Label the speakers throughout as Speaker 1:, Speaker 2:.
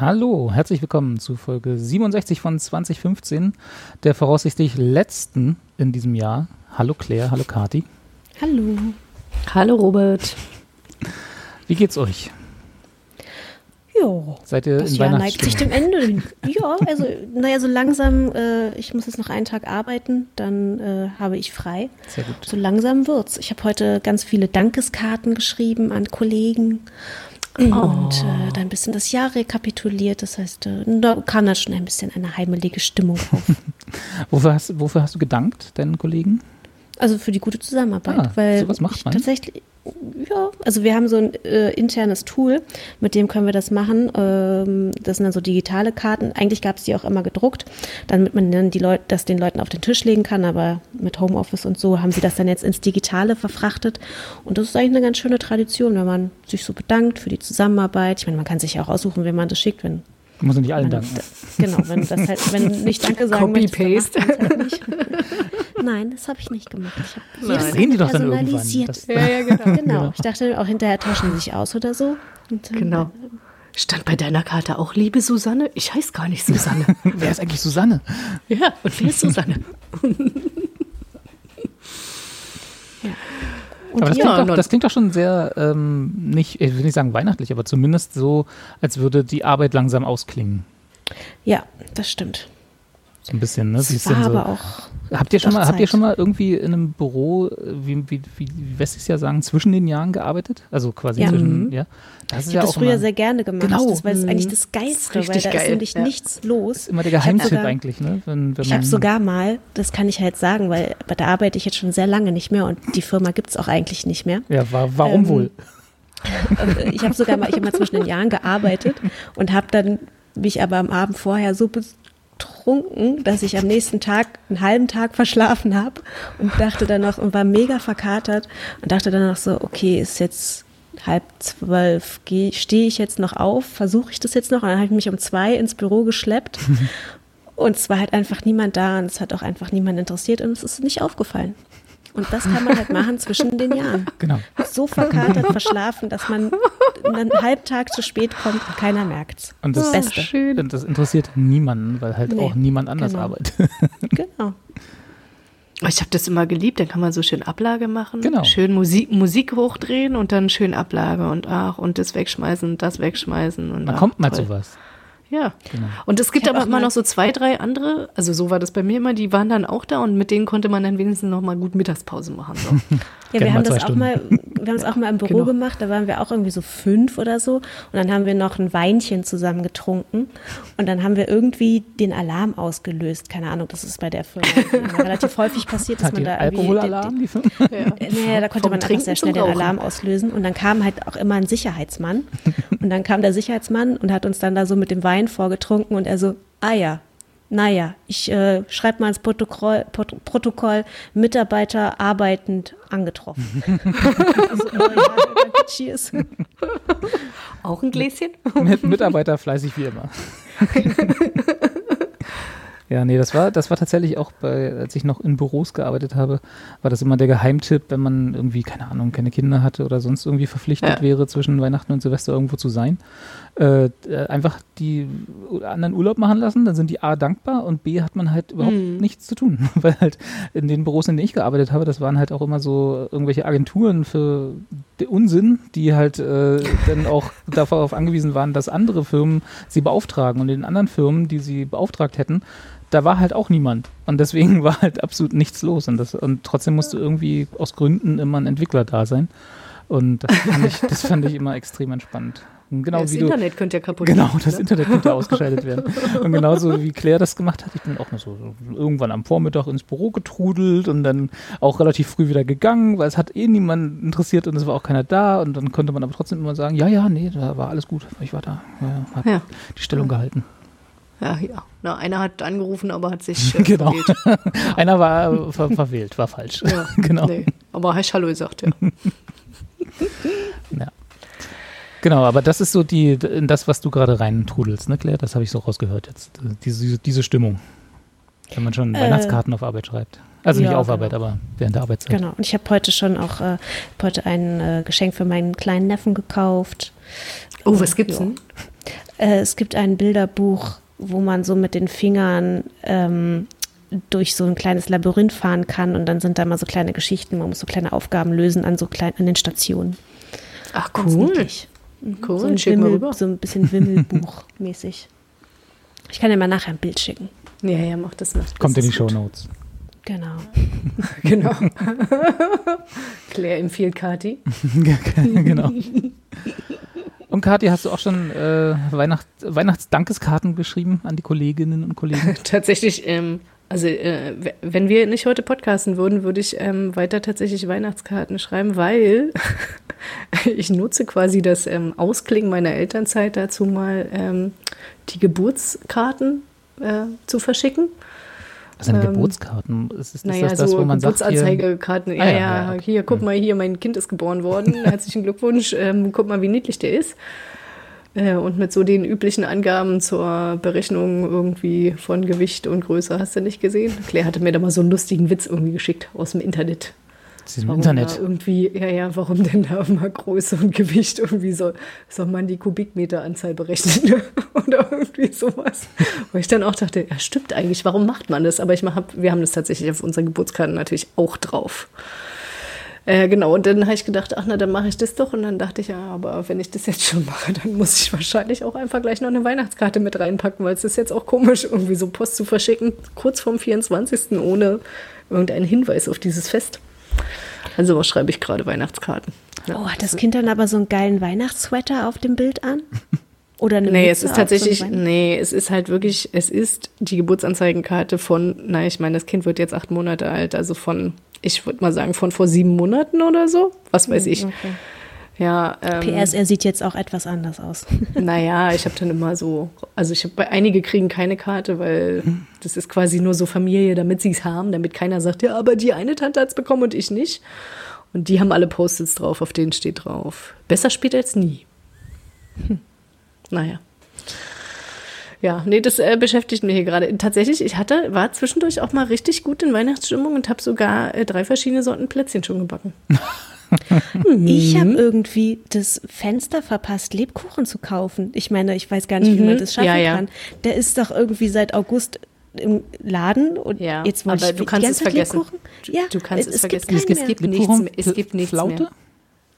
Speaker 1: Hallo, herzlich willkommen zu Folge 67 von 2015, der voraussichtlich letzten in diesem Jahr. Hallo Claire, hallo Kati.
Speaker 2: Hallo.
Speaker 3: Hallo Robert.
Speaker 1: Wie geht's euch?
Speaker 2: Ja.
Speaker 1: Seid ihr
Speaker 2: Das
Speaker 1: in
Speaker 2: Jahr neigt sich dem
Speaker 1: Weihnachtsstimmung?
Speaker 2: Ende hin. Ja, also, naja, so langsam, äh, ich muss jetzt noch einen Tag arbeiten, dann äh, habe ich frei.
Speaker 1: Sehr gut.
Speaker 2: So langsam wird's. Ich habe heute ganz viele Dankeskarten geschrieben an Kollegen und äh, dann ein bisschen das Jahr rekapituliert. Das heißt, äh, da kam da schon ein bisschen eine heimelige Stimmung auf.
Speaker 1: Wofür hast, wofür hast du gedankt, deinen Kollegen?
Speaker 2: Also für die gute Zusammenarbeit.
Speaker 1: Ah,
Speaker 2: weil
Speaker 1: sowas macht
Speaker 2: ich
Speaker 1: man?
Speaker 2: Tatsächlich, ja, also wir haben so ein äh, internes Tool, mit dem können wir das machen. Ähm, das sind dann so digitale Karten. Eigentlich gab es die auch immer gedruckt, damit man dann die Leute, das den Leuten auf den Tisch legen kann. Aber mit Homeoffice und so haben sie das dann jetzt ins Digitale verfrachtet. Und das ist eigentlich eine ganz schöne Tradition, wenn man sich so bedankt für die Zusammenarbeit. Ich meine, man kann sich ja auch aussuchen, wenn man das schickt, wenn
Speaker 1: Muss ich nicht allen danken.
Speaker 2: Genau, wenn das halt, wenn du nicht Danke sagen möchtest, dann
Speaker 3: Copy-paste.
Speaker 2: macht man's halt nicht. Nein, das habe ich nicht gemacht. Ich habe
Speaker 1: Das sehen die doch dann irgendwann.
Speaker 2: personalisiert.
Speaker 1: Das,
Speaker 3: Ja, ja, genau.
Speaker 2: Genau. Ich dachte auch hinterher tauschen die sich aus oder so. Und
Speaker 3: Genau. Stand bei deiner Karte auch liebe Susanne? Ich heiße gar nicht Susanne.
Speaker 1: wer ist eigentlich Susanne?
Speaker 3: ja, und wer ist Susanne?
Speaker 2: Und
Speaker 1: Aber das, klingt doch, das klingt doch schon sehr, ähm, nicht, ich will nicht sagen weihnachtlich, aber zumindest so, als würde die Arbeit langsam ausklingen.
Speaker 2: ja, das stimmt.
Speaker 1: So ein bisschen, ne? Wie
Speaker 2: war
Speaker 1: denn so-
Speaker 2: aber auch.
Speaker 1: Habt ihr schon mal, habt ihr schon mal irgendwie in einem Büro, äh, wie, wie, wie die Wessis ja sagen, zwischen den Jahren gearbeitet? Also quasi
Speaker 2: Ja.
Speaker 1: zwischen, ja. Das ist
Speaker 2: Ich
Speaker 1: ja
Speaker 2: habe das
Speaker 1: auch
Speaker 2: früher
Speaker 1: immer,
Speaker 2: sehr gerne gemacht,
Speaker 1: Genau.
Speaker 2: das, weil es eigentlich
Speaker 3: Mhm.
Speaker 2: das Geilste,
Speaker 3: Das ist
Speaker 2: weil da ist
Speaker 3: geil,
Speaker 2: nämlich
Speaker 3: ja.
Speaker 2: nichts los.
Speaker 1: immer der Geheimtipp eigentlich, ne? Wenn, wenn
Speaker 2: Ich habe sogar mal, das kann ich halt sagen, weil der arbeite ich jetzt schon sehr lange nicht mehr und die Firma gibt es auch eigentlich nicht mehr.
Speaker 1: Ja, wa warum
Speaker 2: Ähm,
Speaker 1: wohl?
Speaker 2: Äh, ich habe sogar mal, ich habe mal zwischen den Jahren gearbeitet und habe dann mich aber am Abend vorher so betrunken, dass ich am nächsten Tag einen halben Tag verschlafen habe und dachte dann noch und war mega verkatert und dachte dann noch so, okay, ist jetzt halb zwölf, stehe ich jetzt noch auf, versuche ich das jetzt noch und dann habe ich mich um zwei ins Büro geschleppt und es war halt einfach niemand da und es hat auch einfach niemand interessiert und es ist nicht aufgefallen. Und das kann man halt machen zwischen den Jahren
Speaker 1: Genau.
Speaker 2: so verkatert, verschlafen, dass man einen Halbtag zu spät kommt und keiner merkt's.
Speaker 1: Und das,
Speaker 2: Das Beste.
Speaker 3: Schön.
Speaker 1: und das interessiert niemanden, weil halt
Speaker 2: Nee,
Speaker 1: auch niemand anders
Speaker 2: genau.
Speaker 1: arbeitet.
Speaker 2: Genau.
Speaker 3: Ich habe das immer geliebt, dann kann man so schön Ablage machen,
Speaker 1: Genau.
Speaker 3: schön Musik, Musik hochdrehen und dann schön Ablage und ach und das wegschmeißen und das wegschmeißen und
Speaker 1: Man
Speaker 3: ach,
Speaker 1: kommt mal
Speaker 3: toll.
Speaker 1: zu was.
Speaker 3: Ja.
Speaker 1: Genau.
Speaker 3: Und es gibt aber
Speaker 2: auch
Speaker 3: immer
Speaker 2: mal-
Speaker 3: noch so zwei, drei andere, also so war das bei mir immer, die waren dann auch da und mit denen konnte man dann wenigstens noch mal gut Mittagspause machen. So.
Speaker 2: Ja, wir haben das auch
Speaker 1: Stunden.
Speaker 2: mal, wir haben es auch mal im Büro
Speaker 3: Genau.
Speaker 2: gemacht, da waren wir auch irgendwie so fünf oder so und dann haben wir noch ein Weinchen zusammen getrunken und dann haben wir irgendwie den Alarm ausgelöst. Keine Ahnung, das ist bei der Firma relativ häufig passiert, dass
Speaker 1: Hat
Speaker 2: man
Speaker 1: die
Speaker 2: da irgendwie
Speaker 1: Alkoholalarm, die Firma?
Speaker 2: Äh, Naja, da konnte
Speaker 3: Vom
Speaker 2: man einfach sehr schnell den
Speaker 3: Rauchen.
Speaker 2: Alarm auslösen. Und dann kam halt auch immer ein Sicherheitsmann. Und dann kam der Sicherheitsmann und hat uns dann da so mit dem Wein vorgetrunken und er so, ah ja, naja, ich äh, schreibe mal ins Protokoll, Prot Protokoll Mitarbeiter arbeitend angetroffen. also, oh, ja, danke, cheers.
Speaker 3: Auch ein Gläschen?
Speaker 1: Mit Mitarbeiter fleißig wie immer. ja, nee, das war, das war tatsächlich auch bei, als ich noch in Büros gearbeitet habe, war das immer der Geheimtipp, wenn man irgendwie, keine Ahnung, keine Kinder hatte oder sonst irgendwie verpflichtet
Speaker 3: Ja.
Speaker 1: wäre, zwischen Weihnachten und Silvester irgendwo zu sein. Äh, äh, einfach die anderen Urlaub machen lassen, dann sind die A dankbar und B hat man halt überhaupt
Speaker 3: Mhm.
Speaker 1: nichts zu tun. Weil halt in den Büros, in denen ich gearbeitet habe, das waren halt auch immer so irgendwelche Agenturen für den Unsinn, die halt äh, dann auch darauf angewiesen waren, dass andere Firmen sie beauftragen. Und in den anderen Firmen, die sie beauftragt hätten, da war halt auch niemand. Und deswegen war halt absolut nichts los. Und, das, und trotzdem musste irgendwie aus Gründen immer ein Entwickler da sein. Und das fand ich, das fand ich immer extrem entspannt. Und Genau
Speaker 3: Ja, das
Speaker 1: wie du,
Speaker 3: Internet könnte ja kaputt
Speaker 1: Genau, das
Speaker 3: ne?
Speaker 1: Internet könnte ausgeschaltet werden. Und genauso wie Claire das gemacht hat, ich bin auch nur so so irgendwann am Vormittag ins Büro getrudelt und dann auch relativ früh wieder gegangen, weil es hat eh niemand interessiert und es war auch keiner da und dann konnte man aber trotzdem immer sagen, ja, ja, nee, da war alles gut, ich war da, ja, hab
Speaker 3: Ja.
Speaker 1: die Stellung gehalten.
Speaker 3: Ja, ja. Na, einer hat angerufen, aber hat sich äh,
Speaker 1: Genau.
Speaker 3: verwählt.
Speaker 1: Einer war äh, ver verwählt, war falsch.
Speaker 3: Ja,
Speaker 1: genau.
Speaker 3: Nee, aber hast Hallo gesagt, ja.
Speaker 1: Ja. Genau, aber das ist so die, in das, was du gerade reintrudelst, ne, Claire? Das habe ich so rausgehört jetzt. Diese, diese Stimmung. Wenn man schon
Speaker 2: Äh,
Speaker 1: Weihnachtskarten auf Arbeit schreibt. Also nicht
Speaker 2: ja,
Speaker 1: auf
Speaker 2: genau.
Speaker 1: Arbeit, aber während der Arbeitszeit.
Speaker 2: Genau. Und ich habe heute schon auch äh, hab heute ein äh, Geschenk für meinen kleinen Neffen gekauft.
Speaker 3: Oh, was gibt's
Speaker 2: Ja.
Speaker 3: denn?
Speaker 2: Äh, es gibt ein Bilderbuch, wo man so mit den Fingern ähm, durch so ein kleines Labyrinth fahren kann und dann sind da mal so kleine Geschichten, man muss so kleine Aufgaben lösen an so kleinen an den Stationen.
Speaker 3: Ach,
Speaker 2: Ganz
Speaker 3: cool.
Speaker 2: niedlich.
Speaker 3: Cool,
Speaker 2: So ein,
Speaker 3: schick mal
Speaker 2: Wimmel,
Speaker 3: rüber.
Speaker 2: so ein bisschen Wimmelbuch-mäßig. Ich kann dir mal nachher ein Bild schicken.
Speaker 3: Ja, ja, mach das mal. Das
Speaker 1: Kommt in die Show. Notes.
Speaker 2: Genau.
Speaker 3: Genau. Claire empfiehlt Kati.
Speaker 1: genau. Und Kathi, hast du auch schon äh, Weihnacht Weihnachtsdankeskarten geschrieben an die Kolleginnen und Kollegen?
Speaker 3: Tatsächlich, ähm, also äh, wenn wir nicht heute podcasten würden, würde ich ähm, weiter tatsächlich Weihnachtskarten schreiben, weil ich nutze quasi das ähm, Ausklingen meiner Elternzeit dazu mal ähm, die Geburtskarten äh, zu verschicken.
Speaker 1: Also eine
Speaker 3: Ähm,
Speaker 1: Geburtskarten. Ist, ist,
Speaker 3: Naja,
Speaker 1: das das,
Speaker 3: so
Speaker 1: wo man sagt, hier,
Speaker 3: Geburtsanzeigekarten. Ja,
Speaker 1: Ah, ja,
Speaker 3: ja,
Speaker 1: ja,
Speaker 3: hier, guck mal, hier, mein Kind ist geboren worden. Herzlichen Glückwunsch. Ähm, guck mal, wie niedlich der ist. Äh, und mit so den üblichen Angaben zur Berechnung irgendwie von Gewicht und Größe hast du nicht gesehen. Claire hatte mir da mal so einen lustigen Witz irgendwie geschickt aus dem Internet.
Speaker 1: im
Speaker 3: Warum
Speaker 1: Internet.
Speaker 3: Irgendwie, ja, ja, warum denn da mal Größe und Gewicht irgendwie soll, soll man die Kubikmeteranzahl berechnen oder irgendwie sowas. Wo ich dann auch dachte, ja, stimmt eigentlich, warum macht man das? Aber ich mach, wir haben das tatsächlich auf unseren Geburtskarten natürlich auch drauf. Äh, genau, und dann habe ich gedacht, ach na, dann mache ich das doch. Und dann dachte ich, ja, aber wenn ich das jetzt schon mache, dann muss ich wahrscheinlich auch einfach gleich noch eine Weihnachtskarte mit reinpacken, weil es ist jetzt auch komisch, irgendwie so Post zu verschicken, kurz vorm 24. ohne irgendeinen Hinweis auf dieses Fest. Also was schreibe ich gerade Weihnachtskarten. Ja.
Speaker 2: Oh, hat das Kind dann aber so einen geilen Weihnachtssweater auf dem Bild an? Oder eine
Speaker 3: Nee,
Speaker 2: Mütze
Speaker 3: es ist tatsächlich,
Speaker 2: so
Speaker 3: nee, es ist halt wirklich, es ist die Geburtsanzeigenkarte von, na, ich meine, das Kind wird jetzt acht Monate alt, also von, ich würde mal sagen, von vor sieben Monaten oder so, was weiß ich.
Speaker 2: Hm, Okay.
Speaker 3: Ja, ähm,
Speaker 2: PS, er sieht jetzt auch etwas anders aus.
Speaker 3: Naja, ich habe dann immer so, also ich habe bei einige kriegen keine Karte, weil das ist quasi nur so Familie, damit sie es haben, damit keiner sagt, ja, aber die eine Tante hat's bekommen und ich nicht. Und die haben alle Post-its drauf, auf denen steht drauf. Besser spät als nie. Hm. Naja. Ja, nee, das äh, beschäftigt mich hier gerade. Tatsächlich, ich hatte, war zwischendurch auch mal richtig gut in Weihnachtsstimmung und habe sogar äh, drei verschiedene Sorten Plätzchen schon gebacken.
Speaker 2: Ich
Speaker 3: Mhm.
Speaker 2: habe irgendwie das Fenster verpasst, Lebkuchen zu kaufen. Ich meine, ich weiß gar nicht, wie man das schaffen
Speaker 3: Mhm. Ja, ja.
Speaker 2: kann. Der ist doch irgendwie seit August im Laden und
Speaker 3: Ja,
Speaker 2: jetzt wollte
Speaker 3: aber
Speaker 2: ich
Speaker 3: du
Speaker 2: die
Speaker 3: kannst
Speaker 2: ganze
Speaker 3: es vergessen.
Speaker 2: Lebkuchen. Ja,
Speaker 3: Du kannst es,
Speaker 2: es
Speaker 3: vergessen.
Speaker 2: Gibt
Speaker 3: es gibt
Speaker 2: mehr.
Speaker 3: nichts
Speaker 1: Lebkuchen
Speaker 3: mehr. Es gibt nichts
Speaker 1: Flaute?
Speaker 3: mehr.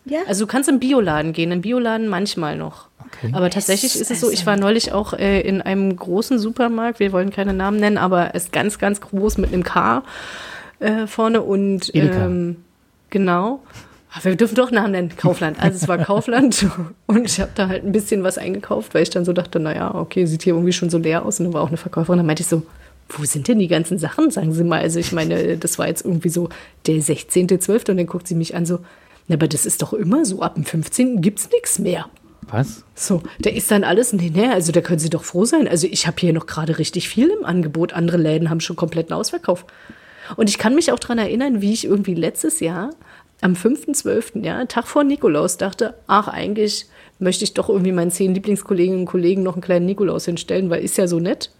Speaker 2: Ja,
Speaker 3: Also du kannst im Bioladen gehen, im Bioladen manchmal noch.
Speaker 1: Okay.
Speaker 3: Aber tatsächlich ist es so, ich war neulich auch äh, in einem großen Supermarkt, wir wollen keine Namen nennen, aber es ist ganz, ganz groß mit einem K äh, vorne und ähm, genau. Ah, Wir dürfen doch Namen nennen, Kaufland. Also es war Kaufland und ich habe da halt ein bisschen was eingekauft, weil ich dann so dachte, naja, okay, sieht hier irgendwie schon so leer aus und da war auch eine Verkäuferin, dann meinte ich so, wo sind denn die ganzen Sachen, sagen Sie mal. Also ich meine, das war jetzt irgendwie so der 16.12. und dann guckt sie mich an so, na, aber das ist doch immer so, ab dem 15. gibt's nichts mehr.
Speaker 1: Was?
Speaker 3: So, da ist dann alles, nee, nee, also da können Sie doch froh sein. Also ich habe hier noch gerade richtig viel im Angebot. Andere Läden haben schon kompletten Ausverkauf. Und ich kann mich auch dran erinnern, wie ich irgendwie letztes Jahr am 5.12., ja, Tag vor Nikolaus, dachte, ach, eigentlich möchte ich doch irgendwie meinen zehn Lieblingskolleginnen und Kollegen noch einen kleinen Nikolaus hinstellen, weil ist ja so nett.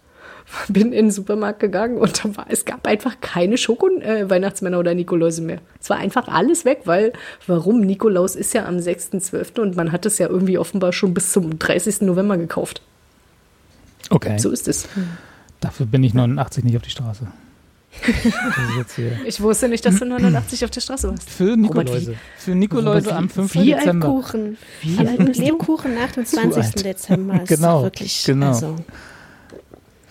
Speaker 3: Bin in den Supermarkt gegangen und da war, es gab einfach keine Schoko-Weihnachtsmänner oder Nikoläuse mehr. Es war einfach alles weg, weil warum? Nikolaus ist ja am 6.12. und man hat es ja irgendwie offenbar schon bis zum 30. November gekauft.
Speaker 1: Okay.
Speaker 3: So ist es.
Speaker 1: Dafür bin ich 89 nicht auf die Straße.
Speaker 3: Ich wusste nicht, dass du 89 auf der Straße warst.
Speaker 1: Für Nikoläuse. Für Nikoläuse
Speaker 3: Robert,
Speaker 1: am
Speaker 3: wie-
Speaker 1: 5.
Speaker 3: wie alt
Speaker 1: Dezember.
Speaker 3: Wie alt
Speaker 2: mit
Speaker 3: bist du?
Speaker 2: Lebkuchen nach dem
Speaker 1: Zu
Speaker 2: 20.
Speaker 1: alt.
Speaker 2: Dezember ist
Speaker 1: Genau,
Speaker 2: doch wirklich,
Speaker 1: genau.
Speaker 2: also,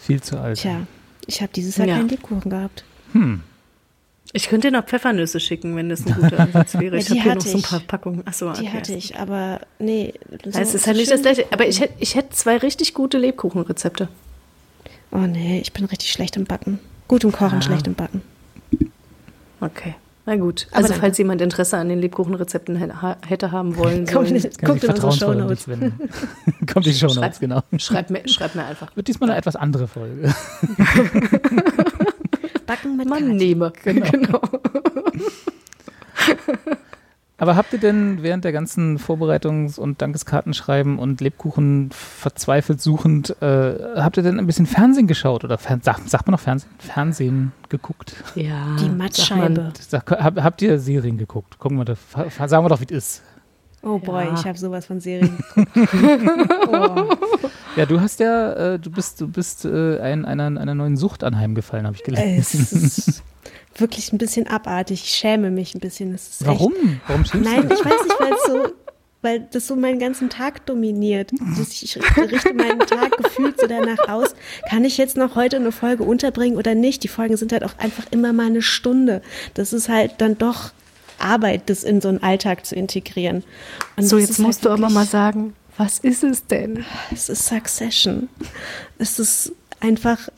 Speaker 1: Viel zu alt.
Speaker 2: tja, ich habe dieses Jahr
Speaker 3: Ja.
Speaker 2: keinen Lebkuchen gehabt.
Speaker 3: Ich könnte dir noch Pfeffernüsse schicken, wenn das ein guter Ansatz wäre.
Speaker 2: Ja,
Speaker 3: Ich
Speaker 2: die
Speaker 3: habe hier noch so ein
Speaker 2: ich.
Speaker 3: paar Packungen. Achso, okay.
Speaker 2: Die hatte ich, aber nee. So,
Speaker 3: Es ist halt nicht das gleiche. Aber ich hätte ich hätt zwei richtig gute Lebkuchenrezepte.
Speaker 2: Oh nee, ich bin richtig schlecht im Backen. Gut im Kochen, schlecht im Backen.
Speaker 3: Okay. Na gut, also
Speaker 2: danke.
Speaker 3: falls jemand Interesse an den Lebkuchenrezepten hä- hätte haben wollen,
Speaker 2: Kommt,
Speaker 3: sollen,
Speaker 2: guckt in unsere Shownotes.
Speaker 1: Kommt die Shownotes,
Speaker 3: Schreib-
Speaker 1: genau.
Speaker 3: schreib, mir, schreib mir einfach.
Speaker 1: Wird diesmal eine etwas andere Folge.
Speaker 2: Backen mit
Speaker 3: Man
Speaker 2: Kathi.
Speaker 3: nehme. Genau.
Speaker 1: Aber habt ihr denn während der ganzen Vorbereitungs- und Dankeskartenschreiben und Lebkuchen verzweifelt suchend, äh, habt ihr denn ein bisschen Fernsehen geschaut oder Fern sagt, sagt man noch Fernsehen? Fernsehen geguckt?
Speaker 3: Ja,
Speaker 2: Die Mattscheibe.
Speaker 3: man.
Speaker 1: Sag, hab, habt ihr Serien geguckt? Gucken wir, da, sagen wir doch, wie es ist.
Speaker 2: Oh boy,
Speaker 3: Ja.
Speaker 2: ich habe sowas von Serien geguckt. oh.
Speaker 1: Ja, du hast ja, äh, du bist, du bist äh, ein, einer, einer neuen Sucht anheimgefallen, habe ich
Speaker 2: Es
Speaker 1: gelesen.
Speaker 2: ist wirklich ein bisschen abartig. Ich schäme mich ein bisschen. Es ist
Speaker 1: Warum? Warum
Speaker 2: Echt,
Speaker 1: schämst
Speaker 2: nein,
Speaker 1: du dich?
Speaker 2: ich weiß nicht, weil es so, weil das so meinen ganzen Tag dominiert. Das- Ich richte meinen Tag gefühlt so danach aus. Kann ich jetzt noch heute eine Folge unterbringen oder nicht? Die Folgen sind halt auch einfach immer mal eine Stunde. Das ist halt dann doch Arbeit, das in so einen Alltag zu integrieren. Und
Speaker 3: So, jetzt
Speaker 2: halt
Speaker 3: musst du aber mal sagen, was ist es denn?
Speaker 2: es ist Succession. Es ist einfach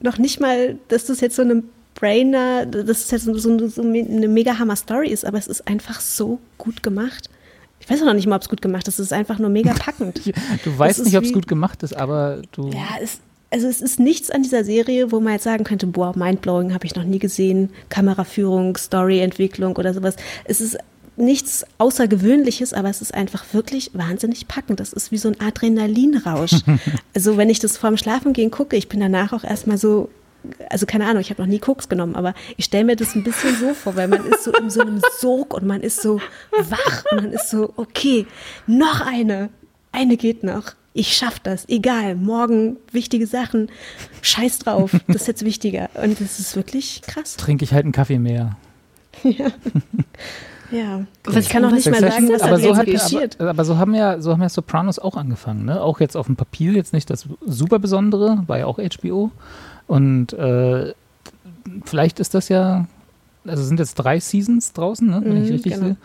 Speaker 2: noch nicht mal, dass das jetzt so eine Brainer, dass es jetzt so, so, so eine mega Hammer-Story ist, aber es ist einfach so gut gemacht. Ich weiß auch noch nicht mal, ob es gut gemacht ist. Es ist einfach nur mega packend.
Speaker 1: Du weißt nicht, ob es gut gemacht ist, aber du.
Speaker 2: Ja, es, also es ist nichts an dieser Serie, wo man jetzt sagen könnte, boah, mindblowing habe ich noch nie gesehen, Kameraführung, Storyentwicklung oder sowas. Es ist nichts Außergewöhnliches, aber es ist einfach wirklich wahnsinnig packend. Das ist wie so ein Adrenalinrausch. also wenn ich das vorm Schlafengehen gucke, ich bin danach auch erstmal so, also keine Ahnung, ich habe noch nie Koks genommen, aber ich stelle mir das ein bisschen so vor, weil man ist so in so einem Sog und man ist so wach und man ist so, okay, noch eine, eine geht noch. Ich schaff das, egal, morgen wichtige Sachen, scheiß drauf, das ist jetzt wichtiger. Und das ist wirklich krass.
Speaker 1: Trinke ich halt einen Kaffee mehr.
Speaker 2: Ja.
Speaker 3: Was-
Speaker 2: ich kann auch nicht mehr sagen, was
Speaker 1: aber
Speaker 2: da
Speaker 1: so, hat,
Speaker 2: passiert.
Speaker 1: aber, aber so haben ja so haben ja Sopranos auch angefangen, ne? Auch jetzt auf dem Papier jetzt nicht das super Besondere, war ja auch HBO. Und äh, vielleicht ist das ja, also sind jetzt drei Seasons draußen, ne? Wenn ich
Speaker 2: Mhm,
Speaker 1: richtig
Speaker 2: genau.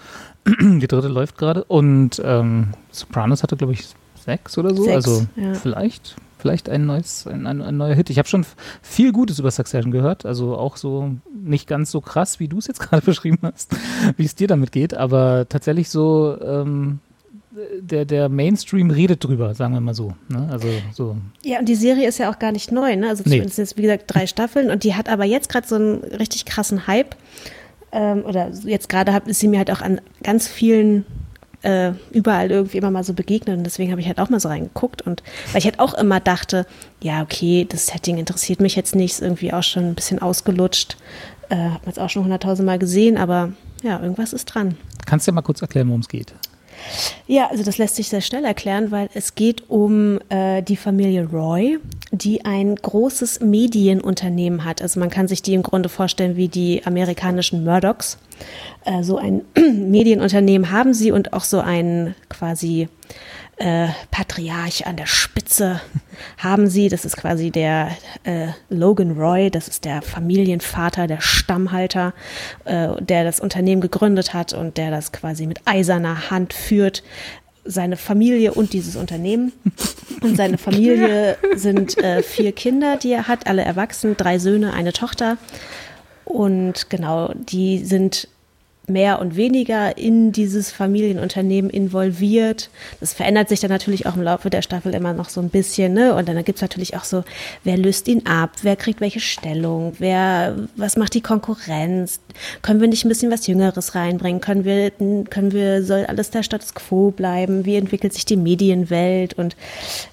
Speaker 1: sehe. Die dritte läuft gerade. Und ähm, Sopranos hatte, glaube ich, sechs oder so.
Speaker 2: Sechs,
Speaker 1: also
Speaker 2: ja.
Speaker 1: vielleicht, vielleicht ein neues, ein, ein, ein neuer Hit. Ich habe schon viel Gutes über Succession gehört. Also auch so nicht ganz so krass, wie du es jetzt gerade beschrieben hast, wie es dir damit geht, aber tatsächlich so ähm, der, der Mainstream redet drüber, sagen wir mal so. Ne? Also so.
Speaker 2: Ja, und die Serie ist ja auch gar nicht neu, ne? Also
Speaker 1: Nee.
Speaker 2: es sind jetzt, wie gesagt, drei Staffeln und die hat aber jetzt gerade so einen richtig krassen Hype. Ähm, oder jetzt gerade ist sie mir halt auch an ganz vielen äh, überall irgendwie immer mal so begegnet und deswegen habe ich halt auch mal so reingeguckt und weil ich halt auch immer dachte, ja, okay, das Setting interessiert mich jetzt nicht, ist irgendwie auch schon ein bisschen ausgelutscht. Äh, hab man jetzt auch schon hunderttausend Mal gesehen, aber ja, irgendwas ist dran.
Speaker 1: Kannst du ja mal kurz erklären, worum es geht?
Speaker 2: Ja, also das lässt sich sehr schnell erklären, weil es geht um äh, die Familie Roy, die ein großes Medienunternehmen hat. Also man kann sich die im Grunde vorstellen wie die amerikanischen Murdochs. Äh, so ein Medienunternehmen haben sie und auch so einen quasi äh, Patriarch an der Spitze haben sie. Das ist quasi der äh, Logan Roy, das ist der Familienvater, der Stammhalter, äh, der das Unternehmen gegründet hat und der das quasi mit eiserner Hand führt. Seine Familie und dieses Unternehmen. Und seine Familie sind äh, vier Kinder, die er hat, alle erwachsen, drei Söhne, eine Tochter. Und genau, die sind mehr und weniger in dieses Familienunternehmen involviert. Das verändert sich dann natürlich auch im Laufe der Staffel immer noch so ein bisschen. Ne? Und dann gibt es natürlich auch so, wer löst ihn ab, wer kriegt welche Stellung, wer, was macht die Konkurrenz? Können wir nicht ein bisschen was Jüngeres reinbringen? Können wir, können wir, soll alles der Status quo bleiben? Wie entwickelt sich die Medienwelt? Und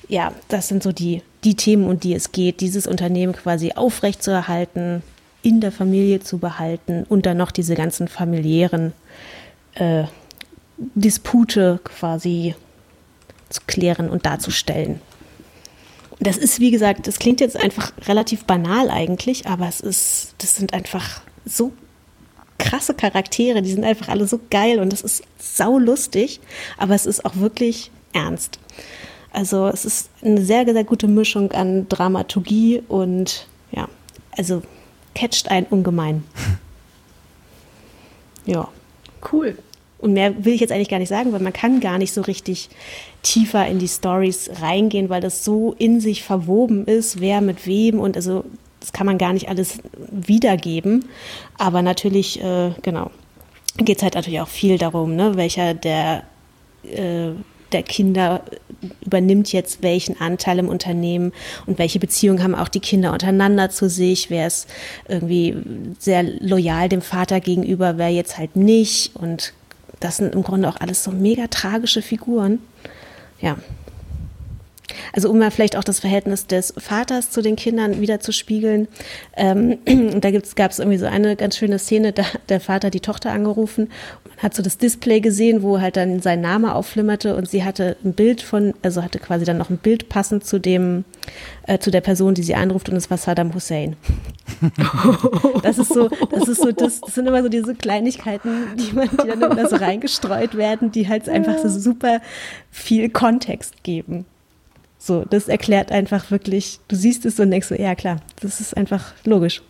Speaker 2: ja, das sind so die, die Themen, um die es geht, dieses Unternehmen quasi aufrechtzuerhalten, in der Familie zu behalten und dann noch diese ganzen familiären äh, Dispute quasi zu klären und darzustellen. Das ist, wie gesagt, das klingt jetzt einfach relativ banal eigentlich, aber es ist, das sind einfach so krasse Charaktere, die sind einfach alle so geil und das ist saulustig, aber es ist auch wirklich ernst. Also es ist eine sehr, sehr gute Mischung an Dramaturgie und ja, also catcht einen ungemein. Ja.
Speaker 3: Cool.
Speaker 2: Und mehr will ich jetzt eigentlich gar nicht sagen, weil man kann gar nicht so richtig tiefer in die Stories reingehen, weil das so in sich verwoben ist, wer mit wem und also das kann man gar nicht alles wiedergeben. Aber natürlich, äh, genau, geht es halt natürlich auch viel darum, ne, welcher der, äh, der Kinder übernimmt jetzt welchen Anteil im Unternehmen und welche Beziehungen haben auch die Kinder untereinander zu sich, wer ist irgendwie sehr loyal dem Vater gegenüber, wer jetzt halt nicht. Und das sind im Grunde auch alles so mega tragische Figuren. Ja. Also um mal vielleicht auch das Verhältnis des Vaters zu den Kindern wieder zu spiegeln. Ähm, da gab es irgendwie so eine ganz schöne Szene, da der Vater die Tochter angerufen und hat so das Display gesehen, wo halt dann sein Name aufflimmerte und sie hatte ein Bild von, also hatte quasi dann noch ein Bild passend zu dem, äh, zu der Person, die sie anruft und es war Saddam Hussein. Das ist so, das ist so, das, das sind immer so diese Kleinigkeiten, die man, die dann immer so reingestreut werden, die halt einfach so super viel Kontext geben. So, das erklärt einfach wirklich, du siehst es und denkst so, ja klar, das ist einfach logisch.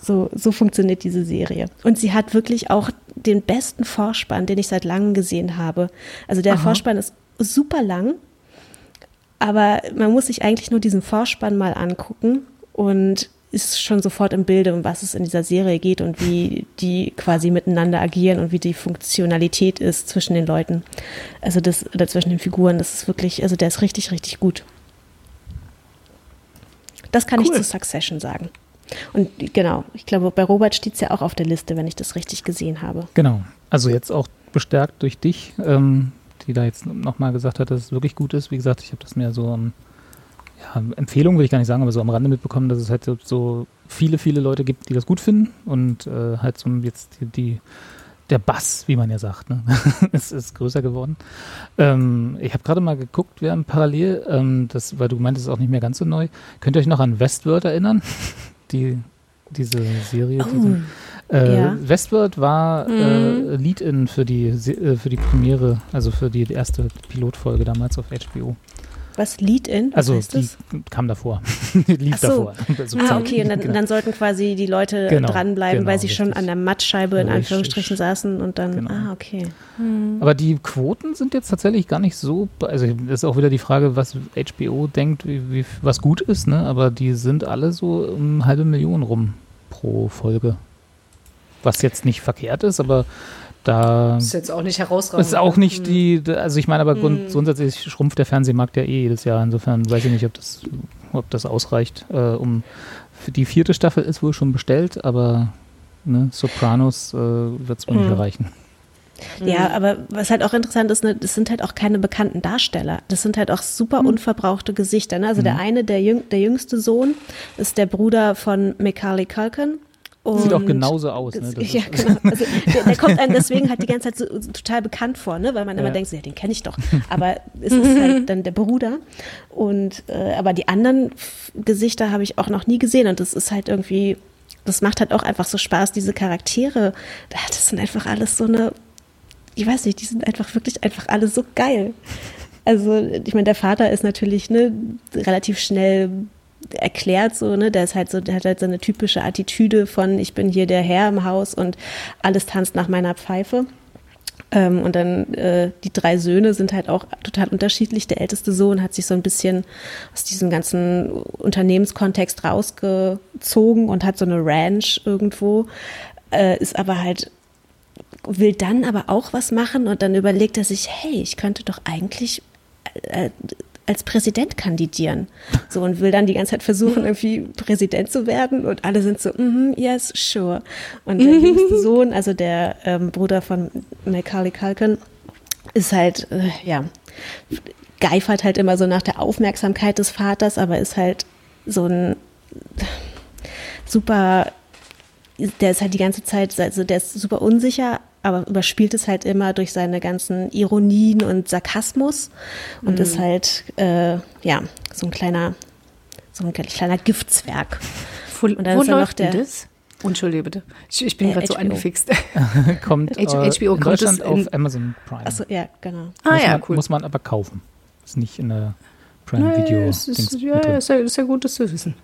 Speaker 2: So, so funktioniert diese Serie. Und sie hat wirklich auch den besten Vorspann, den ich seit langem gesehen habe. Also der
Speaker 3: Aha.
Speaker 2: Vorspann ist super lang, aber man muss sich eigentlich nur diesen Vorspann mal angucken und ist schon sofort im Bilde, um was es in dieser Serie geht und wie die quasi miteinander agieren und wie die Funktionalität ist zwischen den Leuten. Also das, oder zwischen den Figuren, das ist wirklich, also der ist richtig, richtig gut. Das kann ich
Speaker 3: Cool.
Speaker 2: zu Succession sagen. Und genau, ich glaube, bei Robert steht es ja auch auf der Liste, wenn ich das richtig gesehen habe.
Speaker 1: Genau. Also jetzt auch bestärkt durch dich, ähm, die da jetzt nochmal gesagt hat, dass es wirklich gut ist. Wie gesagt, ich habe das mir so am ja, Empfehlung will ich gar nicht sagen, aber so am Rande mitbekommen, dass es halt so, viele, viele Leute gibt, die das gut finden und äh, halt so jetzt die, die der Bass, wie man ja sagt, ne? ist, ist größer geworden. Ähm, ich habe gerade mal geguckt, wir haben parallel, ähm, das, weil du meintest, es ist auch nicht mehr ganz so neu. Könnt ihr euch noch an Westworld erinnern? Die, diese Serie. diese, äh,
Speaker 2: ja.
Speaker 1: Westworld war äh, Lead-In für die, Se- äh, für die Premiere, also für die erste Pilotfolge damals auf HBO.
Speaker 2: Was Lead-In? Was
Speaker 1: Also
Speaker 2: heißt
Speaker 1: die
Speaker 2: das?
Speaker 1: kam davor. lief
Speaker 2: so.
Speaker 1: davor. Also
Speaker 2: Ah,
Speaker 1: Zeit-
Speaker 2: okay, und dann,
Speaker 1: genau.
Speaker 2: dann sollten quasi die Leute
Speaker 1: Genau,
Speaker 2: dranbleiben,
Speaker 1: genau,
Speaker 2: weil sie schon
Speaker 1: richtig.
Speaker 2: an der Mattscheibe in
Speaker 1: Richtig.
Speaker 2: Anführungsstrichen saßen und dann,
Speaker 1: Genau.
Speaker 2: ah, okay.
Speaker 1: Aber die Quoten sind jetzt tatsächlich gar nicht so. Also das ist auch wieder die Frage, was HBO denkt, wie, wie, was gut ist, ne? Aber die sind alle so um halbe Million rum pro Folge. Was jetzt nicht verkehrt ist, aber da
Speaker 3: Ist jetzt auch nicht herausragend.
Speaker 1: ist auch nicht die, also ich meine, aber grund, grundsätzlich schrumpft der Fernsehmarkt ja eh jedes Jahr. Insofern weiß ich nicht, ob das, ob das ausreicht. Äh, um für die vierte Staffel ist wohl schon bestellt, aber ne, Sopranos äh, wird es wohl nicht erreichen.
Speaker 2: Ja, aber was halt auch interessant ist, ne, das sind halt auch keine bekannten Darsteller. Das sind halt auch super unverbrauchte Gesichter. Ne? Also der eine, der, jüng, der jüngste Sohn, ist der Bruder von Macaulay Culkin.
Speaker 1: Sieht auch
Speaker 2: Und-
Speaker 1: genauso aus. Ne? Das
Speaker 2: ja,
Speaker 1: ist-
Speaker 2: genau. Also der, der kommt einem deswegen halt die ganze Zeit so, so total bekannt vor, ne? weil man immer
Speaker 1: Ja.
Speaker 2: denkt, so, ja, den kenne ich doch. Aber es ist halt dann der Bruder. Und äh, aber die anderen Gesichter habe ich auch noch nie gesehen. Und das ist halt irgendwie, das macht halt auch einfach so Spaß, diese Charaktere. Das sind einfach alles so eine, ich weiß nicht, die sind einfach wirklich einfach alle so geil. Also, ich meine, der Vater ist natürlich ne, relativ schnell erklärt so, ne, der ist halt so, der hat halt so eine typische Attitüde von ich bin hier der Herr im Haus und alles tanzt nach meiner Pfeife. Ähm, und dann äh, die drei Söhne sind halt auch total unterschiedlich. Der älteste Sohn hat sich so ein bisschen aus diesem ganzen Unternehmenskontext rausgezogen und hat so eine Ranch irgendwo, äh, ist aber halt will dann aber auch was machen und dann überlegt er sich, hey, ich könnte doch eigentlich äh, als Präsident kandidieren. So und will dann die ganze Zeit versuchen, irgendwie Präsident zu werden und alle sind so, mhm, yes, sure. Und der jüngste Sohn, also der ähm, Bruder von Macaulay Culkin, ist halt, äh, ja, geifert halt immer so nach der Aufmerksamkeit des Vaters, aber ist halt so ein super, der ist halt die ganze Zeit, also der ist super unsicher, aber überspielt es halt immer durch seine ganzen Ironien und Sarkasmus und ist halt, äh, ja, so ein kleiner, so ein kleiner Giftzwerg.
Speaker 3: Wo,
Speaker 2: Und dann
Speaker 3: wo
Speaker 2: ist dann noch der-
Speaker 3: das? Entschuldige bitte. Ich, ich bin
Speaker 2: Äh,
Speaker 3: gerade so angefixt.
Speaker 1: kommt
Speaker 3: H-
Speaker 1: äh,
Speaker 3: HBO
Speaker 1: in
Speaker 3: kommt
Speaker 1: Deutschland
Speaker 3: in-
Speaker 1: auf Amazon Prime.
Speaker 2: Achso, ja, genau.
Speaker 3: ah
Speaker 1: muss
Speaker 3: ja,
Speaker 1: man,
Speaker 3: cool.
Speaker 1: Muss man aber kaufen. Ist nicht in der Prime
Speaker 3: Naja,
Speaker 1: Video.
Speaker 3: es ist, ja, ist ja, ist ja gut, das zu wissen.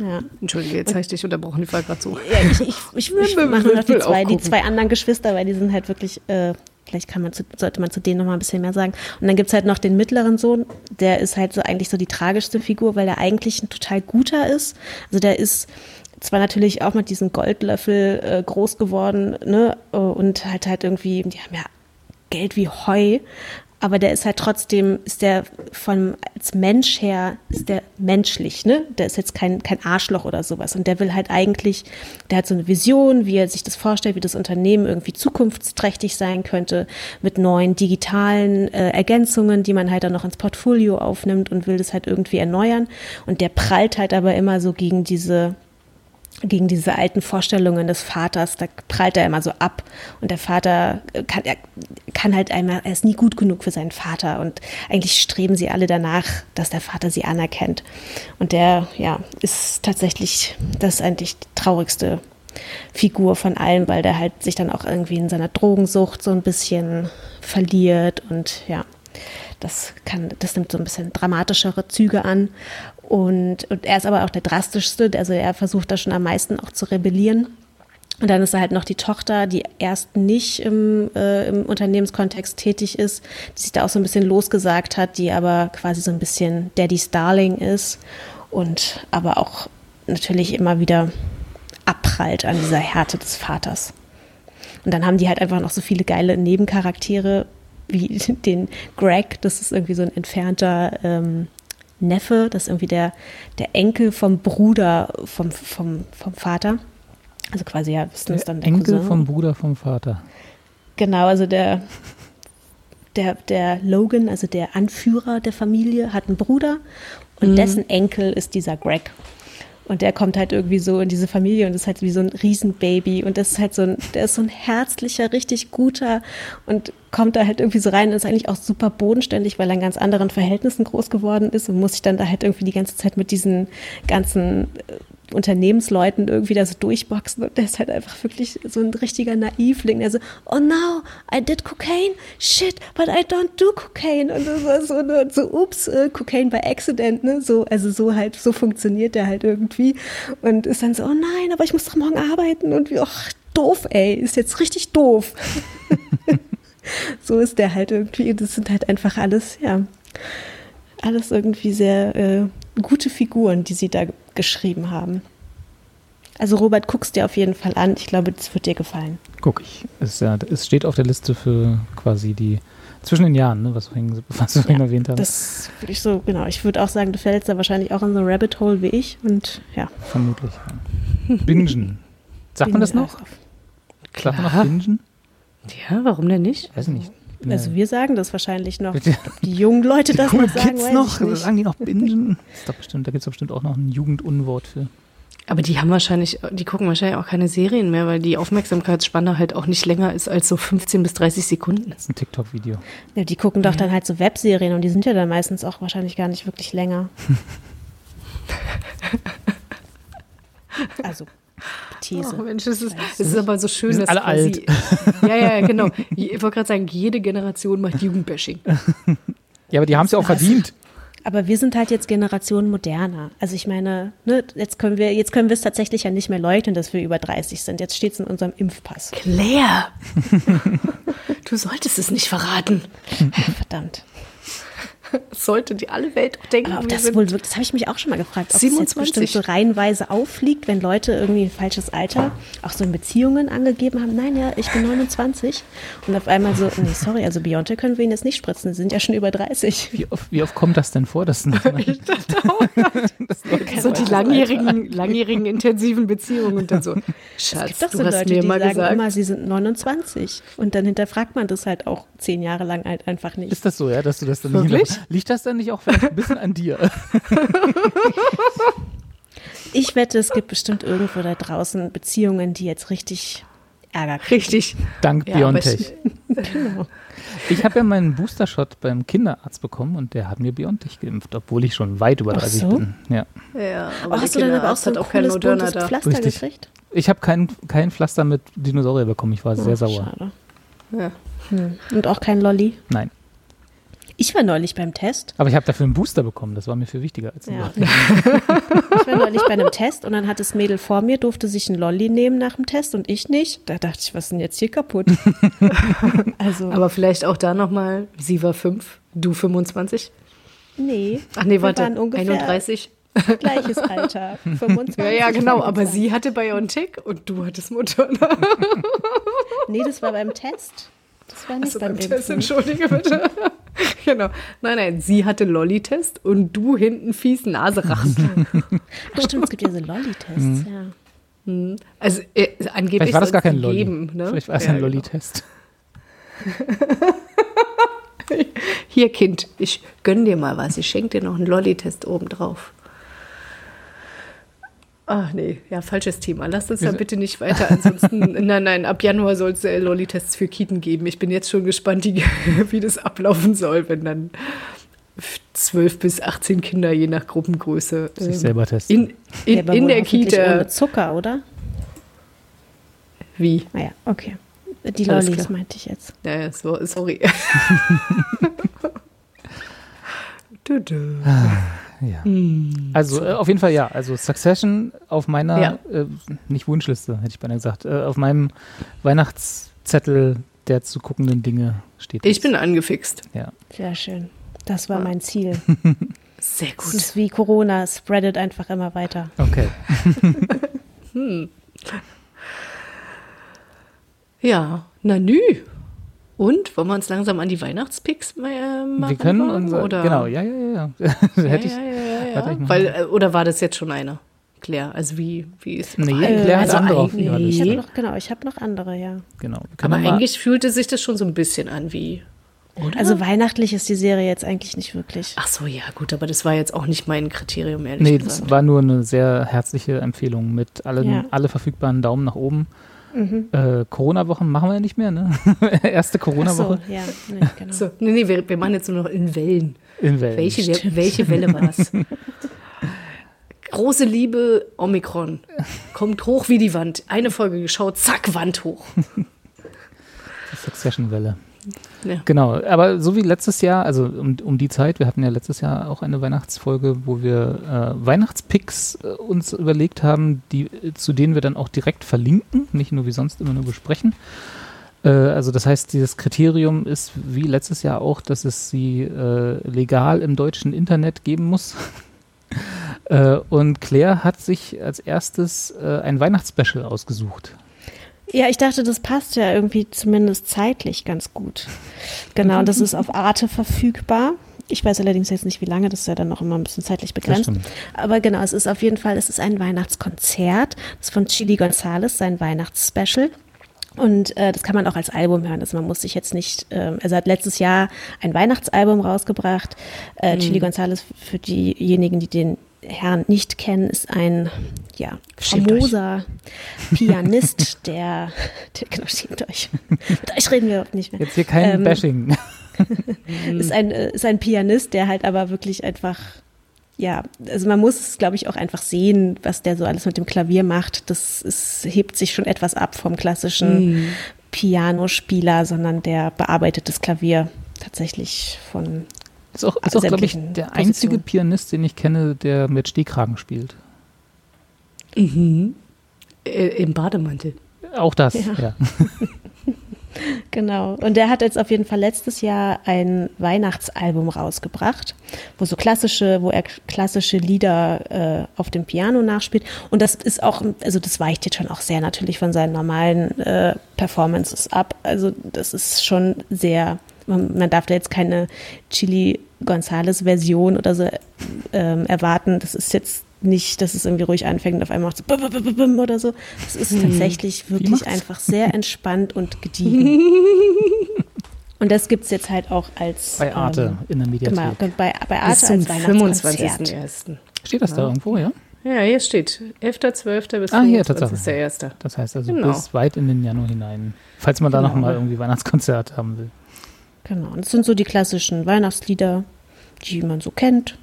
Speaker 2: Ja.
Speaker 3: Entschuldige, jetzt habe ich dich unterbrochen, ich war gerade so.
Speaker 2: Ja, ich, ich, ich, ich mache noch die zwei, die zwei anderen Geschwister, weil die sind halt wirklich, äh, Vielleicht kann man zu, sollte man zu denen noch mal ein bisschen mehr sagen. Und dann gibt's halt noch den mittleren Sohn, der ist halt so eigentlich so die tragischste Figur, weil er eigentlich ein total guter ist. Also der ist zwar natürlich auch mit diesem Goldlöffel äh, groß geworden, ne, äh, und halt halt irgendwie, die haben ja Geld wie Heu, aber der ist halt trotzdem, ist der von als Mensch her, ist der menschlich, ne? Der ist jetzt kein, kein Arschloch oder sowas. Und der will halt eigentlich, der hat so eine Vision, wie er sich das vorstellt, wie das Unternehmen irgendwie zukunftsträchtig sein könnte, mit neuen digitalen äh, Ergänzungen, die man halt dann noch ins Portfolio aufnimmt und will das halt irgendwie erneuern. Und der prallt halt aber immer so gegen diese gegen diese alten Vorstellungen des Vaters, da prallt er immer so ab. Und der Vater kann, er kann halt einmal, er ist nie gut genug für seinen Vater. Und eigentlich streben sie alle danach, dass der Vater sie anerkennt. Und der, ja, ist tatsächlich, das ist eigentlich die traurigste Figur von allen, weil der halt sich dann auch irgendwie in seiner Drogensucht so ein bisschen verliert und ja, das kann, das nimmt so ein bisschen dramatischere Züge an. Und, und er ist aber auch der drastischste, also er versucht da schon am meisten auch zu rebellieren. Und dann ist da halt noch die Tochter, die erst nicht im, äh, im Unternehmenskontext tätig ist, die sich da auch so ein bisschen losgesagt hat, die aber quasi so ein bisschen Daddy's Darling ist und aber auch natürlich immer wieder abprallt an dieser Härte des Vaters. Und dann haben die halt einfach noch so viele geile Nebencharaktere, wie den Greg, das ist irgendwie so ein entfernter ähm, Neffe, das ist irgendwie der, der Enkel vom Bruder vom, vom, vom Vater. Also quasi, ja, wissen es dann
Speaker 1: der Enkel Cousin. vom Bruder vom Vater.
Speaker 2: Genau, also der, der, der Logan, also der Anführer der Familie, hat einen Bruder und mhm. dessen Enkel ist dieser Greg. Und der kommt halt irgendwie so in diese Familie und ist halt wie so ein Riesenbaby. Und das ist halt so ein, der ist so ein herzlicher, richtig guter und kommt da halt irgendwie so rein und ist eigentlich auch super bodenständig, weil er in ganz anderen Verhältnissen groß geworden ist und muss sich dann da halt irgendwie die ganze Zeit mit diesen ganzen äh, Unternehmensleuten irgendwie da so durchboxen und der ist halt einfach wirklich so ein richtiger Naivling, der so, oh no, I did cocaine, shit, but I don't do cocaine. Und das war so, so ups, äh, Cocaine by accident, ne, so, also so halt, so funktioniert der halt irgendwie und ist dann so, oh nein, aber ich muss doch morgen arbeiten. Und wie, ach, doof, ey, ist jetzt richtig doof. so ist der halt irgendwie, das sind halt einfach alles, ja, alles irgendwie sehr äh, gute Figuren, die sie da geschrieben haben. Also Robert, guckst dir auf jeden Fall an. Ich glaube, das wird dir gefallen.
Speaker 1: Guck ich. Es, ja, es steht auf der Liste für quasi die zwischen den Jahren, ne, was, vorhin, was du vorhin ja, erwähnt hast.
Speaker 2: Das würde ich so, genau. Ich würde auch sagen, du fällst da wahrscheinlich auch in so ein Rabbit Hole wie ich und ja.
Speaker 1: Vermutlich. Ja. Bingen. Sagt man das noch?
Speaker 3: Klar. Sagt man noch Bingen? Ja, warum denn nicht?
Speaker 1: Weiß nicht.
Speaker 2: Also wir sagen das wahrscheinlich noch. Die jungen Leute
Speaker 1: die
Speaker 2: das
Speaker 1: noch sagen, Kids noch, sagen die noch Bingen? Das ist doch bestimmt, da gibt es doch bestimmt auch noch ein Jugendunwort für.
Speaker 3: Aber die haben wahrscheinlich, die gucken wahrscheinlich auch keine Serien mehr, weil die Aufmerksamkeitsspanne halt auch nicht länger ist als so 15 bis 30 Sekunden.
Speaker 1: Das ist ein TikTok-Video.
Speaker 2: Ja, die gucken doch ja. dann halt so Webserien und die sind ja dann meistens auch wahrscheinlich gar nicht wirklich länger. also These.
Speaker 3: Oh Mensch, es ist, es ist aber so schön,
Speaker 1: dass alle quasi,
Speaker 3: alt. Ja, ja, genau. Ich wollte gerade sagen, jede Generation macht Jugendbashing.
Speaker 1: Ja, aber die haben es ja auch verdient.
Speaker 2: Aber wir sind halt jetzt Generation moderner. Also ich meine, ne, jetzt können wir, jetzt können wir es tatsächlich ja nicht mehr leugnen, dass wir über 30 sind. Jetzt steht es in unserem Impfpass.
Speaker 3: Claire! du solltest es nicht verraten.
Speaker 2: Verdammt.
Speaker 3: sollte die alle Welt denken.
Speaker 2: Aber ob das wohl wirkt, das habe ich mich auch schon mal gefragt, ob 27. das jetzt bestimmt so reihenweise auffliegt, wenn Leute irgendwie ein falsches Alter auch so in Beziehungen angegeben haben. Nein, ja, ich bin 29. Und auf einmal so, nee, sorry, also Beyonce können wir ihnen jetzt nicht spritzen, sie sind ja schon über 30.
Speaker 1: Wie oft, wie oft kommt das denn vor? Dass das
Speaker 3: so die langjährigen, langjährigen intensiven Beziehungen und dann so, Schatz, es gibt doch so Leute, die sagen gesagt.
Speaker 2: immer, sie sind 29. Und dann hinterfragt man das halt auch zehn Jahre lang halt einfach nicht.
Speaker 1: Ist das so, ja, dass du das dann Wirklich? nicht Liegt das dann nicht auch vielleicht ein bisschen an dir?
Speaker 2: Ich wette, es gibt bestimmt irgendwo da draußen Beziehungen, die jetzt richtig Ärger
Speaker 3: kriegen. Richtig.
Speaker 1: Dank ja, Biontech. genau. Ich habe ja meinen Booster-Shot beim Kinderarzt bekommen und der hat mir Biontech geimpft, obwohl ich schon weit über 30 so? bin. Ja.
Speaker 3: ja aber oh, hast du dann aber auch so ein auch cooles buntes
Speaker 2: da. Pflaster Richtig. gekriegt?
Speaker 1: Ich habe kein, kein Pflaster mit Dinosaurier bekommen. Ich war oh, sehr sauer.
Speaker 2: Schade. Ja. Hm. Und auch kein Lolli?
Speaker 1: Nein.
Speaker 2: Ich war neulich beim Test.
Speaker 1: Aber ich habe dafür einen Booster bekommen. Das war mir viel wichtiger als ein
Speaker 2: ja. Ich war neulich bei einem Test und dann hat das Mädel vor mir, durfte sich ein Lolli nehmen nach dem Test und ich nicht. Da dachte ich, was ist denn jetzt hier kaputt? also,
Speaker 3: Aber vielleicht auch da nochmal, sie war fünf, du 25.
Speaker 2: nee.
Speaker 3: Ach nee, warte,
Speaker 2: waren ungefähr
Speaker 3: 31.
Speaker 2: Gleiches Alter. 25.
Speaker 3: Ja, ja, genau, aber
Speaker 2: 25.
Speaker 3: sie hatte BioNTech und du hattest Moderna.
Speaker 2: Nee, das war beim Test. Das war nicht
Speaker 3: Also
Speaker 2: beim
Speaker 3: beim Test, entschuldige bitte. genau. Nein, nein, sie hatte Lolli-Test und du hinten fies Naserachen.
Speaker 2: Ach stimmt, es gibt ja so Lolli-Tests, ja.
Speaker 3: Also äh, angeblich
Speaker 1: Vielleicht war das gar kein Lolli.
Speaker 3: Geben, ne?
Speaker 1: Vielleicht war es
Speaker 3: Ja,
Speaker 1: ein
Speaker 3: genau.
Speaker 1: Lolli-Test.
Speaker 3: Hier, Kind, ich gönn dir mal was. Ich schenke dir noch einen Lolli-Test obendrauf. Ach nee, ja, falsches Thema. Lasst uns da bitte nicht weiter. Ansonsten, nein, nein, ab Januar soll es äh, Lolli-Tests für Kita geben. Ich bin jetzt schon gespannt, wie, wie das ablaufen soll, wenn dann 12 bis 18 Kinder je nach Gruppengröße
Speaker 1: Sich
Speaker 3: ähm,
Speaker 1: selber testen.
Speaker 3: in, in,
Speaker 2: Ja, aber
Speaker 3: in der Kita.
Speaker 2: Ohne Zucker, oder?
Speaker 3: Wie?
Speaker 2: Naja, okay. Die Lollis meinte ich jetzt.
Speaker 3: Ja, ja, so, sorry. du, du.
Speaker 1: Ja. Also äh, auf jeden Fall ja. Also Succession auf meiner,
Speaker 3: Ja.
Speaker 1: äh, nicht Wunschliste, hätte ich beinahe gesagt, äh, auf meinem Weihnachtszettel der zu guckenden Dinge steht.
Speaker 3: Ich
Speaker 1: das.
Speaker 3: bin angefixt.
Speaker 1: Ja.
Speaker 2: Sehr schön. Das war mein Ziel.
Speaker 3: Sehr
Speaker 2: Es
Speaker 3: gut.
Speaker 2: ist wie Corona, spreadet einfach immer weiter.
Speaker 1: Okay.
Speaker 3: Ja, na nü. Und wollen wir uns langsam an die Weihnachtspicks äh, machen?
Speaker 1: Wir können unser.
Speaker 3: oder?
Speaker 1: Genau, ja, ja, ja. ja. hätte ich.
Speaker 3: ja, ja, ja, ja.
Speaker 1: ich
Speaker 3: Weil, äh, oder war das jetzt schon einer? Claire, also wie, wie ist
Speaker 1: Nee,
Speaker 3: Äh,
Speaker 1: Claire hat
Speaker 3: also
Speaker 1: andere auf ihrer
Speaker 2: Ich
Speaker 1: Liste.
Speaker 2: habe noch, genau, ich habe noch andere, ja.
Speaker 1: Genau.
Speaker 3: Aber eigentlich fühlte sich das schon so ein bisschen an wie. Oder?
Speaker 2: Also weihnachtlich ist die Serie jetzt eigentlich nicht wirklich.
Speaker 3: Ach so, ja, gut, aber das war jetzt auch nicht mein Kriterium, ehrlich
Speaker 1: Nee,
Speaker 3: gesagt.
Speaker 1: das war nur eine sehr herzliche Empfehlung mit allen,
Speaker 2: Ja.
Speaker 1: alle verfügbaren Daumen nach oben. Äh, Corona-Wochen machen wir ja nicht mehr, ne? Erste
Speaker 2: Ach so,
Speaker 1: Corona-Woche
Speaker 2: ja, nee, genau.
Speaker 3: so, nee, nee, wir, wir machen jetzt nur noch in Wellen.
Speaker 1: in Wellen.
Speaker 3: Welche, welche Welle war es? Große Liebe, Omikron. Kommt hoch wie die Wand. Eine Folge geschaut, zack, Wand hoch.
Speaker 1: Die Succession-Welle.
Speaker 3: Ja.
Speaker 1: Genau, aber so wie letztes Jahr, also um, um die Zeit, wir hatten ja letztes Jahr auch eine Weihnachtsfolge, wo wir äh, Weihnachtspicks äh, uns überlegt haben, die, zu denen wir dann auch direkt verlinken, nicht nur wie sonst immer nur besprechen. Äh, also das heißt, dieses Kriterium ist wie letztes Jahr auch, dass es sie äh, legal im deutschen Internet geben muss. äh, und Claire hat sich als erstes äh, ein Weihnachtsspecial ausgesucht.
Speaker 2: Ja, ich dachte, das passt ja irgendwie zumindest zeitlich ganz gut. Genau, und das ist auf Arte verfügbar. Ich weiß allerdings jetzt nicht, wie lange, das ist ja dann noch immer ein bisschen zeitlich begrenzt. Aber genau, es ist auf jeden Fall, es ist ein Weihnachtskonzert. Das ist von Chili Gonzales, sein Weihnachtsspecial. Und äh, das kann man auch als Album hören. Also man muss sich jetzt nicht, ähm, also er hat letztes Jahr ein Weihnachtsalbum rausgebracht. Äh, Chili Gonzales, für diejenigen, die den Herrn nicht kennen, ist ein ja, famoser Pianist, der, der, genau, schämt euch. Mit euch reden wir nicht mehr.
Speaker 1: Jetzt hier kein
Speaker 2: Ähm,
Speaker 1: Bashing.
Speaker 2: Ist ein, äh, ist ein Pianist, der halt aber wirklich einfach, ja, also man muss es, glaube ich, auch einfach sehen, was der so alles mit dem Klavier macht. Das ist, hebt sich schon etwas ab vom klassischen Pianospieler, sondern der bearbeitet das Klavier tatsächlich von
Speaker 1: Ist auch, ist auch glaube ich, der einzige. Pianist, den ich kenne, der mit Stehkragen spielt.
Speaker 3: Äh, Im Bademantel.
Speaker 1: Auch das,
Speaker 2: Ja.
Speaker 1: ja.
Speaker 2: Genau. Und der hat jetzt auf jeden Fall letztes Jahr ein Weihnachtsalbum rausgebracht, wo so klassische, wo er klassische Lieder äh, auf dem Piano nachspielt. Und das ist auch, also das weicht jetzt schon auch sehr natürlich von seinen normalen äh, Performances ab. Also das ist schon sehr, man, man darf da jetzt keine Chili Gonzales Version oder so ähm, erwarten. Das ist jetzt nicht, dass es irgendwie ruhig anfängt und auf einmal macht so bum, bum, bum, bum oder so. Das ist tatsächlich wirklich einfach sehr entspannt und gediegen. und das gibt es jetzt halt auch als
Speaker 1: Bei Arte
Speaker 2: ähm,
Speaker 1: in der Mediathek.
Speaker 2: genau, bei, bei Arte
Speaker 3: zum
Speaker 2: als Weihnachtskonzert.
Speaker 3: 25.01.
Speaker 1: Steht das da irgendwo, ja?
Speaker 3: Ja, hier steht 11.12. bis
Speaker 1: Ah, hier, Tatsache.
Speaker 3: 25.01.
Speaker 1: Das heißt also
Speaker 3: Genau.
Speaker 1: bis weit in den Januar hinein. Falls man da
Speaker 2: Genau.
Speaker 1: noch mal irgendwie Weihnachtskonzert haben will.
Speaker 2: Genau, und das sind so die klassischen Weihnachtslieder, die man so kennt.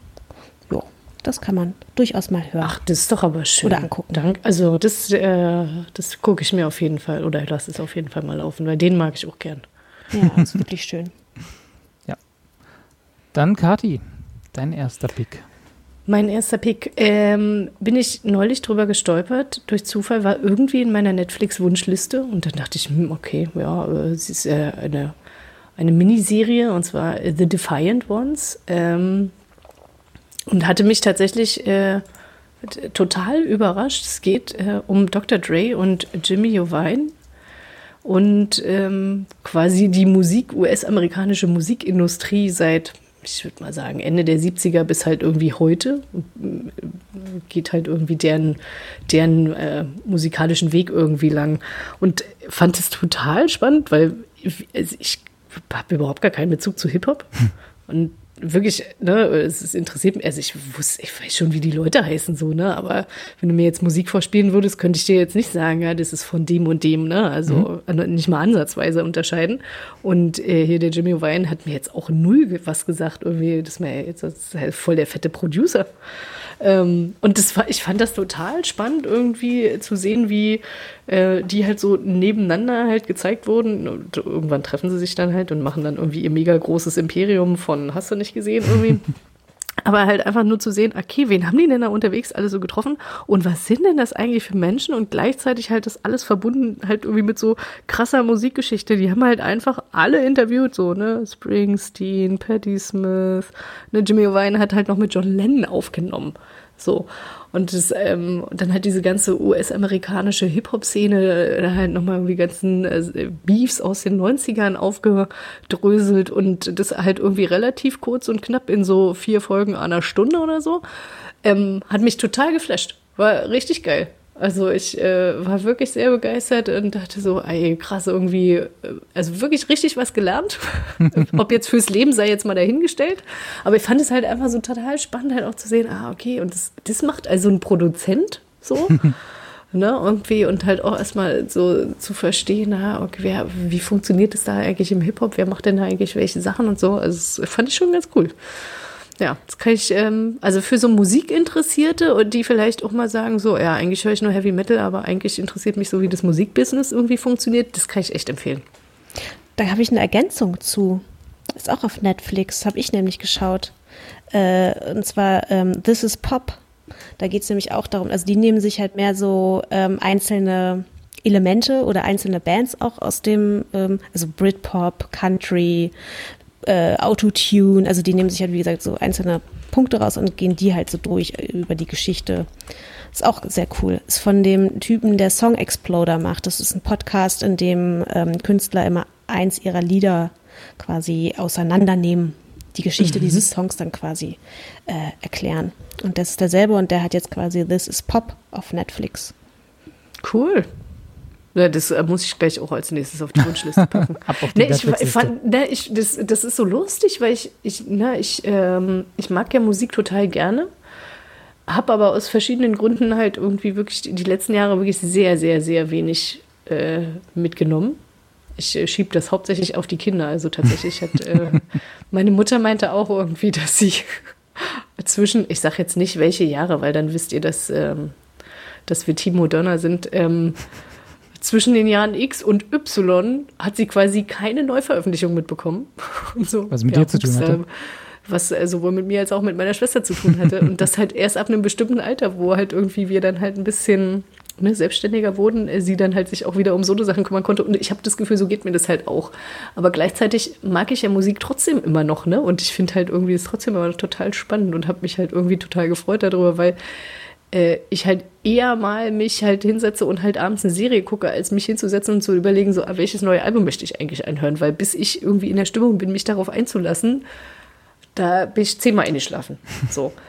Speaker 2: Das kann man durchaus mal hören.
Speaker 3: Ach, das ist doch aber schön.
Speaker 2: Oder angucken.
Speaker 3: Dank, also das, äh, das gucke ich mir auf jeden Fall oder ich lasse es auf jeden Fall mal laufen, weil den mag ich auch gern.
Speaker 2: Ja, ist wirklich schön.
Speaker 1: Dann Kati, dein erster Pick.
Speaker 3: Mein erster Pick, ähm, bin ich neulich drüber gestolpert, durch Zufall, war irgendwie in meiner Netflix-Wunschliste und dann dachte ich, hm, okay, ja, äh, es ist äh, eine, eine Miniserie und zwar The Defiant Ones ähm, und hatte mich tatsächlich äh, total überrascht. Es geht äh, um Dr. Dre und Jimmy Jovine und ähm, quasi die Musik, US-amerikanische Musikindustrie seit ich würde mal sagen, Ende der 70er bis halt irgendwie heute. Geht halt irgendwie deren, deren äh, musikalischen Weg irgendwie lang. Und fand es total spannend, weil ich, ich habe überhaupt gar keinen Bezug zu Hip-Hop. Hm. Und wirklich, ne, es, es interessiert mich, also ich wusste, ich weiß schon, wie die Leute heißen, so, ne, aber wenn du mir jetzt Musik vorspielen würdest, könnte ich dir jetzt nicht sagen, ja, das ist von dem und dem, ne, also mhm. nicht mal ansatzweise unterscheiden. Und äh, hier der Jimmy Wine hat mir jetzt auch null was gesagt, irgendwie, das ist mir jetzt das ist halt voll der fette Producer. Ähm, und das war, ich fand das total spannend, irgendwie zu sehen, wie äh, die halt so nebeneinander halt gezeigt wurden. Und irgendwann treffen sie sich dann halt und machen dann irgendwie ihr mega großes Imperium von, hast du nicht gesehen, irgendwie. Aber halt einfach nur zu sehen, okay, wen haben die denn da unterwegs alle so getroffen und was sind denn das eigentlich für Menschen und gleichzeitig halt das alles verbunden halt irgendwie mit so krasser Musikgeschichte. Die haben halt einfach alle interviewt, so, ne? Springsteen, Patti Smith, ne? Jimmy O'Vine hat halt noch mit John Lennon aufgenommen. So. Und das, ähm, dann halt diese ganze US-amerikanische Hip-Hop-Szene, da halt nochmal irgendwie ganzen äh, Beefs aus den 90ern aufgedröselt und das halt irgendwie relativ kurz und knapp in so vier Folgen einer Stunde oder so. Ähm, hat mich total geflasht. War richtig geil. Also ich äh, war wirklich sehr begeistert und dachte so, ey, krass, irgendwie, äh, also wirklich richtig was gelernt. Ob jetzt fürs Leben sei jetzt mal dahingestellt. Aber ich fand es halt einfach so total spannend, halt auch zu sehen, ah, okay, und das, das macht also ein Produzent so. ne, irgendwie und halt auch erstmal so zu verstehen, na, okay, wer, wie funktioniert das da eigentlich im Hip-Hop, wer macht denn da eigentlich welche Sachen und so. Also das fand ich schon ganz cool ja, das kann ich, ähm, also für so Musikinteressierte und die vielleicht auch mal sagen, so, ja, eigentlich höre ich nur Heavy Metal, aber eigentlich interessiert mich so, wie das Musikbusiness irgendwie funktioniert, das kann ich echt empfehlen.
Speaker 2: Da habe ich eine Ergänzung zu. Ist auch auf Netflix, habe ich nämlich geschaut. Äh, und zwar ähm, This is Pop. Da geht es nämlich auch darum, also die nehmen sich halt mehr so ähm, einzelne Elemente oder einzelne Bands auch aus dem, ähm, also Britpop, Country, äh, Autotune, also die nehmen sich halt, wie gesagt, so einzelne Punkte raus und gehen die halt so durch über die Geschichte. Ist auch sehr cool. Ist von dem Typen, der Song Exploder macht. Das ist ein Podcast, in dem ähm, Künstler immer eins ihrer Lieder quasi auseinandernehmen, die Geschichte mhm. dieses Songs dann quasi äh, erklären. Und das ist derselbe und der hat jetzt quasi This is Pop auf Netflix.
Speaker 3: Cool. Ja, das äh, muss ich gleich auch als nächstes auf die Wunschliste packen. Ab auf die nee, ich, fand, ne, ich, das, das ist so lustig, weil ich, ich, ne, ich, ähm, ich mag ja Musik total gerne. Habe aber aus verschiedenen Gründen halt irgendwie wirklich die letzten Jahre wirklich sehr, sehr, sehr wenig äh, mitgenommen. Ich äh, schiebe das hauptsächlich auf die Kinder. Also tatsächlich hat äh, meine Mutter meinte auch irgendwie, dass sie zwischen, ich sage jetzt nicht welche Jahre, weil dann wisst ihr, dass, ähm, dass wir Team Moderner sind. Ähm, zwischen den Jahren X und Y hat sie quasi keine Neuveröffentlichung mitbekommen.
Speaker 1: so, was mit ja, dir zu tun hatte. Äh,
Speaker 3: was äh, sowohl mit mir als auch mit meiner Schwester zu tun hatte. und das halt erst ab einem bestimmten Alter, wo halt irgendwie wir dann halt ein bisschen ne, selbstständiger wurden, äh, sie dann halt sich auch wieder um so eine Sachen kümmern konnte. Und ich habe das Gefühl, so geht mir das halt auch. Aber gleichzeitig mag ich ja Musik trotzdem immer noch, ne? Und ich finde halt irgendwie es trotzdem immer total spannend und habe mich halt irgendwie total gefreut darüber, weil äh, ich halt eher mal mich halt hinsetze und halt abends eine Serie gucke, als mich hinzusetzen und zu überlegen, so, ah, welches neue Album möchte ich eigentlich einhören, weil bis ich irgendwie in der Stimmung bin, mich darauf einzulassen, da bin ich zehnmal eingeschlafen. So.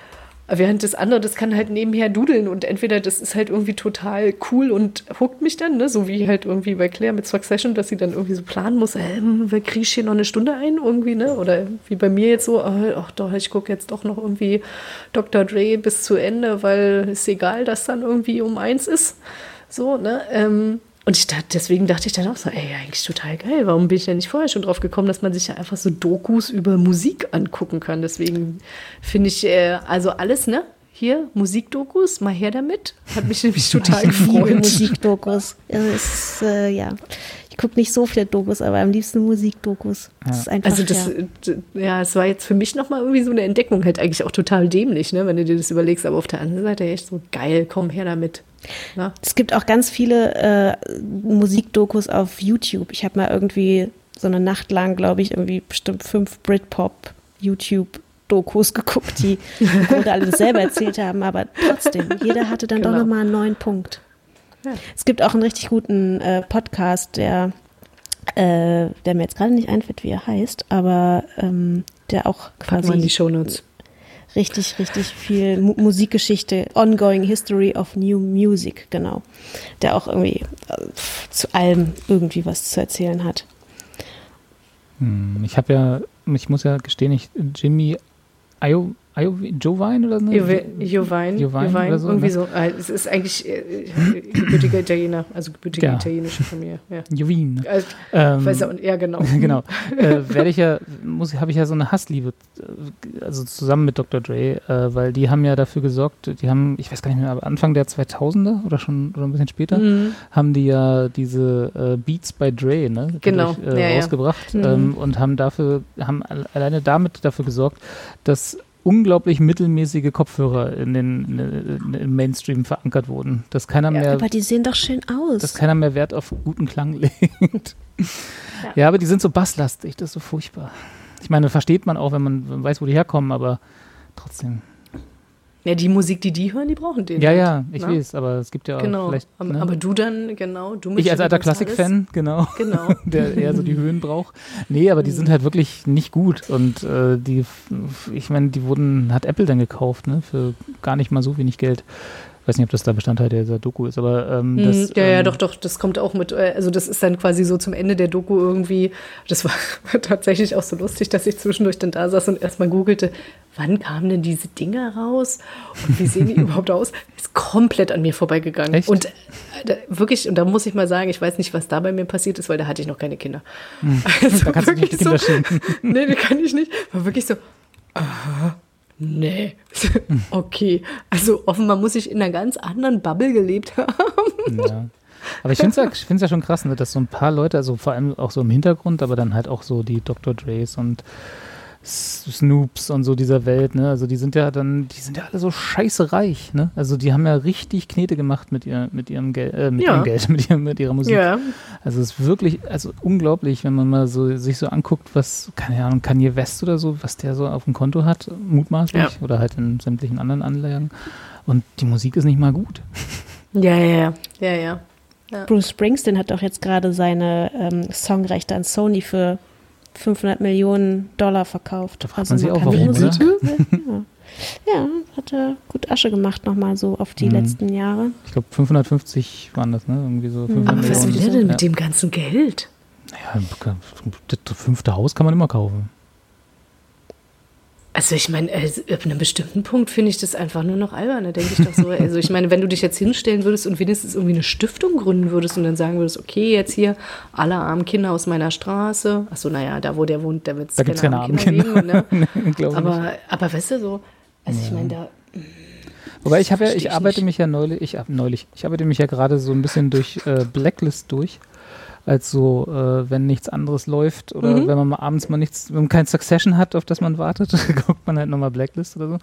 Speaker 3: Während das andere, das kann halt nebenher dudeln und entweder das ist halt irgendwie total cool und huckt mich dann, ne? so wie halt irgendwie bei Claire mit Succession, dass sie dann irgendwie so planen muss, äh, wer kriege ich hier noch eine Stunde ein irgendwie, ne? Oder wie bei mir jetzt so, oh, ach doch, ich gucke jetzt doch noch irgendwie Dr. Dre bis zu Ende, weil ist egal, dass dann irgendwie um eins ist. So, ne? Ähm, und ich dachte, deswegen dachte ich dann auch so, ey, eigentlich total geil. Warum bin ich ja nicht vorher schon drauf gekommen, dass man sich ja einfach so Dokus über Musik angucken kann? Deswegen finde ich, äh, also alles, ne? Hier, Musikdokus, mal her damit. Hat mich nämlich total gefreut.
Speaker 2: Musikdokus. Es ist, äh, ja. Ich gucke nicht so viele Dokus, aber am liebsten Musikdokus. Das ist einfach
Speaker 3: Also das,
Speaker 2: ja.
Speaker 3: d- ja, es war jetzt für mich nochmal irgendwie so eine Entdeckung, halt eigentlich auch total dämlich, ne, wenn du dir das überlegst, aber auf der anderen Seite echt so geil, komm her damit. Ne?
Speaker 2: Es gibt auch ganz viele äh, Musikdokus auf YouTube. Ich habe mal irgendwie so eine Nacht lang, glaube ich, irgendwie bestimmt fünf Britpop YouTube-Dokus geguckt, die im Grunde alle dasselbe erzählt haben, aber trotzdem, jeder hatte dann doch
Speaker 3: Genau.
Speaker 2: nochmal einen neuen Punkt. Es gibt auch einen richtig guten äh, Podcast, der, äh, der mir jetzt gerade nicht einfällt, wie er heißt, aber ähm, der auch
Speaker 3: Packen wir in die
Speaker 2: quasi
Speaker 3: Shownotes.
Speaker 2: richtig, richtig viel Mu Musikgeschichte, Ongoing History of New Music, genau. Der auch irgendwie äh, zu allem irgendwie was zu erzählen hat.
Speaker 1: Hm, Ich habe ja, ich muss ja gestehen, ich Jimmy Io, Jovine oder so?
Speaker 3: Jove- Jovine,
Speaker 1: Jovine oder so,
Speaker 3: irgendwie
Speaker 1: ne?
Speaker 3: so. Äh, Es ist eigentlich äh, gebürtiger Italiener, also gebürtige
Speaker 1: Ja.
Speaker 3: italienische Familie. Ja.
Speaker 1: Jovine.
Speaker 3: Also,
Speaker 1: Ähm,
Speaker 3: weiß ja, genau.
Speaker 1: genau. Äh, werde ich ja, muss, habe ich ja so eine Hassliebe, äh, also zusammen mit Dr. Dre, äh, weil die haben ja dafür gesorgt, die haben, ich weiß gar nicht mehr, aber Anfang der 2000er oder schon oder ein bisschen später,
Speaker 3: Mhm.
Speaker 1: haben die ja diese äh, Beats by Dre, ne,
Speaker 3: Genau,
Speaker 1: dadurch, äh,
Speaker 3: ja,
Speaker 1: rausgebracht
Speaker 3: Mhm.
Speaker 1: ähm, und haben dafür, haben al- alleine damit dafür gesorgt, dass unglaublich mittelmäßige Kopfhörer in den in, in, im Mainstream verankert wurden, dass keiner mehr
Speaker 2: Aber die sehen doch schön aus.
Speaker 1: dass keiner mehr Wert auf guten Klang legt. Ja, aber die sind so basslastig, das ist so furchtbar. Ich meine, versteht man auch, wenn man weiß, wo die herkommen, aber trotzdem.
Speaker 3: Ja, die Musik, die die hören, die brauchen den.
Speaker 1: Ja,
Speaker 3: halt,
Speaker 1: ja, ich
Speaker 3: ne?
Speaker 1: weiß, aber es gibt ja auch
Speaker 3: Genau.
Speaker 1: vielleicht.
Speaker 3: aber,
Speaker 1: ne?
Speaker 3: aber du dann, genau, du
Speaker 1: ich als alter Klassik-Fan, genau,
Speaker 3: Genau.
Speaker 1: der eher so die Höhen braucht. Nee, aber die sind halt wirklich nicht gut. Und äh, die, ich meine, die wurden, hat Apple dann gekauft, ne, für gar nicht mal so wenig Geld. Ich weiß nicht, ob das da Bestandteil dieser Doku ist, aber ähm,
Speaker 3: Mhm,
Speaker 1: das.
Speaker 3: ja, ja,
Speaker 1: ähm,
Speaker 3: doch, doch, das kommt auch mit, äh, also das ist dann quasi so zum Ende der Doku irgendwie, das war tatsächlich auch so lustig, dass ich zwischendurch dann da saß und erstmal googelte, wann kamen denn diese Dinger raus und wie sehen die überhaupt aus? Ist komplett an mir vorbeigegangen.
Speaker 1: Echt?
Speaker 3: Und äh, da, wirklich, und da muss ich mal sagen, ich weiß nicht, was da bei mir passiert ist, weil da hatte ich noch keine Kinder. Also
Speaker 1: Hm. Da kannst du nicht die Kinder schicken.
Speaker 3: nee, die kann ich nicht. War wirklich so, aha, nee. okay. Also offenbar muss ich in einer ganz anderen Bubble gelebt haben.
Speaker 1: Ja. Aber ich finde es ja, ja schon krass, ne, dass so ein paar Leute, also vor allem auch so im Hintergrund, aber dann halt auch so die Dr. Dre's und Snoops und so dieser Welt, ne? Also die sind ja dann, die sind ja alle so scheiße reich, ne? Also die haben ja richtig Knete gemacht mit, ihr, mit ihrem Geld, äh, mit
Speaker 3: Ja.
Speaker 1: ihrem Geld, mit, ihrem, mit ihrer Musik.
Speaker 3: Ja.
Speaker 1: Also es ist wirklich, also unglaublich, wenn man mal so sich so anguckt, was, keine Ahnung, Kanye West oder so, was der so auf dem Konto hat, mutmaßlich,
Speaker 3: Ja.
Speaker 1: oder halt in sämtlichen anderen Anlagen. Und die Musik ist nicht mal gut.
Speaker 3: Ja, ja, ja. Ja, ja.
Speaker 2: Bruce Springsteen hat doch jetzt gerade seine ähm, Songrechte an Sony für 500 Millionen Dollar verkauft. Also
Speaker 1: Da fragt man sich auch, warum,
Speaker 2: Musik- ja. ja, hat er gut Asche gemacht nochmal so auf die
Speaker 1: Mhm.
Speaker 2: letzten Jahre.
Speaker 1: Ich glaube 550 waren das, ne? Irgendwie so 500
Speaker 3: Aber was will der denn
Speaker 1: ja.
Speaker 3: mit dem ganzen Geld?
Speaker 1: Ja, das fünfte Haus kann man immer kaufen.
Speaker 3: Also ich meine, also ab einem bestimmten Punkt finde ich das einfach nur noch albern. Da denke ich doch so, also ich meine, wenn du dich jetzt hinstellen würdest und wenigstens irgendwie eine Stiftung gründen würdest und dann sagen würdest, okay, jetzt hier alle armen Kinder aus meiner Straße. Achso, naja, da wo der wohnt, da wird es
Speaker 1: Da gibt's keine armen Kinder.
Speaker 3: geben. Ne?
Speaker 1: Glaube ich nicht.
Speaker 3: Aber, aber weißt du so, also ich meine, da,
Speaker 1: Wobei ich habe ja, ich arbeite
Speaker 3: nicht.
Speaker 1: mich ja neulich, ich neulich, ich arbeite mich ja gerade so ein bisschen durch äh, Blacklist durch. Als so, äh, wenn nichts anderes läuft oder
Speaker 3: Mhm.
Speaker 1: wenn man mal abends mal nichts, wenn man kein Succession hat, auf das man wartet, guckt man halt nochmal Blacklist oder so.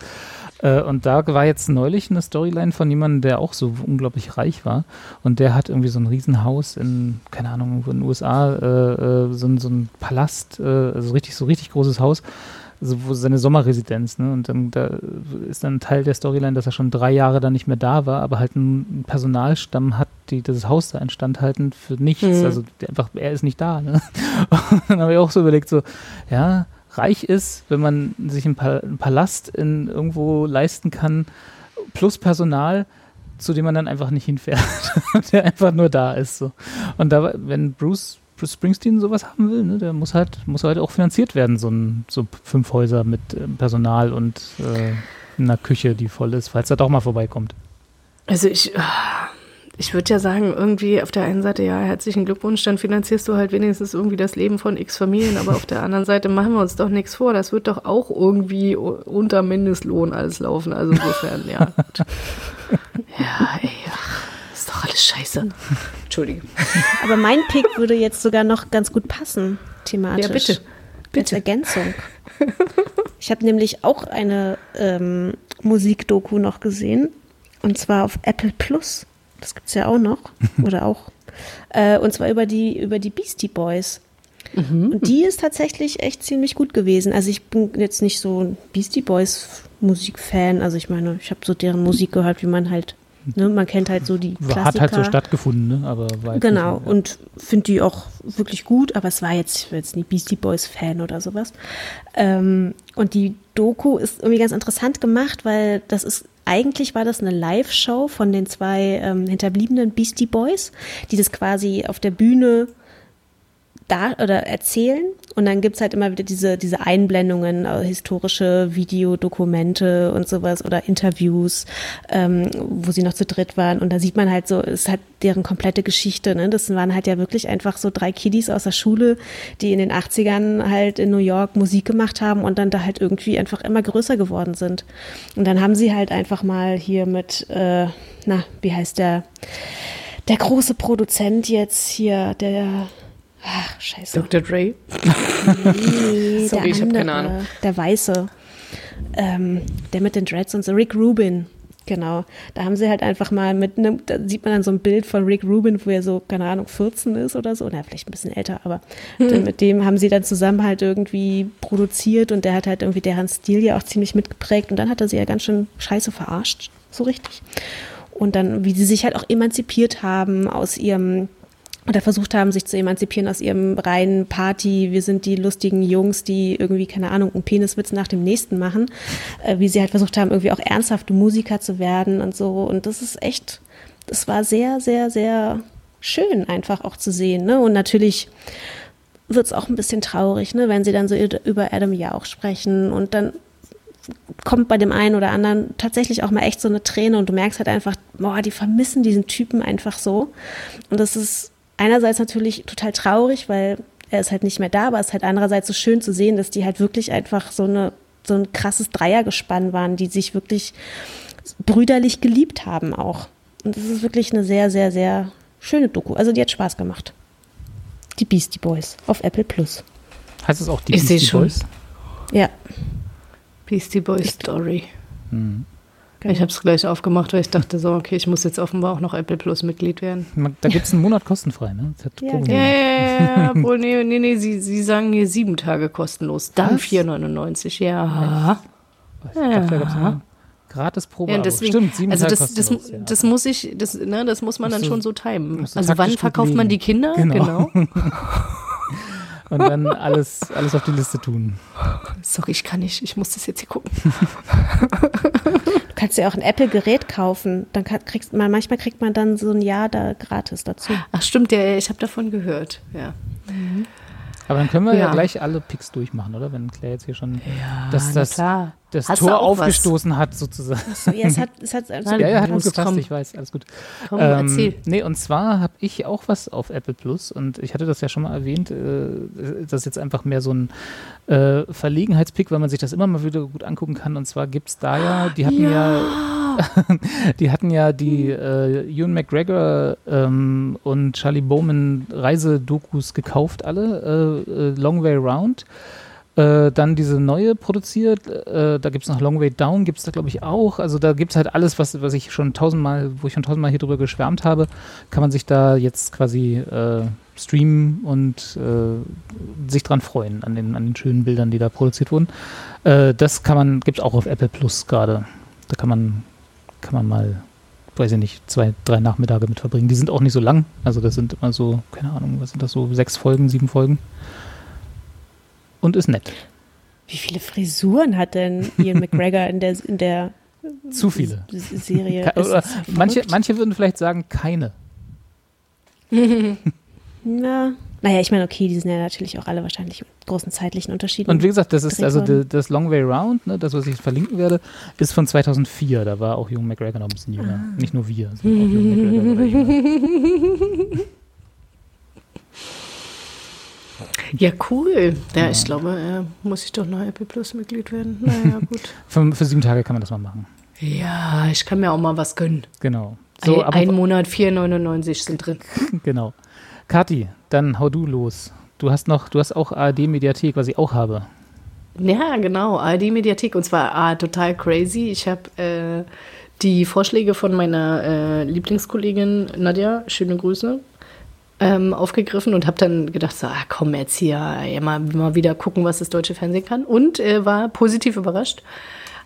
Speaker 1: Äh, und da war jetzt neulich eine Storyline von jemandem, der auch so unglaublich reich war. Und der hat irgendwie so ein Riesenhaus in, keine Ahnung, in den USA, äh, äh, so, ein- so ein Palast, äh, also richtig, so richtig großes Haus also seine Sommerresidenz, ne? Und dann da ist dann Teil der Storyline, dass er schon drei Jahre da nicht mehr da war, aber halt einen Personalstamm hat, die das Haus da instand halten für nichts.
Speaker 3: Mhm.
Speaker 1: Also einfach, er ist nicht da. Ne? Und dann habe ich auch so überlegt, so, ja, reich ist, wenn man sich einen, einen Palast in irgendwo leisten kann, plus Personal, zu dem man dann einfach nicht hinfährt, der einfach nur da ist. So. Und da, wenn Bruce, Bruce Springsteen sowas haben will, ne, der muss halt, muss halt auch finanziert werden, so, ein, so fünf Häuser mit ähm, Personal und äh, einer Küche, die voll ist, falls er doch mal vorbeikommt.
Speaker 3: also ich, ah, ich würde ja sagen, irgendwie auf der einen Seite, ja, herzlichen Glückwunsch, dann finanzierst du halt wenigstens irgendwie das Leben von x Familien, aber auf der anderen Seite machen wir uns doch nichts vor, das wird doch auch irgendwie unter Mindestlohn alles laufen, also insofern, ja. Ja, ey, alles scheiße. Entschuldige.
Speaker 2: Aber mein Pick würde jetzt sogar noch ganz gut passen, thematisch.
Speaker 3: Ja, bitte.
Speaker 2: Als
Speaker 3: Bitte.
Speaker 2: Ergänzung. Ich habe nämlich auch eine ähm, Musikdoku noch gesehen. Und zwar auf Apple Plus. Das gibt es ja auch noch. Oder auch. Äh, und zwar über die, über die Beastie Boys. Und die ist tatsächlich echt ziemlich gut gewesen. Also ich bin jetzt nicht so ein Beastie Boys Musikfan. Also ich meine, ich habe so deren Musik gehört, wie man halt, ne, man kennt halt so die Klassiker.
Speaker 1: Hat halt so stattgefunden, ne? aber
Speaker 2: Genau,
Speaker 1: nicht ja.
Speaker 2: und finde die auch wirklich gut, aber es war jetzt, ich war jetzt nicht Beastie Boys Fan oder sowas. Ähm, und die Doku ist irgendwie ganz interessant gemacht, weil das ist, eigentlich war das eine Live-Show von den zwei ähm, hinterbliebenen Beastie Boys, die das quasi auf der Bühne da oder erzählen und dann gibt's halt immer wieder diese, diese Einblendungen, äh, historische Videodokumente und sowas oder Interviews, ähm, wo sie noch zu dritt waren und da sieht man halt so, es ist halt deren komplette Geschichte, ne? Das waren halt ja wirklich einfach so drei Kiddies aus der Schule, die in den 80ern halt in New York Musik gemacht haben und dann da halt irgendwie einfach immer größer geworden sind. Und dann haben sie halt einfach mal hier mit, äh, na, wie heißt der, der große Produzent jetzt hier, der Ach, scheiße.
Speaker 3: Dr. Dre.
Speaker 2: Nee,
Speaker 3: Sorry, ich hab keine Ahnung.
Speaker 2: Der Weiße. Ähm, der mit den Dreads und so. Rick Rubin. Genau. Da haben sie halt einfach mal mit einem, da sieht man dann so ein Bild von Rick Rubin, wo er so, keine Ahnung, 14 ist oder so. Na, vielleicht ein bisschen älter, aber dann mit dem haben sie dann zusammen halt irgendwie produziert und der hat halt irgendwie deren Stil ja auch ziemlich mitgeprägt und dann hat er sie ja ganz schön scheiße verarscht. So richtig. Und dann, wie sie sich halt auch emanzipiert haben aus ihrem oder versucht haben, sich zu emanzipieren aus ihrem reinen Party, wir sind die lustigen Jungs, die irgendwie, keine Ahnung, einen Peniswitz nach dem nächsten machen, äh, wie sie halt versucht haben, irgendwie auch ernsthafte Musiker zu werden und so. Und das ist echt, das war sehr, sehr, sehr schön einfach auch zu sehen. Ne? Und natürlich wird es auch ein bisschen traurig, ne? wenn sie dann so über Adam Jauch sprechen und dann kommt bei dem einen oder anderen tatsächlich auch mal echt so eine Träne und du merkst halt einfach, boah, die vermissen diesen Typen einfach so. Und das ist einerseits natürlich total traurig, weil er ist halt nicht mehr da, aber es ist halt andererseits so schön zu sehen, dass die halt wirklich einfach so eine so ein krasses Dreiergespann waren, die sich wirklich brüderlich geliebt haben auch. Und das ist wirklich eine sehr, sehr, sehr schöne Doku. Also die hat Spaß gemacht. Die Beastie Boys auf Apple Plus.
Speaker 1: Heißt es auch die
Speaker 3: Ich
Speaker 1: Beastie
Speaker 3: schon.
Speaker 1: Boys?
Speaker 2: Ja.
Speaker 3: Beastie Boys Story.
Speaker 1: Hm.
Speaker 3: Ich habe es gleich aufgemacht, weil ich dachte so, okay, ich muss jetzt offenbar auch noch Apple Plus Mitglied werden.
Speaker 1: Da gibt es einen Monat kostenfrei, ne? Das hat
Speaker 2: Ja,
Speaker 3: Ja, ja, ja, obwohl, nee, nee, nee, sie, sie sagen hier sieben Tage kostenlos, dann
Speaker 1: Was?
Speaker 3: 4,99, ja.
Speaker 1: Ich dachte, da gratis Probe.
Speaker 3: Ja, deswegen,
Speaker 1: Stimmt, sieben
Speaker 3: also
Speaker 1: Tage
Speaker 3: das, das,
Speaker 1: kostenlos, ja.
Speaker 3: das muss ich, das, ne, das muss man
Speaker 1: Musst
Speaker 3: dann
Speaker 1: du-
Speaker 3: schon so timen. Also wann verkauft man die. Kinder?
Speaker 1: Genau.
Speaker 3: genau.
Speaker 1: Und dann alles, alles auf die Liste tun.
Speaker 3: Sorry, ich kann nicht, ich muss das jetzt hier gucken.
Speaker 2: Du kannst ja auch ein Apple-Gerät kaufen. Dann kann, kriegst man, manchmal kriegt man dann so ein Jahr da gratis dazu.
Speaker 3: Ach stimmt, ja, ja, ich habe davon gehört. Ja.
Speaker 1: Aber dann können wir ja,
Speaker 3: Ja.
Speaker 1: gleich alle Picks durchmachen, oder? Wenn Claire jetzt hier schon
Speaker 3: Ja,
Speaker 1: das, das, das Tor
Speaker 3: auch was?
Speaker 1: aufgestoßen hat, sozusagen.
Speaker 2: So, ja, es hat, es hat, also,
Speaker 1: Ja, ja, hat gut gepasst,
Speaker 3: komm.
Speaker 1: ich weiß, alles gut.
Speaker 3: Komm, erzähl.
Speaker 1: Nee, und zwar habe ich auch was auf Apple Plus und ich hatte das ja schon mal erwähnt, äh, das ist jetzt einfach mehr so ein äh, Verlegenheitspick, weil man sich das immer mal wieder gut angucken kann. Und zwar gibt es da ja, die hatten ja, die hatten ja die äh, Ewan McGregor ähm, und Charlie Bowman Reisedokus gekauft, alle, äh, äh, Long Way Round. Äh, dann diese neue produziert, äh, da gibt es noch Long Way Down, gibt es da glaube ich auch. Also da gibt es halt alles, was, was ich schon tausendmal, wo ich schon tausendmal hier drüber geschwärmt habe, kann man sich da jetzt quasi äh, streamen und äh, sich dran freuen an den, an den schönen Bildern, die da produziert wurden. Äh, das kann man, gibt es auch auf Apple Plus gerade. Da kann man, kann man mal, weiß ich nicht, zwei, drei Nachmittage mit verbringen. Die sind auch nicht so lang. Also das sind immer so, keine Ahnung, was sind das so, sechs Folgen, sieben Folgen. Und ist nett.
Speaker 2: wie viele Frisuren hat denn Ian McGregor in der, in der
Speaker 1: Zu viele.
Speaker 2: Serie?
Speaker 1: Manche, manche würden vielleicht sagen, keine.
Speaker 2: Na, naja, ich meine, okay, die sind ja natürlich auch alle wahrscheinlich mit großen zeitlichen Unterschieden.
Speaker 1: Und wie gesagt, das ist also de- das Long Way Round, ne, das, was ich verlinken werde, ist von 2004. Da war auch Jung McGregor noch ein bisschen jünger.
Speaker 2: Ah.
Speaker 1: Nicht nur wir, sondern auch Ewan McGregor.
Speaker 3: Ja, cool. Ja, ich glaube, äh, muss ich doch noch Apple Plus Mitglied werden. Naja, gut.
Speaker 1: Für, für sieben Tage kann man das mal machen.
Speaker 3: ja, ich kann mir auch mal was gönnen.
Speaker 1: Genau. So,
Speaker 3: ein,
Speaker 1: aber
Speaker 3: ein Monat 4,99 sind drin.
Speaker 1: genau. Kathi, dann hau du los. Du hast noch, du hast auch ARD-Mediathek, was ich auch habe.
Speaker 3: Ja, genau, ARD-Mediathek und zwar ah, total crazy. Ich habe äh, die Vorschläge von meiner äh, Lieblingskollegin Nadja, schöne Grüße, ähm, aufgegriffen und habe dann gedacht, so, ah, komm, jetzt hier ja, mal, mal wieder gucken, was das deutsche Fernsehen kann und äh, war positiv überrascht.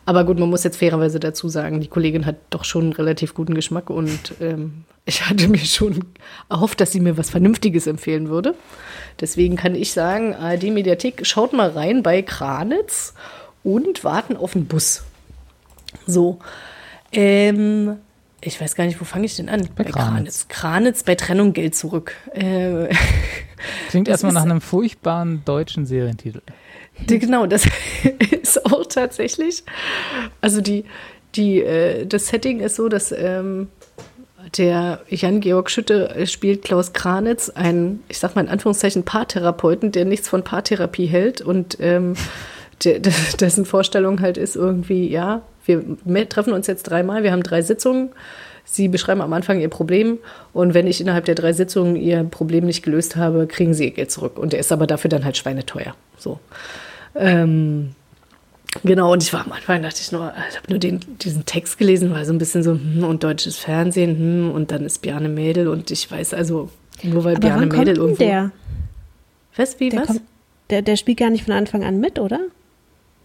Speaker 3: Aber gut, man muss jetzt fairerweise dazu sagen, die Kollegin hat doch schon einen relativ guten Geschmack und ähm, ich hatte mir schon erhofft, dass sie mir was Vernünftiges empfehlen würde. Deswegen kann ich sagen, ARD Mediathek, schaut mal rein bei Kranitz und warten auf den Bus. So. Ähm, ich weiß gar nicht, wo fange ich denn an?
Speaker 1: Bei Kranitz.
Speaker 3: Kranitz bei Trennung Geld zurück. Äh,
Speaker 1: Klingt erstmal nach einem furchtbaren deutschen Serientitel.
Speaker 3: Genau, das ist auch tatsächlich. Also die, die, äh, das Setting ist so, dass ähm, der Jan-Georg Schütte äh, spielt Klaus Kranitz, einen, ich sag mal in Anführungszeichen, Paartherapeuten, der nichts von Paartherapie hält und ähm, der, dessen Vorstellung halt ist irgendwie, ja, wir treffen uns jetzt dreimal, wir haben drei Sitzungen. Sie beschreiben am Anfang ihr Problem und wenn ich innerhalb der drei Sitzungen ihr Problem nicht gelöst habe, kriegen sie ihr Geld zurück. Und der ist aber dafür dann halt schweineteuer. So. Ähm, genau, und ich war am Anfang, dachte ich nur, ich habe nur den, diesen Text gelesen, war so ein bisschen so, hm, und deutsches Fernsehen, hm, und dann ist Bjarne Mädel und ich weiß also, nur weil
Speaker 2: Aber
Speaker 3: Bjarne
Speaker 2: wann kommt
Speaker 3: Mädel
Speaker 2: denn
Speaker 3: irgendwo.
Speaker 2: der?
Speaker 3: Was, wie,
Speaker 2: Der,
Speaker 3: was?
Speaker 2: kommt, der? der spielt gar nicht von Anfang an mit, oder?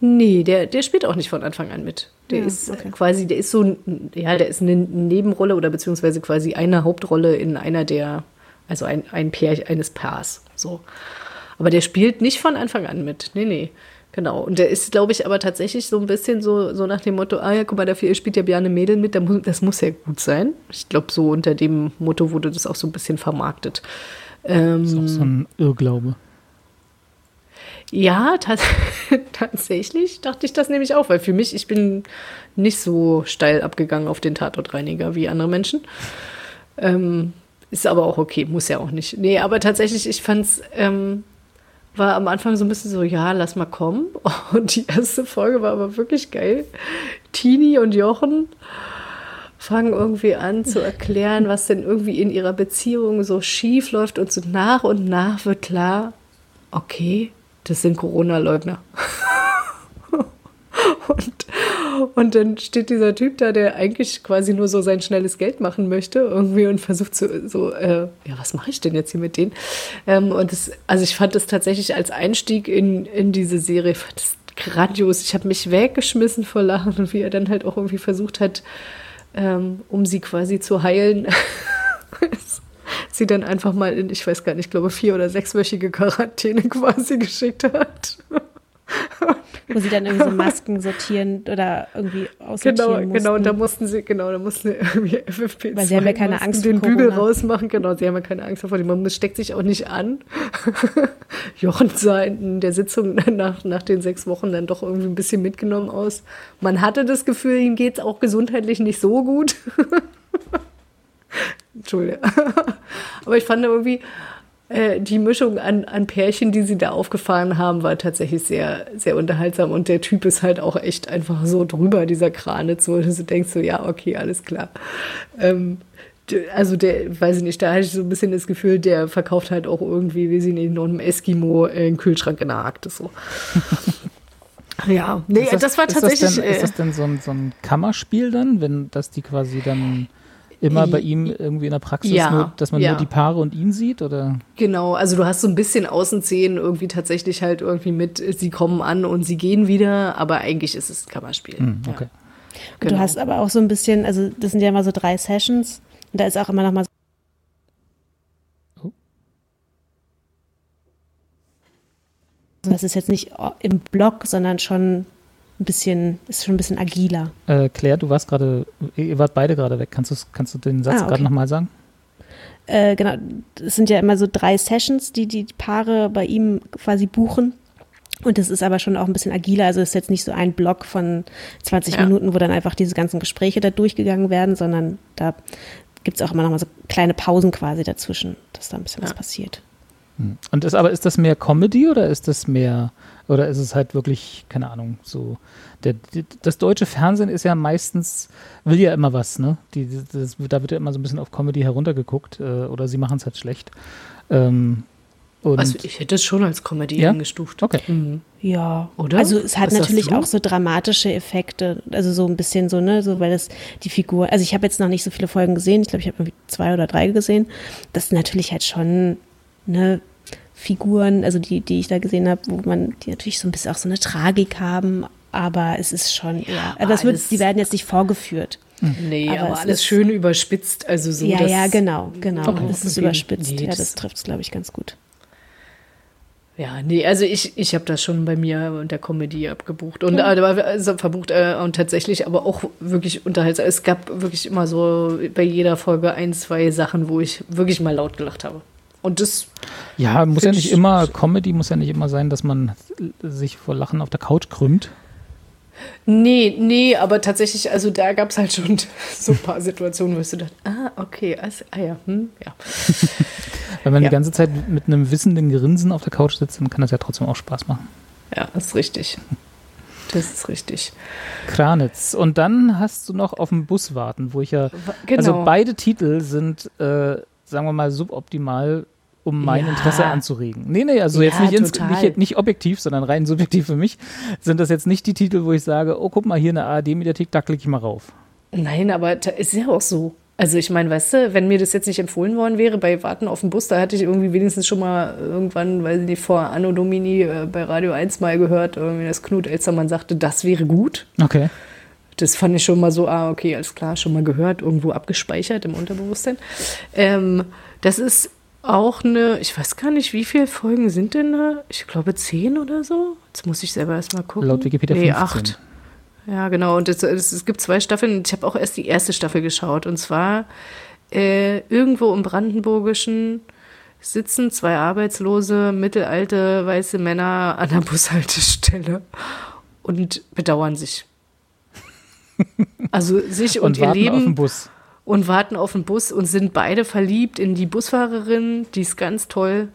Speaker 3: Nee, der, der spielt auch nicht von Anfang an mit. Der
Speaker 2: Ja,
Speaker 3: ist
Speaker 2: okay.
Speaker 3: quasi, der ist so, ja, der ist eine Nebenrolle oder beziehungsweise quasi eine Hauptrolle in einer der, also ein, ein Pär eines Paars. So. Aber der spielt nicht von Anfang an mit. Nee, nee. Genau. Und der ist, glaube ich, aber tatsächlich so ein bisschen so, so nach dem Motto, ah ja, guck mal, dafür spielt ja Bjarne Mädel mit, das muss ja gut sein. Ich glaube, so unter dem Motto wurde das auch so ein bisschen vermarktet. Ähm,
Speaker 1: Das ist auch so ein Irrglaube.
Speaker 3: ja, tats tatsächlich dachte ich das nämlich auch, weil für mich, ich bin nicht so steil abgegangen auf den Tatortreiniger wie andere Menschen. Ähm, ist aber auch okay, muss ja auch nicht. Nee, aber tatsächlich, ich fand's, ähm, war am Anfang so ein bisschen so, ja, lass mal kommen. Und die erste Folge war aber wirklich geil. Tini und Jochen fangen irgendwie an zu erklären, was denn irgendwie in ihrer Beziehung so schief läuft und so nach und nach wird klar, okay, das sind Corona-Leugner. und, und dann steht dieser Typ da, der eigentlich quasi nur so sein schnelles Geld machen möchte, irgendwie und versucht so, so äh, ja, was mache ich denn jetzt hier mit denen? Ähm, und das, also ich fand das tatsächlich als Einstieg in, in diese Serie fand das grandios. Ich habe mich weggeschmissen vor Lachen und wie er dann halt auch irgendwie versucht hat, ähm, um sie quasi zu heilen, sie dann einfach mal in, ich weiß gar nicht, ich glaube vier- oder sechswöchige Quarantäne quasi geschickt hat.
Speaker 2: Wo sie dann irgendwie so Masken sortieren oder irgendwie aussortieren
Speaker 3: Genau,
Speaker 2: mussten.
Speaker 3: genau, und da mussten sie, genau, da mussten sie irgendwie FFP2
Speaker 2: Weil sie haben ja keine Angst vor
Speaker 3: den Bügel
Speaker 2: Corona.
Speaker 3: rausmachen, genau, sie haben ja keine Angst davor, man muss- steckt sich auch nicht an. Jochen sah in der Sitzung nach, nach den sechs Wochen dann doch irgendwie ein bisschen mitgenommen aus. Man hatte das Gefühl, ihm geht es auch gesundheitlich nicht so gut. Entschuldige. Aber ich fand irgendwie, äh, die Mischung an, an Pärchen, die sie da aufgefahren haben, war tatsächlich sehr, sehr unterhaltsam. Und der Typ ist halt auch echt einfach so drüber, dieser Kranitz, wo du so denkst, so, ja, okay, alles klar. Ähm, also der, weiß ich nicht, da hatte ich so ein bisschen das Gefühl, der verkauft halt auch irgendwie, wie sie nicht, noch einem Eskimo einen Kühlschrank in der Arktis so. ja, nee,
Speaker 1: Ist
Speaker 3: das, war
Speaker 1: ist
Speaker 3: tatsächlich.
Speaker 1: Das denn,
Speaker 3: äh,
Speaker 1: ist das denn so ein, so ein Kammerspiel dann, wenn das die quasi dann immer bei ihm irgendwie in der Praxis,
Speaker 3: Ja,
Speaker 1: nur, dass man
Speaker 3: ja.
Speaker 1: nur die Paare und ihn sieht? Oder?
Speaker 3: Genau, also du hast so ein bisschen Außenszenen irgendwie tatsächlich halt irgendwie mit, sie kommen an und sie gehen wieder, aber eigentlich ist es ein Kammerspiel.
Speaker 1: Hm, okay.
Speaker 3: Ja, genau.
Speaker 2: du hast aber auch so ein bisschen, also das sind ja immer so drei Sessions und da ist auch immer noch mal so
Speaker 1: Oh.
Speaker 2: Das ist jetzt nicht im Block, sondern schon ein bisschen, ist schon ein bisschen agiler.
Speaker 1: Äh, Claire, du warst gerade, ihr wart beide gerade weg. Kannst, kannst du den Satz
Speaker 2: Ah, okay.
Speaker 1: gerade nochmal sagen?
Speaker 2: Äh, genau, es sind ja immer so drei Sessions, die die Paare bei ihm quasi buchen. Und das ist aber schon auch ein bisschen agiler. Also es ist jetzt nicht so ein Block von 20
Speaker 3: Ja.
Speaker 2: Minuten, wo dann einfach diese ganzen Gespräche da durchgegangen werden, sondern da gibt es auch immer noch mal so kleine Pausen quasi dazwischen, dass da ein bisschen was
Speaker 3: Ja.
Speaker 2: passiert.
Speaker 1: Und ist aber ist das mehr Comedy oder ist das mehr Oder ist es halt wirklich, keine Ahnung, so. Der, das deutsche Fernsehen ist ja meistens, will ja immer was, ne? Die, das, da wird ja immer so ein bisschen auf Comedy heruntergeguckt äh, oder sie machen es halt schlecht. Ähm, und
Speaker 3: Also ich hätte es schon als Comedy
Speaker 1: Ja?
Speaker 3: eingestuft.
Speaker 1: Okay.
Speaker 3: Mhm.
Speaker 2: Ja,
Speaker 3: Oder?
Speaker 2: Also es hat
Speaker 3: sagst
Speaker 2: natürlich auch so dramatische Effekte, also so ein bisschen so, ne, so weil es die Figur, also ich habe jetzt noch nicht so viele Folgen gesehen, ich glaube, ich habe irgendwie zwei oder drei gesehen. Das sind natürlich halt schon ne Figuren, also die, die ich da gesehen habe, wo man die natürlich so ein bisschen auch so eine Tragik haben, aber es ist schon, ja,
Speaker 3: aber
Speaker 2: das wird, die werden jetzt nicht vorgeführt.
Speaker 3: Nee,
Speaker 2: Aber
Speaker 3: aber,
Speaker 2: es
Speaker 3: alles
Speaker 2: ist-
Speaker 3: schön überspitzt. Also so,
Speaker 2: ja,
Speaker 3: dass-
Speaker 2: ja, genau, genau.
Speaker 3: Okay.
Speaker 2: Das ist überspitzt.
Speaker 3: Nee,
Speaker 2: ja,
Speaker 3: das-
Speaker 2: das trifft es, glaube ich, ganz gut.
Speaker 3: Ja, nee, also ich, ich habe das schon bei mir und der Comedy abgebucht und äh, also verbucht äh, und tatsächlich aber auch wirklich unterhaltsam. Es gab wirklich immer so bei jeder Folge ein, zwei Sachen, wo ich wirklich mal laut gelacht habe. Und das,
Speaker 1: Ja, muss ja nicht
Speaker 3: ich-
Speaker 1: immer, Comedy muss ja nicht immer sein, dass man sich vor Lachen auf der Couch krümmt.
Speaker 3: nee, nee, aber tatsächlich, also da gab es halt schon so ein paar Situationen, wo ich so dachte, ah, okay, also, ah ja, hm, ja.
Speaker 1: Wenn man
Speaker 3: Ja.
Speaker 1: die ganze Zeit mit einem wissenden Grinsen auf der Couch sitzt, dann kann das ja trotzdem auch Spaß machen.
Speaker 3: Ja, das ist richtig. Das ist richtig.
Speaker 1: Kranitz. Und dann hast du noch auf dem Bus warten, wo ich ja.
Speaker 3: Genau.
Speaker 1: Also beide Titel sind, äh, sagen wir mal, suboptimal, um mein
Speaker 3: Ja.
Speaker 1: Interesse anzuregen. Nee, nee, also jetzt
Speaker 3: Ja,
Speaker 1: nicht, ins, nicht, nicht objektiv, sondern rein subjektiv für mich, sind das jetzt nicht die Titel, wo ich sage, oh, guck mal, hier eine ARD-Mediathek, da klicke ich mal rauf.
Speaker 3: Nein, aber ta- ist ja auch so. Also ich meine, weißt du, wenn mir das jetzt nicht empfohlen worden wäre bei Warten auf den Bus, da hatte ich irgendwie wenigstens schon mal irgendwann, weiß ich nicht, vor Anno Domini äh, bei Radio 1 mal gehört, irgendwie, dass Knut Elzermann sagte, das wäre gut.
Speaker 1: Okay.
Speaker 3: Das fand ich schon mal so, ah, okay, alles klar, schon mal gehört, irgendwo abgespeichert im Unterbewusstsein. Ähm, das ist auch eine, ich weiß gar nicht, wie viele Folgen sind denn da? Ich glaube zehn oder so. Jetzt muss ich selber erstmal gucken.
Speaker 1: Laut Wikipedia
Speaker 3: nee,
Speaker 1: 15.
Speaker 3: acht. Ja, genau. Und es, es, es gibt zwei Staffeln. Ich habe auch erst die erste Staffel geschaut. Und zwar äh, irgendwo im Brandenburgischen sitzen zwei arbeitslose, mittelalte, weiße Männer an der Bushaltestelle und bedauern sich. Also sich und,
Speaker 1: Und,
Speaker 3: ihr
Speaker 1: warten auf den
Speaker 3: Leben
Speaker 1: Bus.
Speaker 3: Und warten auf den Bus und sind beide verliebt in die Busfahrerin, die ist ganz toll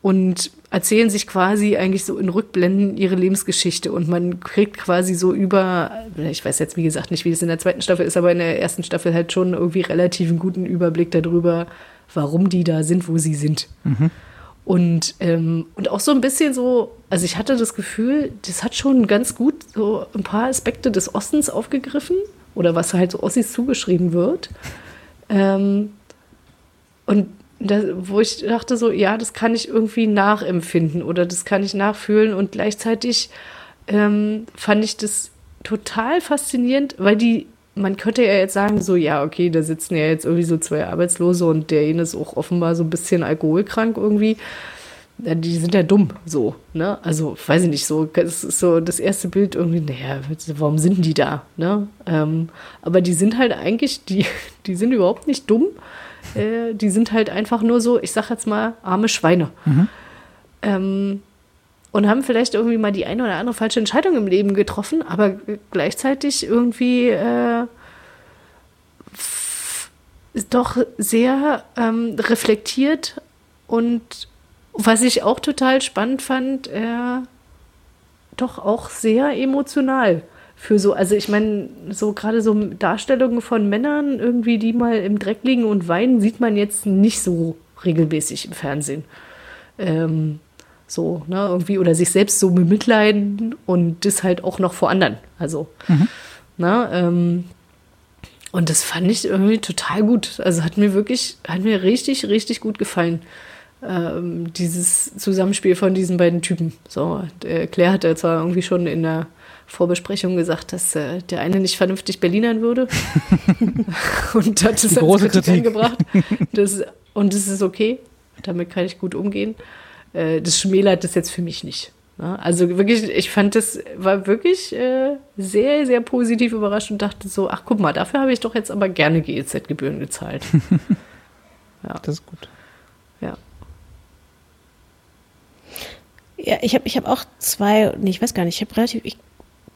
Speaker 3: und erzählen sich quasi eigentlich so in Rückblenden ihre Lebensgeschichte und man kriegt quasi so über, ich weiß jetzt wie gesagt nicht, wie es in der zweiten Staffel ist, aber in der ersten Staffel halt schon irgendwie relativ einen guten Überblick darüber, warum die da sind, wo sie sind. Und, ähm, und auch so ein bisschen so, also ich hatte das Gefühl, das hat schon ganz gut so ein paar Aspekte des Ostens aufgegriffen oder was halt so Ossis zugeschrieben wird. Ähm, und da, wo ich dachte so, ja, das kann ich irgendwie nachempfinden oder das kann ich nachfühlen und gleichzeitig ähm, fand ich das total faszinierend, weil die, man könnte ja jetzt sagen, so, ja, okay, da sitzen ja jetzt irgendwie so zwei Arbeitslose und der eine ist auch offenbar so ein bisschen alkoholkrank irgendwie. Die sind ja dumm, so, ne? Also, weiß ich nicht, so, das ist so das erste Bild irgendwie, naja, warum sind die da, ne? Ähm, aber die sind halt eigentlich, die, die sind überhaupt nicht dumm. Äh, die sind halt einfach nur so, ich sag jetzt mal, arme Schweine. Ähm, und haben vielleicht irgendwie mal die eine oder andere falsche Entscheidung im Leben getroffen, aber gleichzeitig irgendwie äh, doch sehr ähm, reflektiert und was ich auch total spannend fand, äh, doch auch sehr emotional für so, also ich meine, so gerade so Darstellungen von Männern irgendwie, die mal im Dreck liegen und weinen, sieht man jetzt nicht so regelmäßig im Fernsehen. Ähm, so, ne, irgendwie, oder sich selbst so bemitleiden und das halt auch noch vor anderen. Also, ne, ähm, und das fand ich irgendwie total gut. Also hat mir wirklich, hat mir richtig, richtig gut gefallen. Ähm, dieses Zusammenspiel von diesen beiden Typen. So, der Claire hat ja zwar irgendwie schon in der Vorbesprechung gesagt, dass äh, der eine nicht vernünftig Berlinern würde. und hat es
Speaker 1: Die große Kritik.
Speaker 3: eingebracht. Das, und das ist okay. Damit kann ich gut umgehen. Äh, das schmälert das jetzt für mich nicht. Ne? Also wirklich, ich fand das war wirklich äh, sehr, sehr positiv überrascht und dachte so, ach guck mal, dafür habe ich doch jetzt aber gerne GEZ-Gebühren gezahlt.
Speaker 1: Das ist gut.
Speaker 3: ja.
Speaker 2: Ja, ich habe ich hab auch zwei, nee, ich weiß gar nicht, ich habe relativ, ich,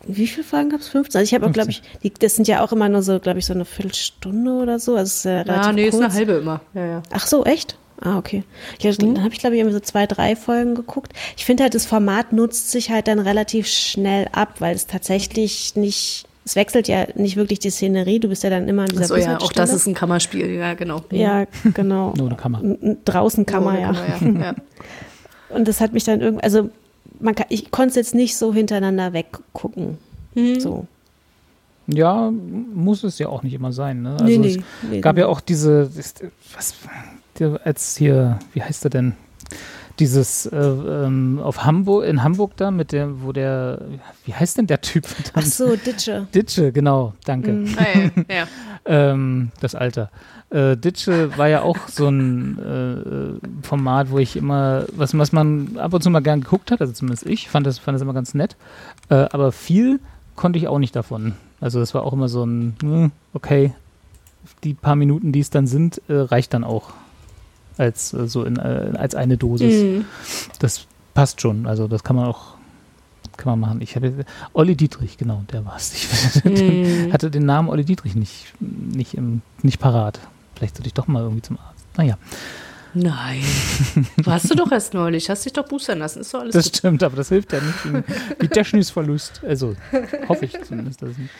Speaker 2: wie viele Folgen gab es? 15? Also ich habe auch, glaube ich, die, das sind ja auch immer nur so, glaube ich, so eine Viertelstunde oder so. Also es ist ja relativ
Speaker 3: Ah, nee, ist
Speaker 2: kurz.
Speaker 3: eine halbe immer. Ja, ja.
Speaker 2: Ach so, echt? Ah, okay. Ja, dann habe ich, glaube ich, irgendwie so zwei, drei Folgen geguckt. Ich finde halt, das Format nutzt sich halt dann relativ schnell ab, weil es tatsächlich nicht, es wechselt ja nicht wirklich die Szenerie. Du bist ja dann immer an dieser
Speaker 3: Achso, ja, auch das ist ein Kammerspiel, ja, genau.
Speaker 2: Ja, genau.
Speaker 1: Nur eine Kammer.
Speaker 2: Draußen kann man ja.
Speaker 3: Kammer, ja.
Speaker 2: Und das hat mich dann irgendwie, also man kann, ich konnte es jetzt nicht so hintereinander weggucken.
Speaker 3: Mhm.
Speaker 2: So.
Speaker 1: Ja, muss es ja auch nicht immer sein. Ne? Also
Speaker 2: Nee, nee,
Speaker 1: es
Speaker 2: nee,
Speaker 1: gab ja auch diese, ist- was, der, als hier, wie heißt er denn? Dieses äh, ähm, auf Hamburg, in Hamburg da, mit dem, wo der, wie heißt denn der Typ?
Speaker 2: Ach so, Ditsche.
Speaker 1: Ditsche, genau, danke.
Speaker 2: Mhm.
Speaker 3: Ah, ja, ja.
Speaker 1: Ähm, das Alter. Äh, Ditsche war ja auch so ein äh, Format, wo ich immer, was, was man ab und zu mal gern geguckt hat, also zumindest ich, fand das, fand das immer ganz nett. Äh, aber viel konnte ich auch nicht davon. Also das war auch immer so ein, hm, okay, die paar Minuten, die es dann sind, äh, reicht dann auch als äh, so in, äh, als eine Dosis.
Speaker 3: Mhm.
Speaker 1: Das passt schon. Also das kann man auch kann man machen. Ich habe Olli Dietrich, genau, der war es. Ich
Speaker 3: Mhm.
Speaker 1: hatte den Namen Olli Dietrich nicht, nicht, im, nicht parat. Vielleicht sollte ich doch mal irgendwie zum Arzt. Naja,
Speaker 3: Nein. Warst du doch erst neulich, hast dich doch boostern lassen, ist doch alles
Speaker 1: das
Speaker 3: gut.
Speaker 1: stimmt, aber das hilft ja nicht gegen Gedächtnisverlust. Also hoffe ich zumindest. Dass nicht.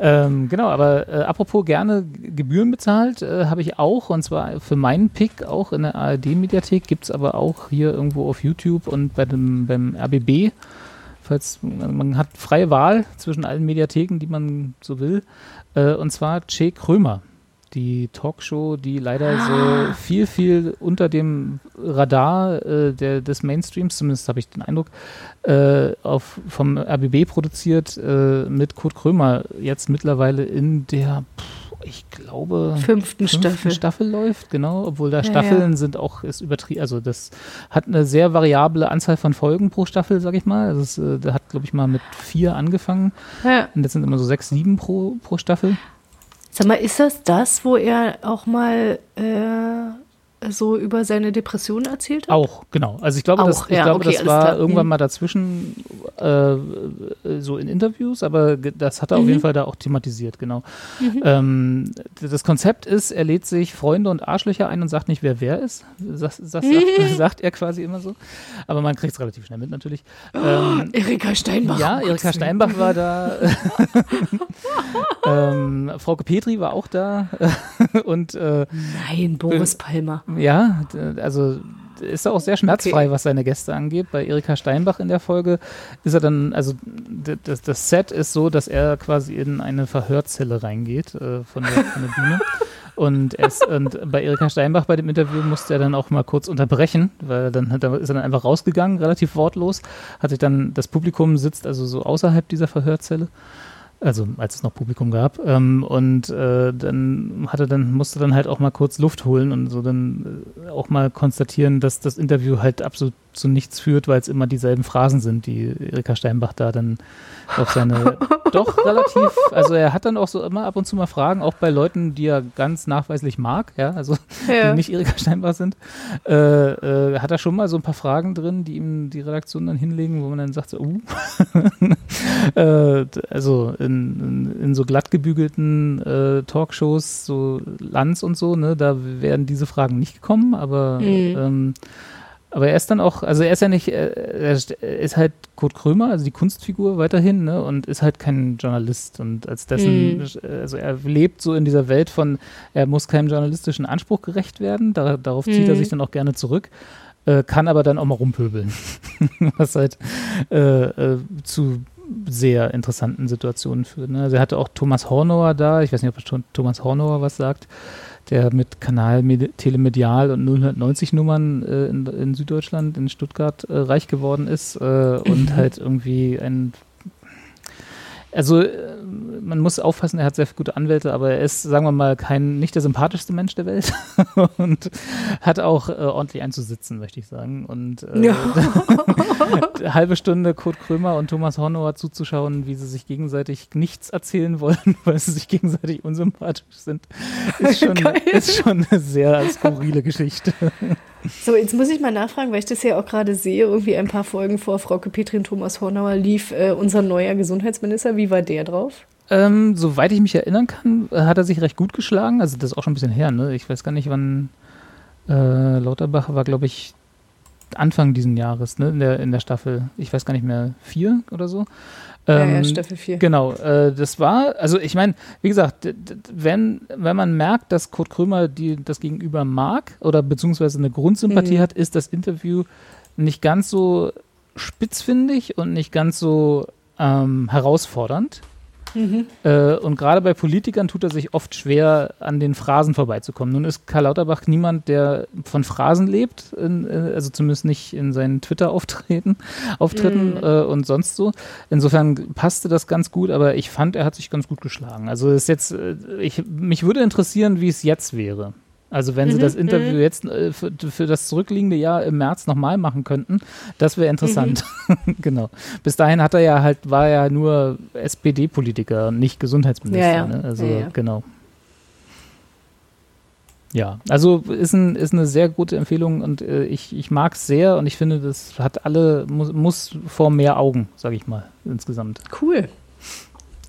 Speaker 1: Ähm, genau, aber äh, apropos gerne Gebühren bezahlt, äh, habe ich auch, und zwar für meinen Pick auch in der ARD-Mediathek, gibt es aber auch hier irgendwo auf YouTube und bei dem, beim RBB. Falls man hat freie Wahl zwischen allen Mediatheken, die man so will. Äh, und zwar Che Krömer, die Talkshow, die leider so viel, viel unter dem Radar äh, der, des Mainstreams, zumindest habe ich den Eindruck, äh, auf, vom RBB produziert, äh, mit Kurt Krömer jetzt mittlerweile in der, pff, ich glaube,
Speaker 3: Fünften
Speaker 1: fünften
Speaker 3: Staffel.
Speaker 1: Staffel läuft, genau, obwohl da
Speaker 3: Ja,
Speaker 1: Staffeln
Speaker 3: ja.
Speaker 1: sind auch, ist übertrieben, also das hat eine sehr variable Anzahl von Folgen pro Staffel, sag ich mal. Also es, äh, der hat, glaube ich, mal mit vier angefangen
Speaker 3: Ja.
Speaker 1: und jetzt sind immer so sechs, sieben pro, pro Staffel.
Speaker 3: Sag mal, ist das das, wo er auch mal äh, so über seine Depression erzählt hat?
Speaker 1: Auch, genau. Also ich glaube, das,
Speaker 3: Auch,
Speaker 1: ich
Speaker 3: ja,
Speaker 1: glaube,
Speaker 3: okay,
Speaker 1: das war
Speaker 3: klar.
Speaker 1: irgendwann
Speaker 3: Mhm.
Speaker 1: mal dazwischen äh, so in Interviews, aber das hat er auf
Speaker 3: Mhm.
Speaker 1: jeden Fall da auch thematisiert, genau. Ähm, d- das Konzept ist, er lädt sich Freunde und Arschlöcher ein und sagt nicht, wer wer ist. Das, das sagt, sagt er quasi immer so. Aber man kriegt es relativ schnell mit natürlich. Ähm,
Speaker 3: Erika Steinbach.
Speaker 1: ja,
Speaker 3: oh
Speaker 1: Erika. Steinbach war da. ähm, Frauke Petri war auch da. und äh,
Speaker 3: Nein, Boris Palmer.
Speaker 1: Ja, also ist er auch sehr schmerzfrei, was seine Gäste angeht. Bei Erika Steinbach in der Folge ist er dann, also das, das Set ist so, dass er quasi in eine Verhörzelle reingeht äh, von, der, von der Bühne. Und, ist, und bei Erika Steinbach bei dem Interview musste er dann auch mal kurz unterbrechen, weil dann er- ist er dann einfach rausgegangen, relativ wortlos. Hat sich dann, das Publikum sitzt also so außerhalb dieser Verhörzelle. Also als es noch Publikum gab. Ähm, und äh, dann hatte dann, musste dann halt auch mal kurz Luft holen und so dann äh, auch mal konstatieren, dass das Interview halt absolut zu nichts führt, weil es immer dieselben Phrasen sind, die Erika Steinbach da dann auf seine doch relativ, also er hat dann auch so immer ab und zu mal Fragen, auch bei Leuten, die er ganz nachweislich mag, ja, also
Speaker 3: Ja.
Speaker 1: die nicht Erika Steinbach sind, äh, äh, hat er schon mal so ein paar Fragen drin, die ihm die Redaktion dann hinlegen, wo man dann sagt, so, uh, äh, also in, in, in so glatt gebügelten äh, Talkshows, so Lanz und so, ne, da wären diese Fragen nicht gekommen, aber
Speaker 3: Mhm.
Speaker 1: ähm, aber er ist dann auch, also er ist ja nicht, äh, er ist- er halt Kurt Krömer, also die Kunstfigur weiterhin, ne, und ist halt kein Journalist und als dessen,
Speaker 3: Mhm.
Speaker 1: also er lebt so in dieser Welt von, er muss keinem journalistischen Anspruch gerecht werden, da, darauf zieht er
Speaker 3: Mhm.
Speaker 1: sich dann auch gerne zurück, äh, kann aber dann auch mal rumpöbeln, was halt äh, äh, zu sehr interessanten Situationen führt. Ne? Also er hatte auch Thomas Hornauer da, ich weiß nicht, ob schon Thomas Hornauer was sagt, der mit Kanal Medi- Telemedial und 090 Nummern äh, in, in Süddeutschland, in Stuttgart äh, reich geworden ist äh, und halt irgendwie ein also äh, man muss aufpassen, er hat sehr gute Anwälte, aber er ist, sagen wir mal, kein nicht der sympathischste Mensch der Welt und hat auch äh, ordentlich einzusitzen, möchte ich sagen. Und äh,
Speaker 3: Ja.
Speaker 1: halbe Stunde Kurt Krömer und Thomas Hornauer zuzuschauen, wie sie sich gegenseitig nichts erzählen wollen, weil sie sich gegenseitig unsympathisch sind, ist schon,
Speaker 3: Geil.
Speaker 1: ist schon eine sehr skurrile Geschichte.
Speaker 3: So, jetzt muss ich mal nachfragen, weil ich das ja auch gerade sehe, irgendwie ein paar Folgen vor Frauke Petri und Thomas Hornauer lief äh, unser neuer Gesundheitsminister. Wie war der drauf?
Speaker 1: Ähm, soweit ich mich erinnern kann, äh, hat er sich recht gut geschlagen. Also das ist auch schon ein bisschen her, ne? Ich weiß gar nicht, wann. Äh, Lauterbach war, glaube ich, Anfang diesen Jahres, ne, in der, in der Staffel, ich weiß gar nicht mehr, vier oder so.
Speaker 3: Ja, ja,
Speaker 1: Ähm,
Speaker 3: Staffel 4.
Speaker 1: Genau, äh, das war, also ich meine, wie gesagt, wenn, wenn man merkt, dass Kurt Krömer die, das Gegenüber mag oder beziehungsweise eine Grundsympathie
Speaker 3: Mhm.
Speaker 1: hat, ist das Interview nicht ganz so spitzfindig und nicht ganz so ähm, herausfordernd.
Speaker 3: Mhm.
Speaker 1: Äh, und gerade bei Politikern tut er sich oft schwer, an den Phrasen vorbeizukommen. Nun ist Karl Lauterbach niemand, der von Phrasen lebt, in, äh, also zumindest nicht in seinen Twitter-Auftritten Auftritten,
Speaker 3: Mhm.
Speaker 1: äh, und sonst so. Insofern passte das ganz gut, aber ich fand, er hat sich ganz gut geschlagen. Also ist jetzt, äh, ich, mich würde interessieren, wie es jetzt wäre. Also wenn sie
Speaker 3: Mhm,
Speaker 1: das Interview jetzt äh, für, für das zurückliegende Jahr im März nochmal machen könnten, das wäre interessant. genau. Bis dahin hat er ja halt, war er ja nur SPD-Politiker, nicht Gesundheitsminister.
Speaker 3: Ja, ja.
Speaker 1: Ne? Also
Speaker 3: ja.
Speaker 1: genau. Ja, also ist, ein, ist eine sehr gute Empfehlung und äh, ich, ich mag es sehr und ich finde, das hat alle, muss, muss vor mehr Augen, sage ich mal, insgesamt.
Speaker 3: Cool.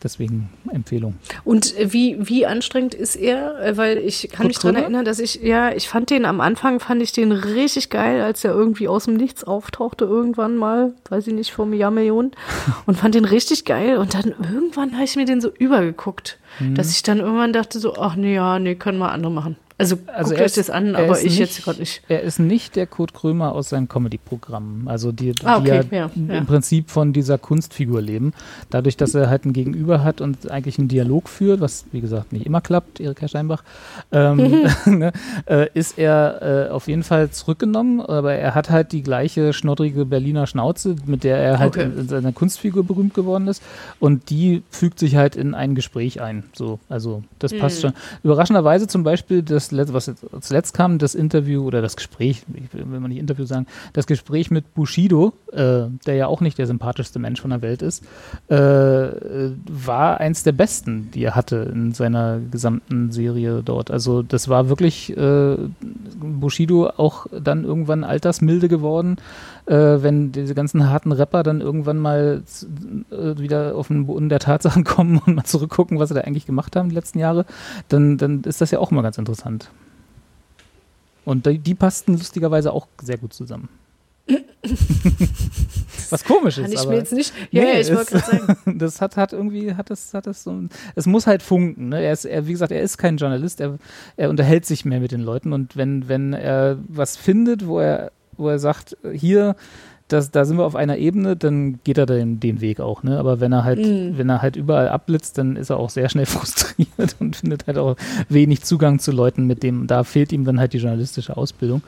Speaker 1: Deswegen Empfehlung.
Speaker 3: Und äh, wie, wie anstrengend ist er? Äh, Weil ich kann
Speaker 1: Kurt
Speaker 3: mich daran erinnern, dass ich, ja, ich fand den am Anfang, fand ich den richtig geil, als er irgendwie aus dem Nichts auftauchte irgendwann mal, weiß ich nicht, vor einem Jahr Millionen. Und fand den richtig geil. Und dann irgendwann habe ich mir den so übergeguckt,
Speaker 1: Mhm.
Speaker 3: dass ich dann irgendwann dachte so, ach nee, ja, nee, können wir andere machen. Also,
Speaker 1: Also
Speaker 3: guckt
Speaker 1: er
Speaker 3: euch
Speaker 1: ist-
Speaker 3: das an,
Speaker 1: er
Speaker 3: aber ich
Speaker 1: nicht-
Speaker 3: jetzt gerade nicht.
Speaker 1: Er ist nicht der Kurt Krömer aus seinen Comedy-Programmen, also die, die
Speaker 3: Ah, okay,
Speaker 1: ja,
Speaker 3: ja, ja.
Speaker 1: im Prinzip von dieser Kunstfigur leben. Dadurch, dass er halt ein Gegenüber hat und eigentlich einen Dialog führt, was wie gesagt nicht immer klappt, Erika Steinbach, ähm, ne, äh, ist er äh, auf jeden Fall zurückgenommen, aber er hat halt die gleiche schnoddrige Berliner Schnauze, mit der er halt
Speaker 3: Okay.
Speaker 1: in, in seiner Kunstfigur berühmt geworden ist und die fügt sich halt in ein Gespräch ein. So, also das passt
Speaker 3: Mhm.
Speaker 1: schon. Überraschenderweise zum Beispiel das letzte, was zuletzt kam, das Interview oder das Gespräch, ich will man nicht Interview sagen, das Gespräch mit Bushido, äh, der ja auch nicht der sympathischste Mensch von der Welt ist, äh, war eins der besten, die er hatte in seiner gesamten Serie dort. Also das war wirklich äh, Bushido auch dann irgendwann altersmilde geworden, äh, wenn diese ganzen harten Rapper dann irgendwann mal äh, wieder auf den Boden der Tatsachen kommen und mal zurückgucken, was sie da eigentlich gemacht haben die letzten Jahre, dann, dann ist das ja auch mal ganz interessant. Und die, die passten lustigerweise auch sehr gut zusammen. Was komisch ist,
Speaker 3: Kann ich
Speaker 1: aber
Speaker 3: mir jetzt nicht. Ja,
Speaker 1: Nee,
Speaker 3: ja, ich wollte gerade sagen.
Speaker 1: das hat, hat irgendwie, hat das, hat das so, ein- es muss halt funken, ne? Er ist, er, wie gesagt, er ist kein Journalist, er, er unterhält sich mehr mit den Leuten und wenn, wenn er was findet, wo er, wo er sagt, hier, das, da sind wir auf einer Ebene, dann geht er den, den Weg auch, ne? Aber wenn er halt,
Speaker 3: Mhm.
Speaker 1: wenn er halt überall abblitzt, dann ist er auch sehr schnell frustriert und findet halt auch wenig Zugang zu Leuten, mit dem, da fehlt ihm dann halt die journalistische Ausbildung.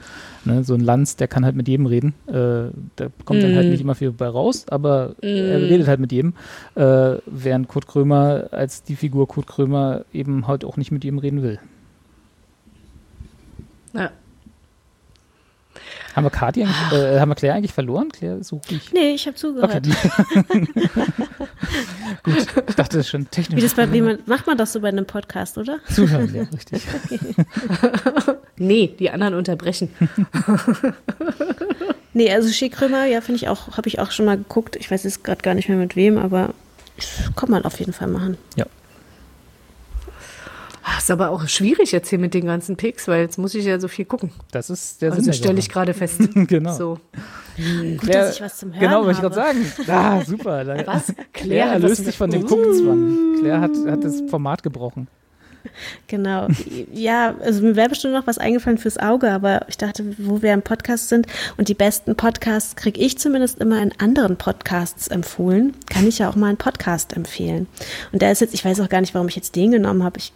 Speaker 1: Ne? So ein Lanz, der kann halt mit jedem reden. Äh, da kommt dann halt
Speaker 3: Mhm.
Speaker 1: nicht immer viel bei raus, aber er
Speaker 3: Mhm.
Speaker 1: redet halt mit jedem. Äh, während Kurt Krömer als die Figur Kurt Krömer eben halt auch nicht mit jedem reden will.
Speaker 3: Ja.
Speaker 1: Haben wir Kati eigentlich, äh, haben wir Claire eigentlich verloren? Claire so ruhig.
Speaker 2: Nee, ich habe zugehört.
Speaker 1: Okay. Gut, ich dachte das ist schon technisch.
Speaker 2: Wie das bei, wie man, macht man das so bei einem Podcast, oder?
Speaker 1: Zuhören, ja, richtig.
Speaker 3: Nee, die anderen unterbrechen.
Speaker 2: Nee, also Skikrömer, ja, finde ich auch, habe ich auch schon mal geguckt. Ich weiß jetzt gerade gar nicht mehr mit wem, aber kann man auf jeden Fall machen.
Speaker 3: Ah, Ist aber auch schwierig jetzt hier mit den ganzen Picks, weil jetzt muss ich ja so viel gucken.
Speaker 1: Das ist der
Speaker 3: Also
Speaker 1: Sinn.
Speaker 3: stelle
Speaker 1: der
Speaker 3: ich gerade fest.
Speaker 1: Genau.
Speaker 3: So.
Speaker 2: Gut, dass ich was zum Hören
Speaker 1: Genau, wollte ich gerade sagen. Ah, super. Da-
Speaker 3: Was?
Speaker 1: Claire erlöst
Speaker 3: mit-
Speaker 1: sich von dem Guckzwang. Claire hat, hat das Format gebrochen.
Speaker 2: Genau. Ja, also mir wäre bestimmt noch was eingefallen fürs Auge, aber ich dachte, wo wir im Podcast sind und die besten Podcasts kriege ich zumindest immer in anderen Podcasts empfohlen, kann ich ja auch mal einen Podcast empfehlen. Und der ist jetzt, ich weiß auch gar nicht, warum ich jetzt den genommen habe. Ich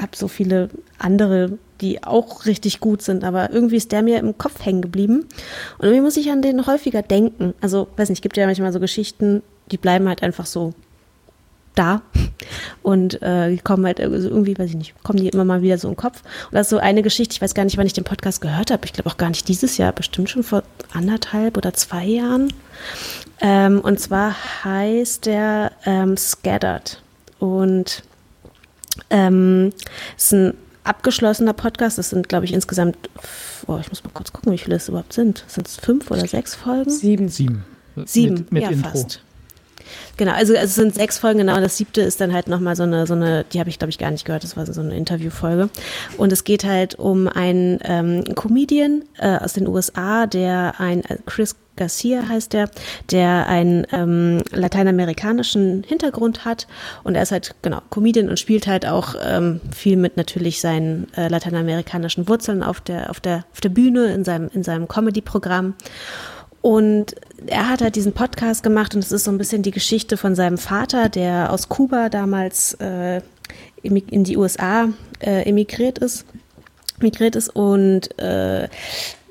Speaker 2: habe so viele andere, die auch richtig gut sind, aber irgendwie ist der mir im Kopf hängen geblieben. Und irgendwie muss ich an den häufiger denken. Also, weiß nicht, gibt ja manchmal so Geschichten, die bleiben halt einfach so da und äh, die kommen halt irgendwie, weiß ich nicht, kommen die immer mal wieder so im Kopf. Und das ist so eine Geschichte, ich weiß gar nicht, wann ich den Podcast gehört habe. Ich glaube auch gar nicht dieses Jahr, bestimmt schon vor anderthalb oder zwei Jahren. Ähm, und zwar heißt der ähm, Scattered und ähm, ist ein abgeschlossener Podcast. Das sind, glaube ich, insgesamt, oh, ich muss mal kurz gucken, wie viele es überhaupt sind. Sind es fünf oder sechs Folgen?
Speaker 3: Sieben.
Speaker 1: Sieben.
Speaker 2: Sieben,
Speaker 1: Mit, mit
Speaker 2: ja,
Speaker 1: Intro.
Speaker 2: fast. Genau, also, es sind sechs Folgen, genau. Das siebte ist dann halt nochmal so eine, so eine, die habe ich, glaube ich, gar nicht gehört, das war so eine Interviewfolge. Und es geht halt um einen ähm, Comedian äh, aus den USA, der ein äh, Chris Garcia heißt der, der einen ähm, lateinamerikanischen Hintergrund hat und er ist halt genau Comedian und spielt halt auch ähm, viel mit natürlich seinen äh, lateinamerikanischen Wurzeln auf der auf der auf der Bühne in seinem in seinem Comedy-Programm und er hat halt diesen Podcast gemacht und es ist so ein bisschen die Geschichte von seinem Vater, der aus Kuba damals äh, in die USA äh, emigriert ist, emigriert ist und äh,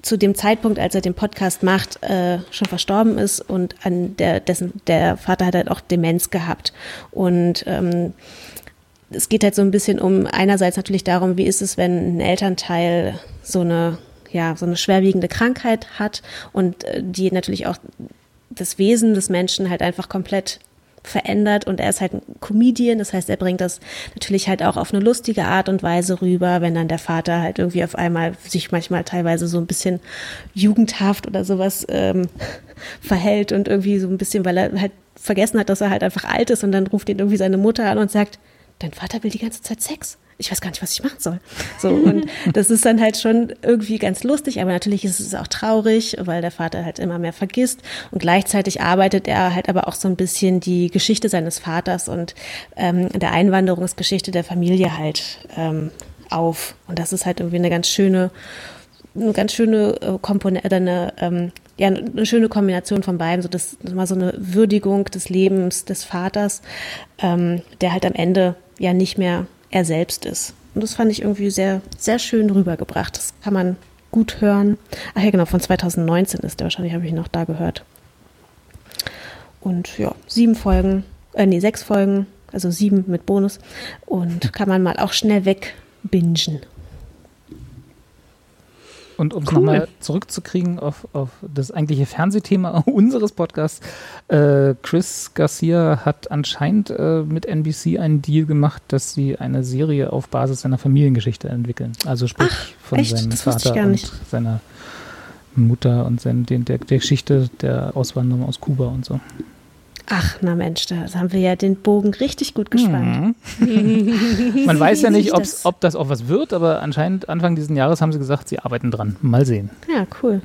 Speaker 2: zu dem Zeitpunkt, als er den Podcast macht, äh, schon verstorben ist und an der, dessen, der Vater hat halt auch Demenz gehabt. Und ähm, es geht halt so ein bisschen um einerseits natürlich darum, wie ist es, wenn ein Elternteil so eine ja, so eine schwerwiegende Krankheit hat und äh, die natürlich auch das Wesen des Menschen halt einfach komplett verändert. Und er ist halt ein Comedian, das heißt, er bringt das natürlich halt auch auf eine lustige Art und Weise rüber, wenn dann der Vater halt irgendwie auf einmal sich manchmal teilweise so ein bisschen jugendhaft oder sowas ähm, verhält und irgendwie so ein bisschen, weil er halt vergessen hat, dass er halt einfach alt ist und dann ruft ihn irgendwie seine Mutter an und sagt, dein Vater will die ganze Zeit Sex ich weiß gar nicht, was ich machen soll. So, und das ist dann halt schon irgendwie ganz lustig, aber natürlich ist es auch traurig, weil der Vater halt immer mehr vergisst. Und gleichzeitig arbeitet er halt aber auch so ein bisschen die Geschichte seines Vaters und ähm, der Einwanderungsgeschichte der Familie halt ähm, auf. Und das ist halt irgendwie eine ganz schöne, eine ganz schöne äh, Komponente, eine, ähm, ja, eine schöne Kombination von beiden, so das mal so eine Würdigung des Lebens des Vaters, ähm, der halt am Ende ja nicht mehr er selbst ist. Und das fand ich irgendwie sehr, sehr schön rübergebracht. Das kann man gut hören. Ach ja, genau, von 2019 ist der wahrscheinlich, habe ich noch da gehört. Und ja, sieben Folgen, äh, nee, sechs Folgen, also sieben mit Bonus. Und kann man mal auch schnell wegbingen.
Speaker 1: Und um es cool. nochmal zurückzukriegen auf, auf das eigentliche Fernsehthema unseres Podcasts, äh, Chris Garcia hat anscheinend äh, mit NBC einen Deal gemacht, dass sie eine Serie auf Basis seiner Familiengeschichte entwickeln. Also sprich
Speaker 2: Ach,
Speaker 1: von
Speaker 2: echt?
Speaker 1: seinem Vater und seiner Mutter und sein, den, der, der Geschichte der Auswanderung aus Kuba und so.
Speaker 2: Ach, na Mensch, da haben wir ja den Bogen richtig gut gespannt.
Speaker 1: Mhm. Man weiß ja nicht,
Speaker 2: das-
Speaker 1: ob das auch was wird, aber anscheinend Anfang dieses Jahres haben sie gesagt, sie arbeiten dran. Mal sehen.
Speaker 2: Ja, cool.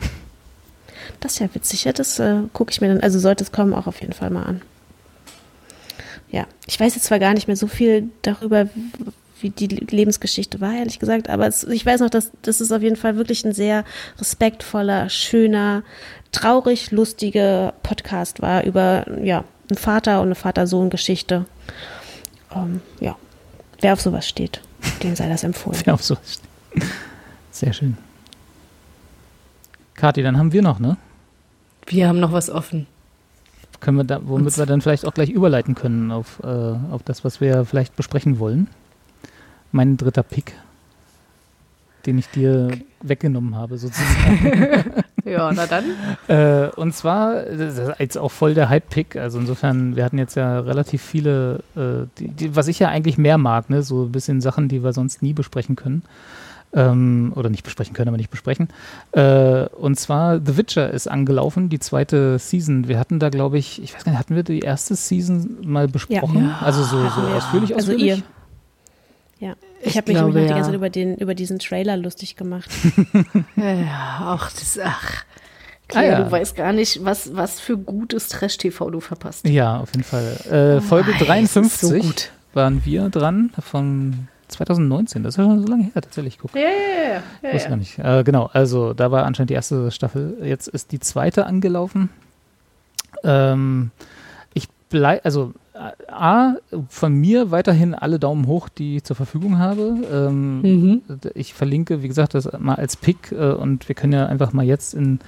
Speaker 2: Das ist ja witzig. Ja, das äh, gucke ich mir dann, also sollte es kommen, auch auf jeden Fall mal an. Ja, ich weiß jetzt zwar gar nicht mehr so viel darüber, wie die Lebensgeschichte war, ehrlich gesagt, aber es, ich weiß noch, dass, dass es auf jeden Fall wirklich ein sehr respektvoller, schöner, traurig, lustiger Podcast war über, ja, einen Vater und eine Vater-Sohn-Geschichte. Ähm, ja, wer auf sowas steht, dem sei das empfohlen.
Speaker 1: Ja, auf so. Sehr schön. Kathi, dann haben wir noch, ne?
Speaker 3: Wir haben noch was offen.
Speaker 1: Können wir da, womit wir dann vielleicht auch gleich überleiten können auf, äh, auf das, was wir vielleicht besprechen wollen. Mein dritter Pick, den ich dir weggenommen habe, sozusagen.
Speaker 3: Ja, na dann.
Speaker 1: Äh, und zwar, das ist jetzt auch voll der Hype-Pick. Also insofern, wir hatten jetzt ja relativ viele, äh, die, die, was ich ja eigentlich mehr mag, ne? so ein bisschen Sachen, die wir sonst nie besprechen können. Ähm, oder nicht besprechen können, aber nicht besprechen. Äh, und zwar The Witcher ist angelaufen, die zweite Season. Wir hatten da, glaube ich, ich weiß gar nicht, hatten wir die erste Season mal besprochen?
Speaker 2: Ja.
Speaker 1: Also so, so
Speaker 2: Hatten wir.
Speaker 1: ausführlich,
Speaker 2: Also
Speaker 1: ausführlich?
Speaker 2: ihr. Ja, ich,
Speaker 3: Ich
Speaker 2: habe mich
Speaker 3: glaube,
Speaker 2: die ganze Zeit über, den, über diesen Trailer lustig gemacht.
Speaker 3: Ja, ach, das, ach.
Speaker 1: Ah,
Speaker 3: Claire,
Speaker 1: ja.
Speaker 3: du weißt gar nicht, was, was für gutes Trash-TV du verpasst.
Speaker 1: Ja, auf jeden Fall. Äh, Folge
Speaker 3: es ist
Speaker 1: 53
Speaker 3: so gut.
Speaker 1: waren wir dran von 2019. Das ist ja schon so lange her, tatsächlich. Guck.
Speaker 3: Ja, ja, ja.
Speaker 1: Wusste gar nicht. Äh, genau, also da war anscheinend die erste Staffel. Jetzt ist die zweite angelaufen. Ähm, ich bleib, also A, von mir weiterhin alle Daumen hoch, die ich zur Verfügung habe. Ähm,
Speaker 3: Mhm.
Speaker 1: Ich verlinke, wie gesagt, das mal als Pick äh, und wir können ja einfach mal jetzt in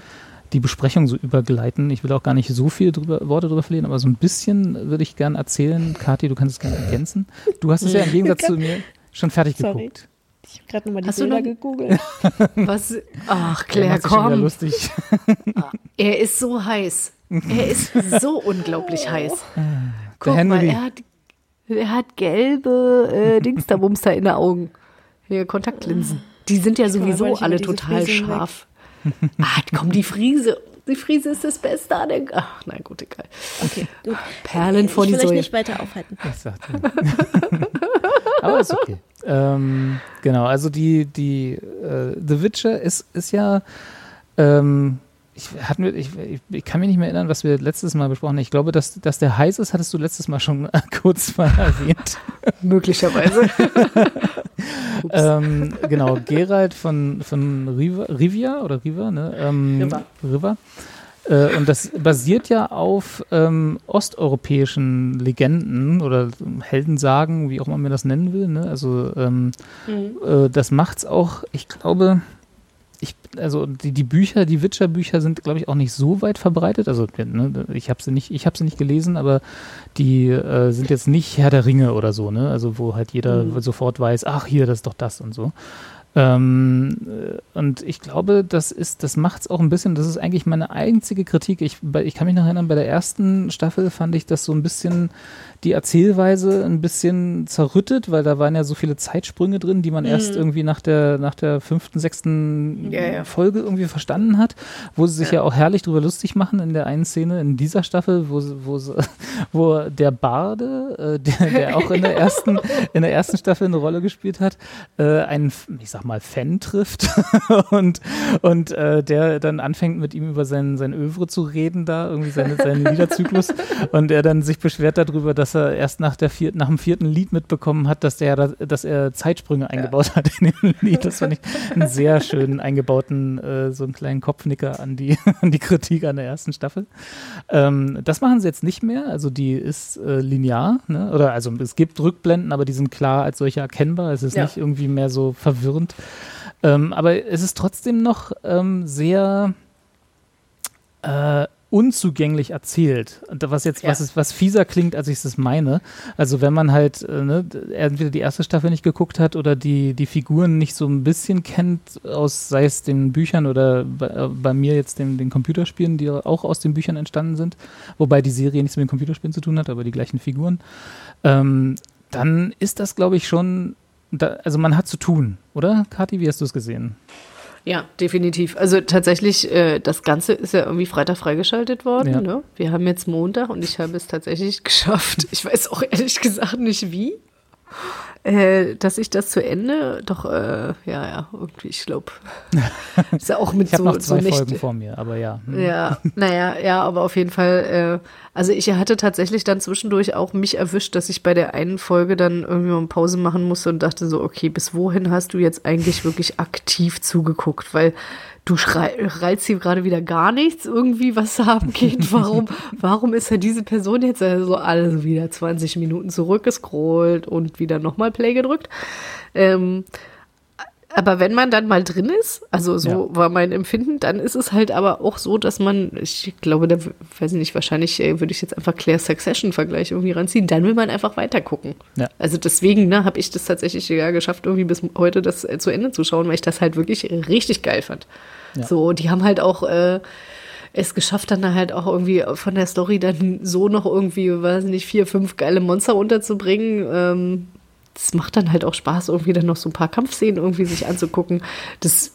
Speaker 1: die Besprechung so übergleiten. Ich will auch gar nicht so viel drüber, Worte drüber verlieren, aber so ein bisschen würde ich gern erzählen. Kathi, du kannst es gerne ergänzen. Du hast es ja im Gegensatz zu mir schon fertig
Speaker 2: Sorry.
Speaker 1: geguckt.
Speaker 2: Ich habe gerade nochmal die
Speaker 3: Hast
Speaker 2: Bilder
Speaker 3: noch-
Speaker 2: gegoogelt.
Speaker 3: Was? Ach, Claire, komm.
Speaker 1: lustig.
Speaker 3: Er ist so heiß. Er ist so unglaublich heiß. Guck
Speaker 1: Der
Speaker 3: mal,
Speaker 1: Henry.
Speaker 3: er hat, er hat gelbe äh, Dingsterbumster in den Augen. Hier, Kontaktlinsen. Die sind ja
Speaker 2: mal,
Speaker 3: sowieso
Speaker 2: ich über
Speaker 3: alle total
Speaker 2: Fliesen weg.
Speaker 3: scharf. ah, komm, die Friese. Die Friese ist das Beste an der. Ach, na gut, egal.
Speaker 2: Okay, gut.
Speaker 3: Perlen vor
Speaker 2: ich
Speaker 3: die
Speaker 2: will euch
Speaker 3: Säue.
Speaker 2: nicht weiter aufhalten.
Speaker 1: Aber ist okay. Ähm, genau, also die, die äh, The Witcher ist, ist ja. Ähm, ich, hatten wir, ich, ich, kann mich nicht mehr erinnern, was wir letztes Mal besprochen haben. Ich glaube, dass, dass der heiß ist, hattest du letztes Mal schon kurz mal erwähnt.
Speaker 3: Möglicherweise.
Speaker 1: ähm, genau, Gerald von, von Riva, Rivia oder Riva, ne? Ähm,
Speaker 3: Riva.
Speaker 1: Riva. Äh, und das basiert ja auf ähm, osteuropäischen Legenden oder Heldensagen, wie auch immer man das nennen will. Ne? Also ähm, äh, das macht's auch, ich glaube, ich, also die, die Bücher, die Witcher-Bücher sind, glaube ich, auch nicht so weit verbreitet. Also ne, ich habe sie nicht, ich habe sie nicht gelesen, aber die äh, sind jetzt nicht Herr der Ringe oder so, ne? Also wo halt jeder sofort weiß, ach hier, das ist doch das und so. Ähm, äh, und ich glaube, das ist, das macht's auch ein bisschen, das ist eigentlich meine einzige Kritik. Ich, ich kann mich noch erinnern, bei der ersten Staffel fand ich das so ein bisschen, die Erzählweise ein bisschen zerrüttet, weil da waren ja so viele Zeitsprünge drin, die man erst irgendwie nach der, nach der fünften, sechsten
Speaker 3: Ja, ja.
Speaker 1: Folge irgendwie verstanden hat, wo sie sich ja. auch herrlich drüber lustig machen in der einen Szene in dieser Staffel, wo, wo, wo der Barde, äh, der, der auch in der ersten, in der ersten Staffel eine Rolle gespielt hat, äh, einen, ich sag mal, Fan trifft und, und äh, der dann anfängt mit ihm über sein, sein Övre zu reden da, irgendwie seine, seinen Liederzyklus und er dann sich beschwert darüber, dass er erst nach, der vierten, nach dem vierten Lied mitbekommen hat, dass, der, da- dass er Zeitsprünge eingebaut hat in dem Lied. Das fand ich einen sehr schönen eingebauten, äh, so einen kleinen Kopfnicker an die, an die Kritik an der ersten Staffel. Ähm, das machen sie jetzt nicht mehr, also die ist äh, linear, ne? oder also es gibt Rückblenden, aber die sind klar als solche erkennbar, es ist
Speaker 3: Ja.
Speaker 1: nicht irgendwie mehr so verwirrend. Ähm, aber es ist trotzdem noch ähm, sehr äh, unzugänglich erzählt. Und Was jetzt, was,
Speaker 3: Ja.
Speaker 1: ist, was fieser klingt, als ich es meine. Also wenn man halt äh, ne, entweder die erste Staffel nicht geguckt hat oder die, die Figuren nicht so ein bisschen kennt, aus sei es den Büchern oder bei, äh, bei mir jetzt den, den Computerspielen, die auch aus den Büchern entstanden sind, wobei die Serie nichts mit den Computerspielen zu tun hat, aber die gleichen Figuren, ähm, dann ist das, glaube ich, schon, da, also man hat zu tun, oder? Kathi, wie hast du es gesehen?
Speaker 3: Ja, definitiv. Also tatsächlich, äh, das Ganze ist ja irgendwie Freitag freigeschaltet worden.
Speaker 1: Ja.
Speaker 3: Ne? Wir haben jetzt Montag und ich habe es tatsächlich geschafft. Ich weiß auch ehrlich gesagt nicht wie. Äh, dass ich das zu Ende, doch, äh, ja, ja, irgendwie, ich glaube. Ist ja auch mit
Speaker 1: Ich
Speaker 3: so,
Speaker 1: noch zwei
Speaker 3: so
Speaker 1: Folgen vor mir, aber ja. hm.
Speaker 3: Ja, naja, ja, aber auf jeden Fall, äh, also ich hatte tatsächlich dann zwischendurch auch mich erwischt, dass ich bei der einen Folge dann irgendwie mal eine Pause machen musste und dachte so, okay, bis wohin hast du jetzt eigentlich wirklich aktiv zugeguckt? Weil du schrei reizt hier gerade wieder gar nichts irgendwie, was da abgeht. Warum, warum ist ja diese Person jetzt also alle wieder 20 Minuten zurückgescrollt und wieder nochmal Play gedrückt? Ähm, aber wenn man dann mal drin ist, also so
Speaker 1: Ja.
Speaker 3: war mein Empfinden, dann ist es halt aber auch so, dass man, ich glaube, da weiß ich nicht, wahrscheinlich äh, würde ich jetzt einfach Claire Succession-Vergleich irgendwie ranziehen, dann will man einfach weiter gucken.
Speaker 1: Ja.
Speaker 3: Also deswegen ne, habe ich das tatsächlich ja geschafft, irgendwie bis heute das äh, zu Ende zu schauen, weil ich das halt wirklich richtig geil fand.
Speaker 1: Ja.
Speaker 3: So, die haben halt auch äh, es geschafft, dann halt auch irgendwie von der Story dann so noch irgendwie, weiß nicht, vier, fünf geile Monster unterzubringen. Ähm, das macht dann halt auch Spaß, irgendwie dann noch so ein paar Kampfszenen irgendwie sich anzugucken. Das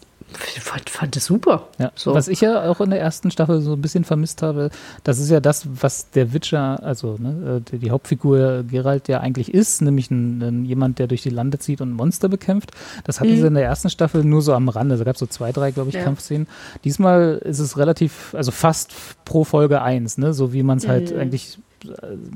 Speaker 3: fand, fand das super.
Speaker 1: Ja,
Speaker 3: So.
Speaker 1: was ich ja auch in der ersten Staffel so ein bisschen vermisst habe, das ist ja das, was der Witcher, also ne, äh, die, die Hauptfigur Geralt ja eigentlich ist, nämlich ein, ein, jemand, der durch die Lande zieht und Monster bekämpft. Das hatten sie in der ersten Staffel nur so am Rande. Da gab es so zwei, drei, glaube ich,
Speaker 3: Ja.
Speaker 1: Kampfszenen. Diesmal ist es relativ, also fast pro Folge eins, ne, so wie man es halt eigentlich äh,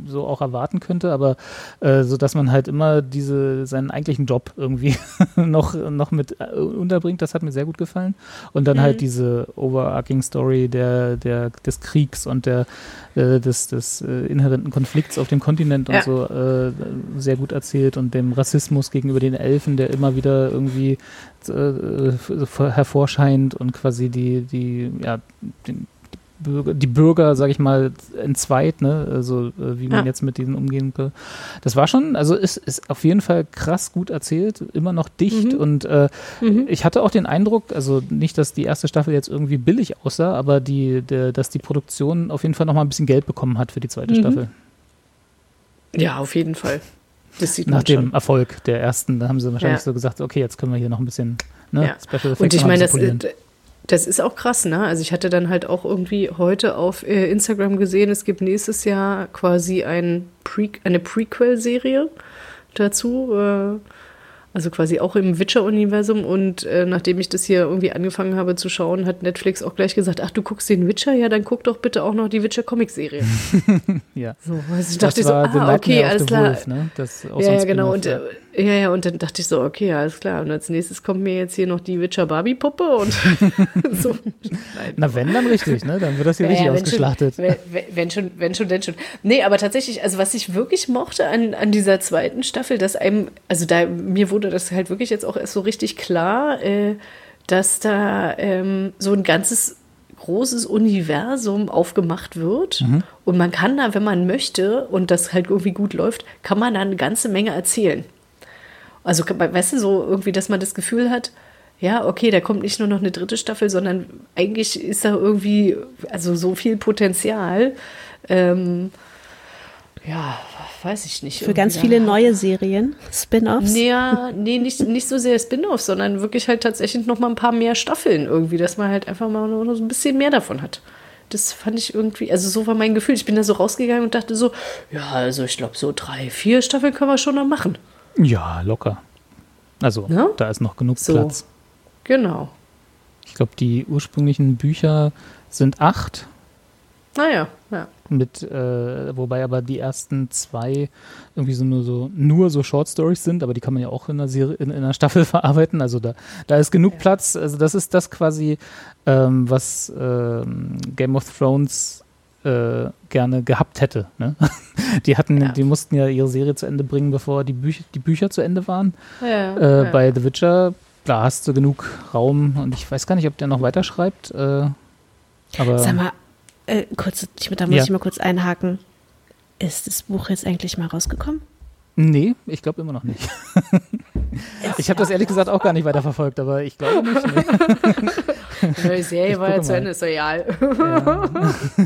Speaker 1: so auch erwarten könnte, aber äh, so dass man halt immer diese seinen eigentlichen Job irgendwie noch noch mit äh, unterbringt, das hat mir sehr gut gefallen und dann halt diese overarching Story der der des Kriegs und der äh, des des äh, inhärenten Konflikts auf dem Kontinent und
Speaker 3: Ja.
Speaker 1: so äh, sehr gut erzählt und dem Rassismus gegenüber den Elfen, der immer wieder irgendwie äh, hervorscheint und quasi die die ja den, Bürger, die Bürger, sag ich mal, entzweit, ne? Also äh, wie man
Speaker 3: Ja.
Speaker 1: jetzt mit denen umgehen kann. Das war schon, also ist, ist auf jeden Fall krass gut erzählt, immer noch dicht und äh, ich hatte auch den Eindruck, also nicht, dass die erste Staffel jetzt irgendwie billig aussah, aber die, der, dass die Produktion auf jeden Fall noch mal ein bisschen Geld bekommen hat für die zweite Staffel.
Speaker 3: Ja, auf jeden Fall. Das sieht
Speaker 1: Nach dem
Speaker 3: schon.
Speaker 1: Erfolg der ersten, da haben sie wahrscheinlich
Speaker 3: Ja.
Speaker 1: so gesagt, okay, jetzt können wir hier noch ein bisschen ne,
Speaker 3: Ja.
Speaker 1: Special Effects
Speaker 3: Und ich meine, das, äh. Das ist auch krass, ne? Also ich hatte dann halt auch irgendwie heute auf äh, Instagram gesehen, es gibt nächstes Jahr quasi ein Pre eine Prequel-Serie dazu. Äh, also quasi auch im Witcher-Universum. Und äh, nachdem ich das hier irgendwie angefangen habe zu schauen, hat Netflix auch gleich gesagt, ach, du guckst den Witcher? Ja, dann guck doch bitte auch noch die Witcher-Comic-Serie.
Speaker 1: ja.
Speaker 3: So, also ich
Speaker 1: Das
Speaker 3: dachte so, ah, okay, alles klar.
Speaker 1: Wolf, ne? Das
Speaker 3: Ja, ja, genau. Und, äh, ja, ja, und dann dachte ich so, okay, alles klar. Und als nächstes kommt mir jetzt hier noch die Witcher-Barbie-Puppe und so. Nein.
Speaker 1: Na, wenn, dann richtig, ne? Dann wird das hier
Speaker 3: Ja,
Speaker 1: richtig
Speaker 3: ja, wenn
Speaker 1: ausgeschlachtet.
Speaker 3: Schon, wenn, wenn schon, wenn schon, denn schon. Nee, aber tatsächlich, also was ich wirklich mochte an, an dieser zweiten Staffel, dass einem, also da, mir wurde das halt wirklich jetzt auch erst so richtig klar, äh, dass da ähm, so ein ganzes großes Universum aufgemacht wird und man kann da, wenn man möchte und das halt irgendwie gut läuft, kann man da eine ganze Menge erzählen. Also, weißt du, so irgendwie, dass man das Gefühl hat, ja, okay, da kommt nicht nur noch eine dritte Staffel, sondern eigentlich ist da irgendwie, also so viel Potenzial. Ähm, ja, weiß ich nicht.
Speaker 2: Für ganz viele neue Serien, Spin-offs.
Speaker 3: Nee, ja, nee, nicht, nicht so sehr Spin-off, sondern wirklich halt tatsächlich noch mal ein paar mehr Staffeln irgendwie, dass man halt einfach mal noch so ein bisschen mehr davon hat. Das fand ich irgendwie, also so war mein Gefühl. Ich bin da so rausgegangen und dachte so, ja, also ich glaube, so drei, vier Staffeln können wir schon noch machen.
Speaker 1: Ja, locker. Also,
Speaker 3: Ne?
Speaker 1: da ist noch genug
Speaker 3: So.
Speaker 1: Platz.
Speaker 3: Genau.
Speaker 1: Ich glaube, die ursprünglichen Bücher sind acht,
Speaker 3: Naja, ja.
Speaker 1: mit, äh, wobei aber die ersten zwei irgendwie so nur so nur so Short Stories sind, aber die kann man ja auch in einer Serie, in, in einer Staffel verarbeiten. Also da, da ist genug Platz. Also das ist das quasi, ähm, was ähm, Game of Thrones äh, gerne gehabt hätte. Ne? Die hatten,
Speaker 3: Ja.
Speaker 1: die mussten ja ihre Serie zu Ende bringen, bevor die, Büch die Bücher zu Ende waren.
Speaker 3: ja,
Speaker 1: Äh,
Speaker 3: ja.
Speaker 1: Bei The Witcher, da hast du genug Raum und ich weiß gar nicht, ob der noch weiterschreibt. Äh, aber
Speaker 2: Sag mal, äh, kurz, ich, da muss ich mal kurz einhaken. Ist das Buch jetzt endlich mal rausgekommen?
Speaker 1: nee, ich glaube immer noch nicht. ich habe das ehrlich gesagt auch gar nicht weiterverfolgt, aber ich glaube nicht. Nee.
Speaker 3: Die Serie war ja zu. Ende, ist doch egal.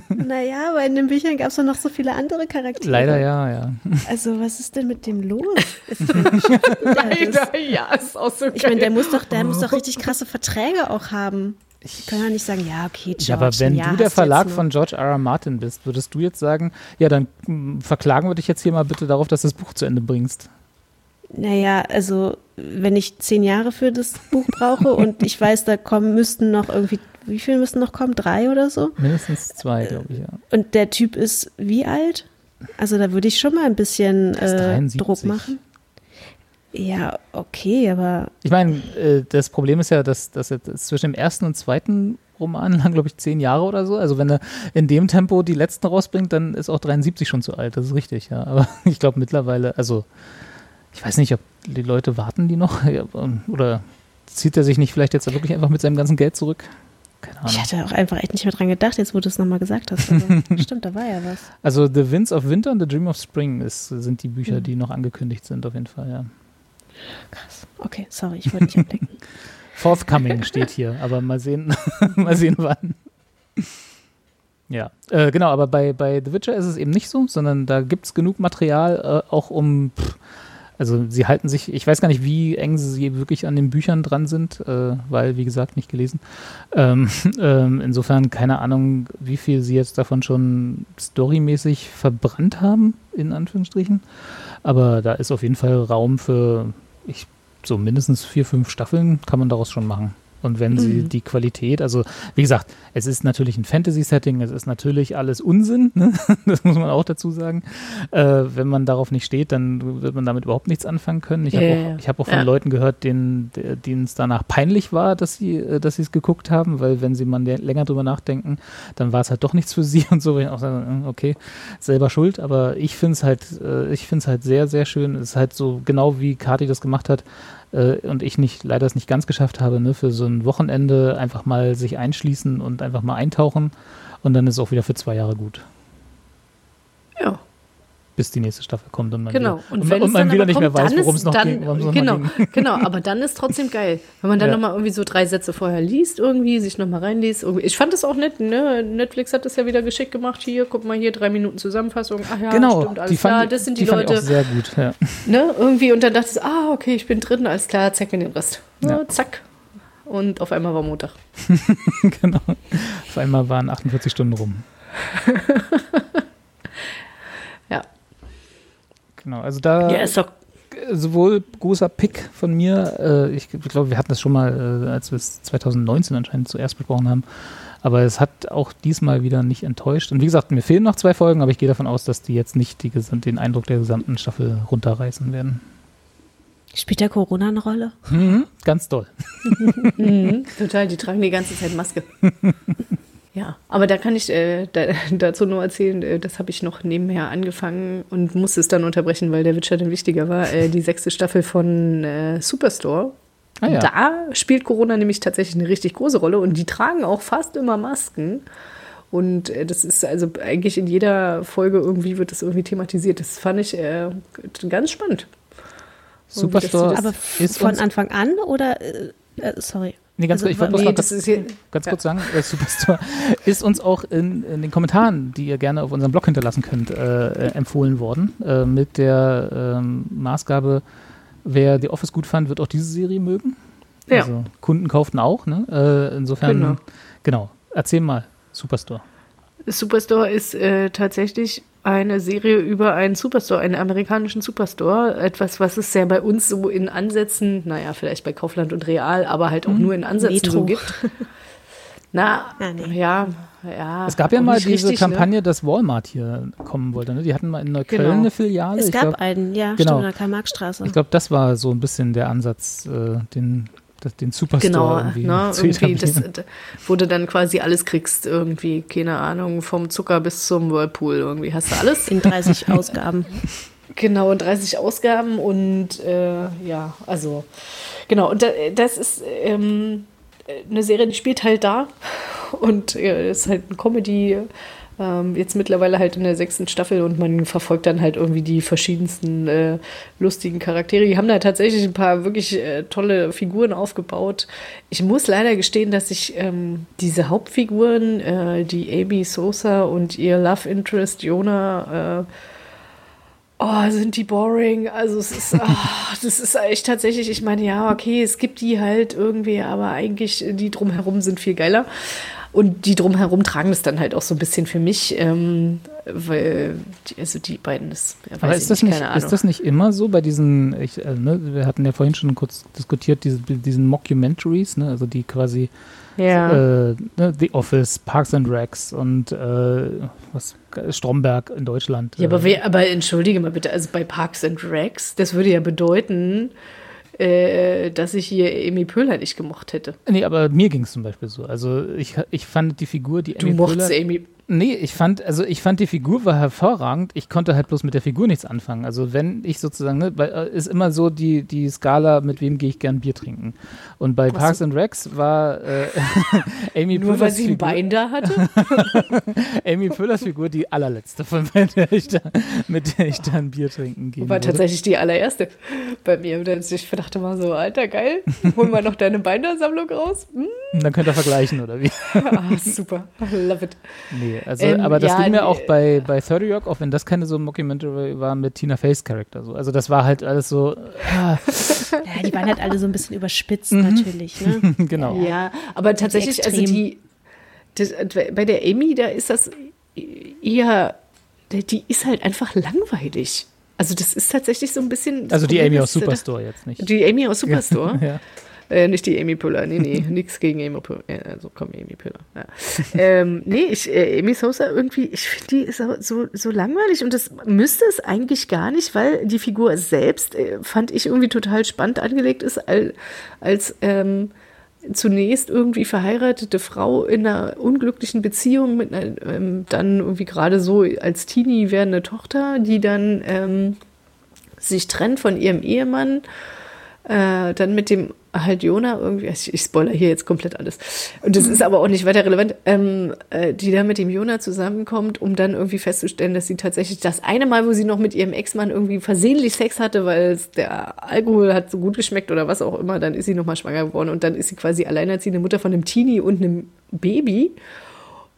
Speaker 2: Naja, aber in den Büchern gab es doch noch so viele andere Charaktere.
Speaker 1: Leider ja, ja.
Speaker 2: Also, was ist denn mit dem los? Ist der nicht schon wieder das?
Speaker 3: ja, ist auch so
Speaker 2: Ich meine, der muss doch, der muss doch richtig krasse Verträge auch haben. Ich kann ja nicht sagen, ja, okay, George,
Speaker 1: Ja, aber wenn
Speaker 2: Jahr
Speaker 1: du der Verlag von George R. R. Martin bist, würdest du jetzt sagen, ja, dann mm, verklagen wir dich jetzt hier mal bitte darauf, dass du das Buch zu Ende bringst.
Speaker 2: Naja, also wenn ich zehn Jahre für das Buch brauche und ich weiß, da kommen müssten noch irgendwie, wie viele müssten noch kommen? Drei oder so?
Speaker 1: Mindestens zwei, glaube ich, ja.
Speaker 2: Und der Typ ist wie alt? Also da würde ich schon mal ein bisschen äh,
Speaker 1: 73.
Speaker 2: Druck machen. Ja, okay, aber
Speaker 1: Ich meine, äh, das Problem ist ja, dass, dass jetzt zwischen dem ersten und zweiten Roman lang, glaube ich, zehn Jahre oder so. Also wenn er in dem Tempo die letzten rausbringt, dann ist auch 73 schon zu alt. Das ist richtig, ja. Aber ich glaube mittlerweile, also ich weiß nicht, ob die Leute warten die noch ähm, oder zieht er sich nicht vielleicht jetzt wirklich einfach mit seinem ganzen Geld zurück? Keine Ahnung.
Speaker 2: ich hatte auch einfach echt nicht mehr dran gedacht, jetzt wo du es nochmal gesagt hast. Aber stimmt, da war ja was.
Speaker 1: Also The Winds of Winter und The Dream of Spring ist, sind die Bücher,
Speaker 2: Mhm.
Speaker 1: die noch angekündigt sind, auf jeden Fall, ja.
Speaker 2: Krass. Okay, sorry, ich wollte dich ablenken.
Speaker 1: Forthcoming steht hier, aber mal sehen, mal sehen wann. Ja, äh, genau, aber bei, bei The Witcher ist es eben nicht so, sondern da gibt es genug Material, äh, auch um, pff, also sie halten sich, ich weiß gar nicht, wie eng sie wirklich an den Büchern dran sind, äh, weil, wie gesagt, nicht gelesen. Ähm, ähm, insofern keine Ahnung, wie viel sie jetzt davon schon storymäßig verbrannt haben, in Anführungsstrichen. Aber da ist auf jeden Fall Raum für, ich so mindestens vier, fünf Staffeln kann man daraus schon machen. Und wenn sie die Qualität, also wie gesagt, es ist natürlich ein Fantasy-Setting, es ist natürlich alles Unsinn, ne? das muss man auch dazu sagen. Äh, wenn man darauf nicht steht, dann wird man damit überhaupt nichts anfangen können. Ich habe
Speaker 3: Ja,
Speaker 1: auch, ich hab auch von
Speaker 3: Ja.
Speaker 1: Leuten gehört, denen denen es danach peinlich war, dass sie äh, dass sie es geguckt haben, weil wenn sie mal länger drüber nachdenken, dann war es halt doch nichts für sie und so. Ich auch sage, äh, okay, selber schuld, aber ich finde es halt, äh, ich finde es halt sehr, sehr schön. Es ist halt so genau wie Kati das gemacht hat äh, und ich nicht, leider es nicht ganz geschafft habe, ne, für so ein Wochenende einfach mal sich einschließen und einfach mal eintauchen und dann ist auch wieder für zwei Jahre gut. Bis die nächste Staffel kommt und man,
Speaker 3: Genau.
Speaker 1: wieder,
Speaker 3: Und,
Speaker 1: und,
Speaker 3: wenn
Speaker 1: und
Speaker 3: es
Speaker 1: man wieder nicht mehr
Speaker 3: kommt,
Speaker 1: weiß,
Speaker 3: dann
Speaker 1: worum es noch
Speaker 3: dann,
Speaker 1: ging. es noch
Speaker 3: genau,
Speaker 1: ging.
Speaker 3: genau, aber dann ist trotzdem geil. Wenn man dann
Speaker 1: Ja.
Speaker 3: nochmal irgendwie so drei Sätze vorher liest, irgendwie, sich nochmal reinliest. Irgendwie. Ich fand das auch nett, ne? Netflix hat das ja wieder geschickt gemacht. Hier, guck mal hier, drei Minuten Zusammenfassung. Ach ja,
Speaker 1: Genau,
Speaker 3: stimmt, alles
Speaker 1: die fand,
Speaker 3: klar, das sind die,
Speaker 1: fand
Speaker 3: Leute.
Speaker 1: ich auch sehr gut. Ja.
Speaker 3: ne? Irgendwie, und dann dachte ich, ah, okay, ich bin drin, alles klar, zeig mir den Rest. Ja. zack. Und auf einmal war Montag.
Speaker 1: genau. Auf einmal waren 48 Stunden rum.
Speaker 3: Ja.
Speaker 1: Genau, also da
Speaker 3: Ja, ist doch.
Speaker 1: sowohl großer Pick von mir, äh, ich, ich glaube, wir hatten das schon mal, äh, als wir es 2019 anscheinend zuerst besprochen haben, aber es hat auch diesmal wieder nicht enttäuscht. Und wie gesagt, mir fehlen noch zwei Folgen, aber ich gehe davon aus, dass die jetzt nicht die, den Eindruck der gesamten Staffel runterreißen werden.
Speaker 2: Spielt der Corona eine Rolle?
Speaker 1: Mhm, ganz doll.
Speaker 3: Mhm, total, die tragen die ganze Zeit Maske. ja, aber da kann ich äh, da, dazu nur erzählen, äh, das habe ich noch nebenher angefangen und musste es dann unterbrechen, weil der Witcher dann wichtiger war. Äh, die sechste Staffel von äh, Superstore.
Speaker 1: Ah ja.
Speaker 3: Da spielt Corona nämlich tatsächlich eine richtig große Rolle und die tragen auch fast immer Masken. Und äh, das ist also eigentlich in jeder Folge irgendwie wird das irgendwie thematisiert. Das fand ich äh, ganz spannend.
Speaker 1: Superstore
Speaker 3: das-
Speaker 2: Aber
Speaker 1: ist
Speaker 2: von Anfang an oder, sorry.
Speaker 1: Nee, ganz
Speaker 2: also,
Speaker 1: kurz, ich wollte
Speaker 3: Nee,
Speaker 1: noch ganz, ganz kurz sagen, äh, Superstore ist uns auch in, in den Kommentaren, die ihr gerne auf unserem Blog hinterlassen könnt, äh, äh, empfohlen worden. Äh, mit der ähm, Maßgabe, wer The Office gut fand, wird auch diese Serie mögen.
Speaker 3: Ja.
Speaker 1: Also Kunden kauften auch, ne? Äh, insofern,
Speaker 3: Genau.
Speaker 1: genau. Erzähl mal, Superstore.
Speaker 3: Superstore ist äh, tatsächlich eine Serie über einen Superstore, einen amerikanischen Superstore. Etwas, was es ja bei uns so in Ansätzen, naja, vielleicht bei Kaufland und Real, aber halt auch nur in Ansätzen
Speaker 2: Metro.
Speaker 3: so gibt. Na,
Speaker 2: Ah, nee.
Speaker 3: ja, ja.
Speaker 1: Es gab ja mal diese
Speaker 3: richtig, ne?
Speaker 1: Kampagne, dass Walmart hier kommen wollte. Ne? Die hatten mal in Neukölln
Speaker 3: Genau.
Speaker 1: eine Filiale.
Speaker 2: Es
Speaker 1: ich
Speaker 2: gab
Speaker 1: glaub,
Speaker 2: einen, ja,
Speaker 1: genau.
Speaker 2: stimmt, in der Karl-Marx-Straße.
Speaker 1: Ich glaube, das war so ein bisschen der Ansatz, äh, den, das, den Superstore
Speaker 3: Genau,
Speaker 1: irgendwie
Speaker 3: ne, irgendwie das, wo du dann quasi alles kriegst, irgendwie, keine Ahnung, vom Zucker bis zum Whirlpool, irgendwie hast du alles.
Speaker 2: In 30 Ausgaben.
Speaker 3: Genau, und 30 Ausgaben und äh, ja, also genau, und da, das ist ähm, eine Serie, die spielt halt da und äh, ist halt ein Comedy, ähm, jetzt mittlerweile halt in der sechsten Staffel und man verfolgt dann halt irgendwie die verschiedensten äh, lustigen Charaktere. Die haben da tatsächlich ein paar wirklich äh, tolle Figuren aufgebaut. Ich muss leider gestehen, dass ich ähm, diese Hauptfiguren, äh, die Amy Sosa und ihr Love Interest Jonah, äh, Oh, sind die boring. Also es ist, ah, das ist echt tatsächlich, ich meine, ja, okay, es gibt die halt irgendwie, aber eigentlich die drumherum sind viel geiler. Und die drumherum tragen das dann halt auch so ein bisschen für mich, ähm, weil, die, also die beiden, das weiß
Speaker 1: ist das,
Speaker 3: nicht, keine Ahnung.
Speaker 1: ist das nicht immer so bei diesen, ich, äh, ne, wir hatten ja vorhin schon kurz diskutiert, diese, diesen Mockumentaries, ne, also die quasi
Speaker 3: ja.
Speaker 1: äh, ne, The Office, Parks and Recs und äh, was Stromberg in Deutschland.
Speaker 3: ja,
Speaker 1: äh,
Speaker 3: aber, wer, aber entschuldige mal bitte, also bei Parks and Recs, das würde ja bedeuten, äh, dass ich hier Amy Pöhler nicht gemocht hätte.
Speaker 1: Nee, aber mir ging es zum Beispiel so. Also ich, ich fand die Figur, die
Speaker 3: Du
Speaker 1: Amy
Speaker 3: mochtest
Speaker 1: Poehler-
Speaker 3: Amy.
Speaker 1: Nee, ich fand, also ich fand die Figur war hervorragend. Ich konnte halt bloß mit der Figur nichts anfangen. Also wenn ich sozusagen, ne, bei, äh, ist immer so die, die Skala, mit wem gehe ich gern Bier trinken. Und bei Parks and Recs war äh, Amy
Speaker 3: Nur weil
Speaker 1: Pöhlers
Speaker 3: sie ein
Speaker 1: Figur,
Speaker 3: Bein da hatte?
Speaker 1: Amy Pöhlers Figur die allerletzte, von der ich da, mit der ich dann Bier trinken gehen
Speaker 3: War
Speaker 1: würde.
Speaker 3: tatsächlich die allererste bei mir. Ich dachte mal so, Alter, geil, hol mal noch deine Bindersammlung raus. Hm?
Speaker 1: Dann könnt ihr vergleichen, oder wie?
Speaker 3: Ah, super, love it.
Speaker 1: Nee, also,
Speaker 3: Ähm,
Speaker 1: aber das
Speaker 3: ja,
Speaker 1: ging mir auch bei, bei 30 Rock, auch wenn das keine so Mockumentary war, mit Tina Fey's Charakter so. Also das war halt alles so, ah,
Speaker 2: Ja, die waren halt alle so ein bisschen überspitzt
Speaker 3: Mhm.
Speaker 2: natürlich. Ne?
Speaker 1: genau.
Speaker 3: Ja, aber tatsächlich, also
Speaker 2: extrem.
Speaker 3: die, das, bei der Amy, da ist das eher, die ist halt einfach langweilig. Also das ist tatsächlich so ein bisschen.
Speaker 1: Also die Amy aus Superstore jetzt nicht.
Speaker 3: Die Amy aus Superstore.
Speaker 1: Ja.
Speaker 3: Äh, nicht die Amy Pöhler, nee, nee, nichts gegen Amy Pöhler. Ja, also komm, Amy Pöhler. Ja. ähm, nee, ich, äh, Amy Sosa irgendwie, ich finde, die ist so, so, so langweilig und das müsste es eigentlich gar nicht, weil die Figur selbst, äh, fand ich irgendwie total spannend angelegt ist, als, als ähm, zunächst irgendwie verheiratete Frau in einer unglücklichen Beziehung mit einer, ähm, dann irgendwie gerade so als Teenie werdende Tochter, die dann ähm, sich trennt von ihrem Ehemann äh, dann mit dem halt Jona irgendwie, ich, ich spoiler hier jetzt komplett alles. Und das ist aber auch nicht weiter relevant, ähm, äh, die dann mit dem Jona zusammenkommt, um dann irgendwie festzustellen, dass sie tatsächlich das eine Mal, wo sie noch mit ihrem Ex-Mann irgendwie versehentlich Sex hatte, weil der Alkohol hat so gut geschmeckt oder was auch immer, dann ist sie nochmal schwanger geworden und dann ist sie quasi alleinerziehende Mutter von einem Teenie und einem Baby.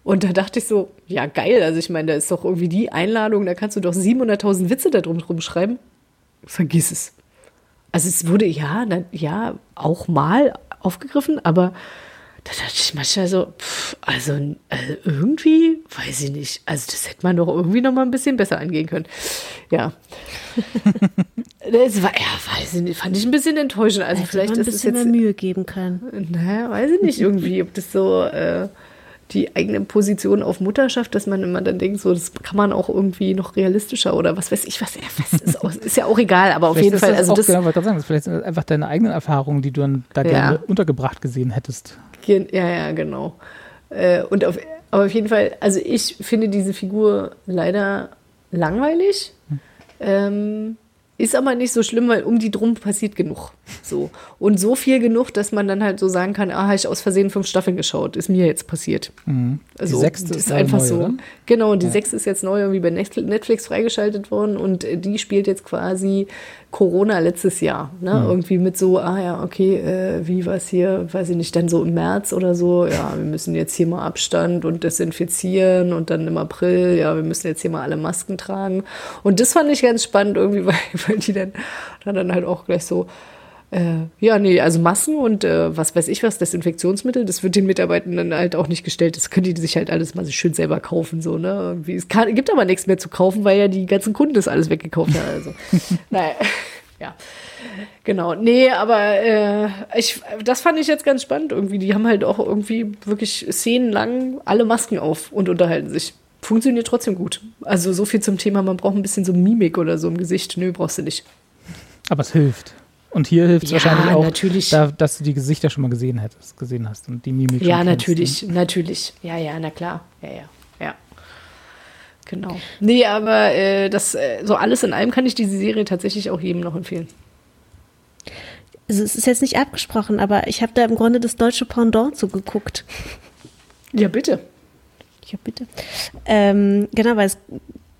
Speaker 3: Und da dachte ich so, ja geil, also ich meine, da ist doch irgendwie die Einladung, da kannst du doch 700.000 Witze da drum rumschreiben. Vergiss es. Also es wurde ja, na, ja auch mal aufgegriffen, aber da dachte ich manchmal so, pff, also, also irgendwie, weiß ich nicht, also das hätte man doch irgendwie noch mal ein bisschen besser angehen können. Ja. das war, ja, weiß ich nicht, fand ich ein bisschen enttäuschend. Also
Speaker 2: Hätte
Speaker 3: vielleicht
Speaker 2: man ein
Speaker 3: ist es
Speaker 2: bisschen
Speaker 3: jetzt,
Speaker 2: mehr Mühe geben können.
Speaker 3: naja, weiß ich nicht irgendwie, ob das so äh, die eigene Position auf Mutterschaft, dass man immer dann denkt, so, das kann man auch irgendwie noch realistischer oder was weiß ich, was, was ist, auch, ist ja auch egal, aber auf
Speaker 1: Vielleicht
Speaker 3: jeden Fall,
Speaker 1: das
Speaker 3: also
Speaker 1: auch,
Speaker 3: das,
Speaker 1: genau, wollte sagen, vielleicht sind das einfach deine eigenen Erfahrungen, die du dann da
Speaker 3: Ja.
Speaker 1: gerne untergebracht gesehen hättest.
Speaker 3: Gen- Ja, ja, genau. Äh, und auf, aber auf jeden Fall, also ich finde diese Figur leider langweilig. Ähm, ist aber nicht so schlimm, weil um die drum passiert genug. So. Und so viel genug, dass man dann halt so sagen kann, ah, habe ich aus Versehen fünf Staffeln geschaut. Ist mir jetzt passiert. Also,
Speaker 1: sechste ist
Speaker 3: ist
Speaker 1: neu,
Speaker 3: einfach so.
Speaker 1: oder?
Speaker 3: Genau, und die sechste ist jetzt neu irgendwie bei Netflix freigeschaltet worden und äh, die spielt jetzt quasi Corona letztes Jahr. Ne? Irgendwie mit so, ah ja, okay, äh, wie war es hier, weiß ich nicht, dann so im März oder so, ja, wir müssen jetzt hier mal Abstand und desinfizieren und dann im April, ja, wir müssen jetzt hier mal alle Masken tragen. Und das fand ich ganz spannend irgendwie, weil, weil die dann, dann, dann halt auch gleich so, äh, ja, nee, also Massen und äh, was weiß ich was, Desinfektionsmittel, das wird den Mitarbeitern dann halt auch nicht gestellt. Das können die sich halt alles mal so schön selber kaufen, so, ne? Irgendwie. Es kann, gibt aber nichts mehr zu kaufen, weil ja die ganzen Kunden das alles weggekauft haben. Also, naja, ja. Genau, nee, aber äh, ich, das fand ich jetzt ganz spannend irgendwie. Die haben halt auch irgendwie wirklich szenenlang alle Masken auf und unterhalten sich. Funktioniert trotzdem gut. Also so viel zum Thema, man braucht ein bisschen so Mimik oder so im Gesicht. Nö, brauchst du nicht.
Speaker 1: Aber es hilft. Und hier hilft es
Speaker 3: Ja,
Speaker 1: wahrscheinlich auch,
Speaker 3: natürlich.
Speaker 1: Da, dass du die Gesichter schon mal gesehen hättest, gesehen hast und die Mimik. schon
Speaker 3: Ja,
Speaker 1: kennst,
Speaker 3: natürlich, natürlich. Ja, ja, na klar. Ja, ja, ja. Genau. Nee, aber äh, das, äh, so alles in allem kann ich diese Serie tatsächlich auch jedem noch empfehlen.
Speaker 2: Also es ist jetzt nicht abgesprochen, aber ich habe da im Grunde das deutsche Pendant zugeguckt.
Speaker 3: Ja, bitte.
Speaker 2: Ja, bitte. Ähm, genau, weil es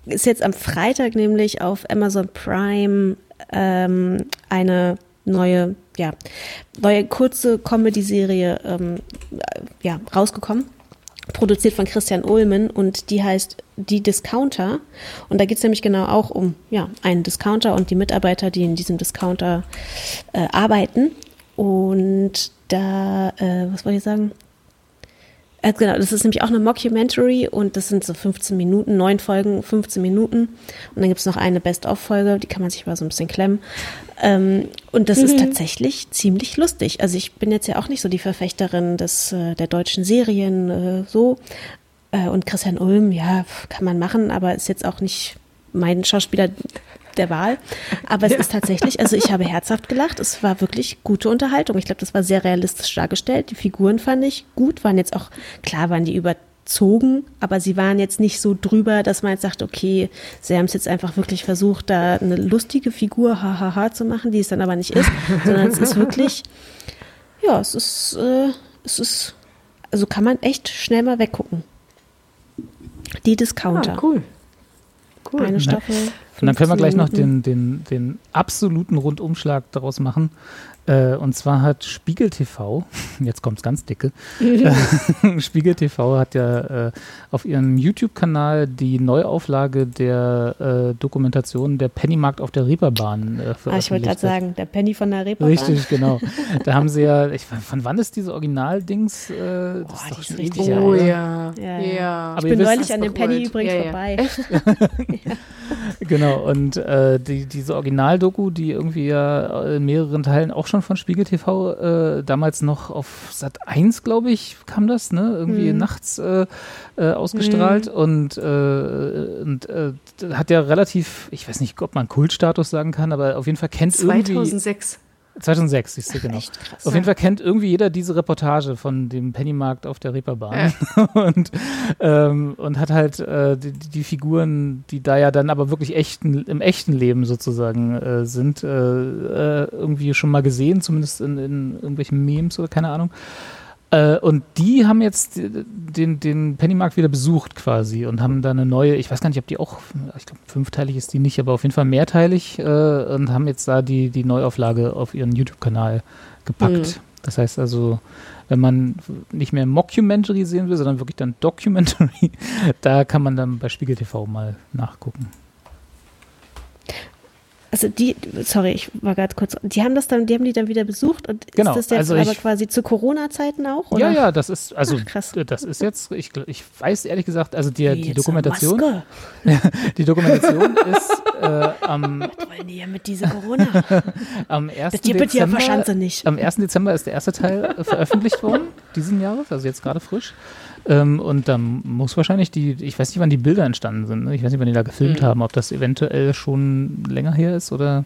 Speaker 2: ist jetzt am Freitag nämlich auf Amazon Prime ähm, eine neue, ja, neue kurze Comedy-Serie ähm, äh, ja, rausgekommen. Produziert von Christian Ullmann und die heißt Die Discounter. Und da geht es nämlich genau auch um ja, einen Discounter und die Mitarbeiter, die in diesem Discounter äh, arbeiten. Und da, äh, was wollte ich sagen? Äh, genau, das ist nämlich auch eine Mockumentary und das sind so 15 Minuten, neun Folgen, 15 Minuten. Und dann gibt es noch eine Best-of-Folge, die kann man sich mal so ein bisschen klemmen. Ähm, und das ist tatsächlich ziemlich lustig. Also ich bin jetzt ja auch nicht so die Verfechterin des, äh, der deutschen Serien äh, so. Äh, und Christian Ulm, ja, kann man machen, aber ist jetzt auch nicht mein Schauspieler der Wahl. Aber es ist tatsächlich, also ich habe herzhaft gelacht. Es war wirklich gute Unterhaltung. Ich glaube, das war sehr realistisch dargestellt. Die Figuren fand ich gut, waren jetzt auch, klar waren die überzogen, aber sie waren jetzt nicht so drüber, dass man jetzt sagt, okay, sie haben es jetzt einfach wirklich versucht, da eine lustige Figur hahaha zu machen, die es dann aber nicht ist, sondern es ist wirklich, ja, es ist, äh, es ist, also kann man echt schnell mal weggucken. Die Discounter.
Speaker 3: Ah, cool. Cool.
Speaker 2: Eine Staffel.
Speaker 1: Und dann können wir
Speaker 2: 15
Speaker 1: gleich noch den, den, den absoluten Rundumschlag daraus machen. Äh, und zwar hat Spiegel TV, jetzt kommt's ganz dicke, äh, Spiegel TV hat ja äh, auf ihrem YouTube-Kanal die Neuauflage der äh, Dokumentation der Pennymarkt auf der Reeperbahn äh,
Speaker 2: Ah, ich wollte gerade
Speaker 1: veröffentlicht.
Speaker 2: sagen, der Penny von der Reeperbahn.
Speaker 1: Richtig, genau. Da haben sie ja, ich, von wann ist diese Originaldings? Äh, das
Speaker 2: Boah,
Speaker 1: ist
Speaker 2: die ist richtig
Speaker 1: her,
Speaker 3: Oh ja.
Speaker 2: Ja,
Speaker 3: Ja.
Speaker 2: ja.
Speaker 1: Aber
Speaker 2: Ich bin neulich an dem Penny
Speaker 3: uralt.
Speaker 2: übrigens
Speaker 3: Ja, ja.
Speaker 2: vorbei.
Speaker 1: Genau, und äh, die, diese Originaldoku, die irgendwie ja in mehreren Teilen auch schon von Spiegel TV, äh, damals noch auf Sat 1, glaube ich, kam das, ne? Irgendwie
Speaker 2: Mhm.
Speaker 1: nachts äh, äh, ausgestrahlt und, äh, und äh, hat ja relativ, ich weiß nicht, ob man Kultstatus sagen kann, aber auf jeden Fall kennt irgendwie
Speaker 3: 2006.
Speaker 1: 2006, siehst du, genau.
Speaker 2: Krass.
Speaker 1: Auf jeden Fall kennt irgendwie jeder diese Reportage von dem Pennymarkt auf der Reeperbahn und, ähm, und hat halt äh, die, die Figuren, die da ja dann aber wirklich echten, im echten Leben sozusagen äh, sind, äh, äh, irgendwie schon mal gesehen, zumindest in, in irgendwelchen Memes oder keine Ahnung. Äh, und die haben jetzt den, den Pennymarkt wieder besucht quasi und haben da eine neue, ich weiß gar nicht, ob die auch, ich glaube fünfteilig ist die nicht, aber auf jeden Fall mehrteilig äh, und haben jetzt da die, die Neuauflage auf ihren YouTube-Kanal gepackt. Das heißt also, wenn man nicht mehr Mockumentary sehen will, sondern wirklich dann Documentary, da kann man dann bei Spiegel TV mal nachgucken.
Speaker 2: Also die, sorry, ich war gerade kurz, die haben das dann, die haben die dann wieder besucht und
Speaker 1: Genau,
Speaker 2: ist das jetzt
Speaker 1: also ich-
Speaker 2: aber quasi zu Corona-Zeiten auch? Oder?
Speaker 1: Ja, ja, das ist, also
Speaker 2: Ach, krass.
Speaker 1: das ist jetzt, ich, ich weiß ehrlich gesagt, also die, die Dokumentation, die Dokumentation ist äh, am,
Speaker 2: Wollen die ja mit dieser Corona?
Speaker 1: am 1.
Speaker 2: Das es ja
Speaker 1: Dezember,
Speaker 2: wahrscheinlich nicht.
Speaker 1: am 1. Dezember ist der erste Teil äh, veröffentlicht worden, diesen Jahres, also jetzt gerade frisch. Ähm, und dann muss wahrscheinlich die, ich weiß nicht, wann die Bilder entstanden sind, ne? ich weiß nicht, wann die da gefilmt
Speaker 2: Mhm.
Speaker 1: haben, ob das eventuell schon länger her ist oder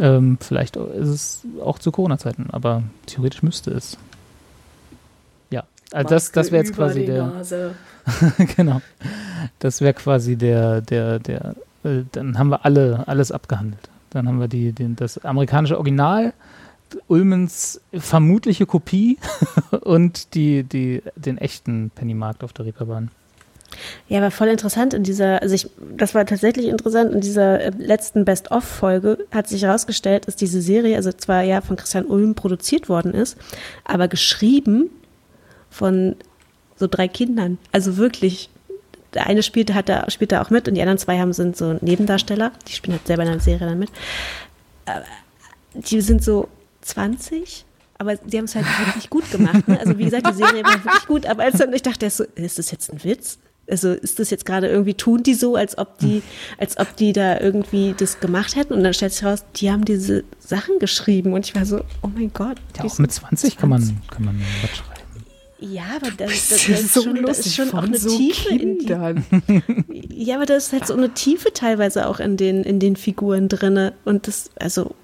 Speaker 1: ähm, vielleicht ist es auch zu Corona-Zeiten, aber theoretisch müsste es. Ja, also das, das wäre jetzt quasi der. Genau. Das wäre quasi der, der, der, äh, dann haben wir alle, alles abgehandelt. Dann haben wir die, den, das amerikanische Original, Ulmens vermutliche Kopie und die, die, den echten Pennymarkt auf der Reeperbahn.
Speaker 2: Ja, war voll interessant in dieser, also ich, das war tatsächlich interessant, in dieser äh, letzten Best-of-Folge hat sich herausgestellt, dass diese Serie, also zwar ja von Christian Ulm produziert worden ist, aber geschrieben von so drei Kindern. Also wirklich, der eine spielte, hat da, spielt da auch mit und die anderen zwei haben, sind so Nebendarsteller, die spielen halt selber in der Serie dann mit. Aber die sind so 20, aber die haben es halt wirklich gut gemacht. Ne? Also wie gesagt, die Serie war wirklich gut, aber als dann ich dachte, so, ist das jetzt ein Witz? Also ist das jetzt gerade irgendwie, tun die so, als ob die, als ob die da irgendwie das gemacht hätten? Und dann stellt sich raus, die haben diese Sachen geschrieben und ich war so, oh mein Gott.
Speaker 1: Ja, auch mit 20 kann man, kann man was schreiben.
Speaker 2: Ja, aber das, das,
Speaker 3: Das
Speaker 2: das
Speaker 3: ist
Speaker 2: ist
Speaker 3: so
Speaker 2: schon, da
Speaker 3: lustig
Speaker 2: ist schon auch eine
Speaker 3: so
Speaker 2: Tiefe in die,
Speaker 3: Kindern.
Speaker 2: Ja, aber da ist halt so eine Tiefe teilweise auch in den, in den Figuren drinne. Und das, also,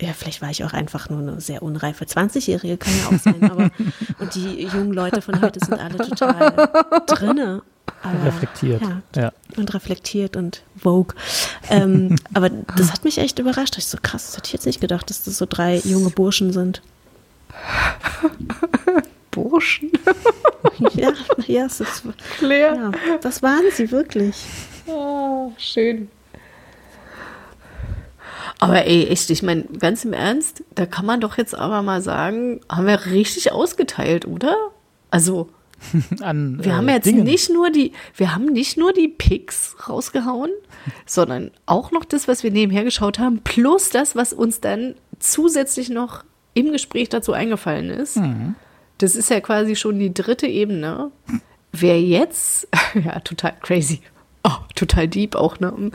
Speaker 2: ja, vielleicht war ich auch einfach nur eine sehr unreife 20-Jährige, kann ja auch sein. Aber, und die jungen Leute von heute sind alle total drinne. Aber,
Speaker 1: Reflektiert.
Speaker 2: Ja,
Speaker 1: Ja.
Speaker 2: und reflektiert und Vogue. Ähm, aber das hat mich echt überrascht. Ich so krass, das hätte ich jetzt nicht gedacht, dass das so drei junge Burschen sind.
Speaker 3: Burschen.
Speaker 2: Ja, ja, es ist,
Speaker 3: Claire.
Speaker 2: ja, das waren sie wirklich.
Speaker 3: Ah, schön. Aber ey, echt, ich meine, ganz im Ernst, da kann man doch jetzt aber mal sagen, haben wir richtig ausgeteilt, oder? Also,
Speaker 1: An,
Speaker 3: wir
Speaker 1: äh,
Speaker 3: haben jetzt
Speaker 1: Dingen.
Speaker 3: nicht nur die, wir haben nicht nur die Picks rausgehauen, sondern auch noch das, was wir nebenher geschaut haben, plus das, was uns dann zusätzlich noch im Gespräch dazu eingefallen ist.
Speaker 1: Mhm.
Speaker 3: Das ist ja quasi schon die dritte Ebene. Wer jetzt, ja, total crazy. Oh, total deep auch, ne?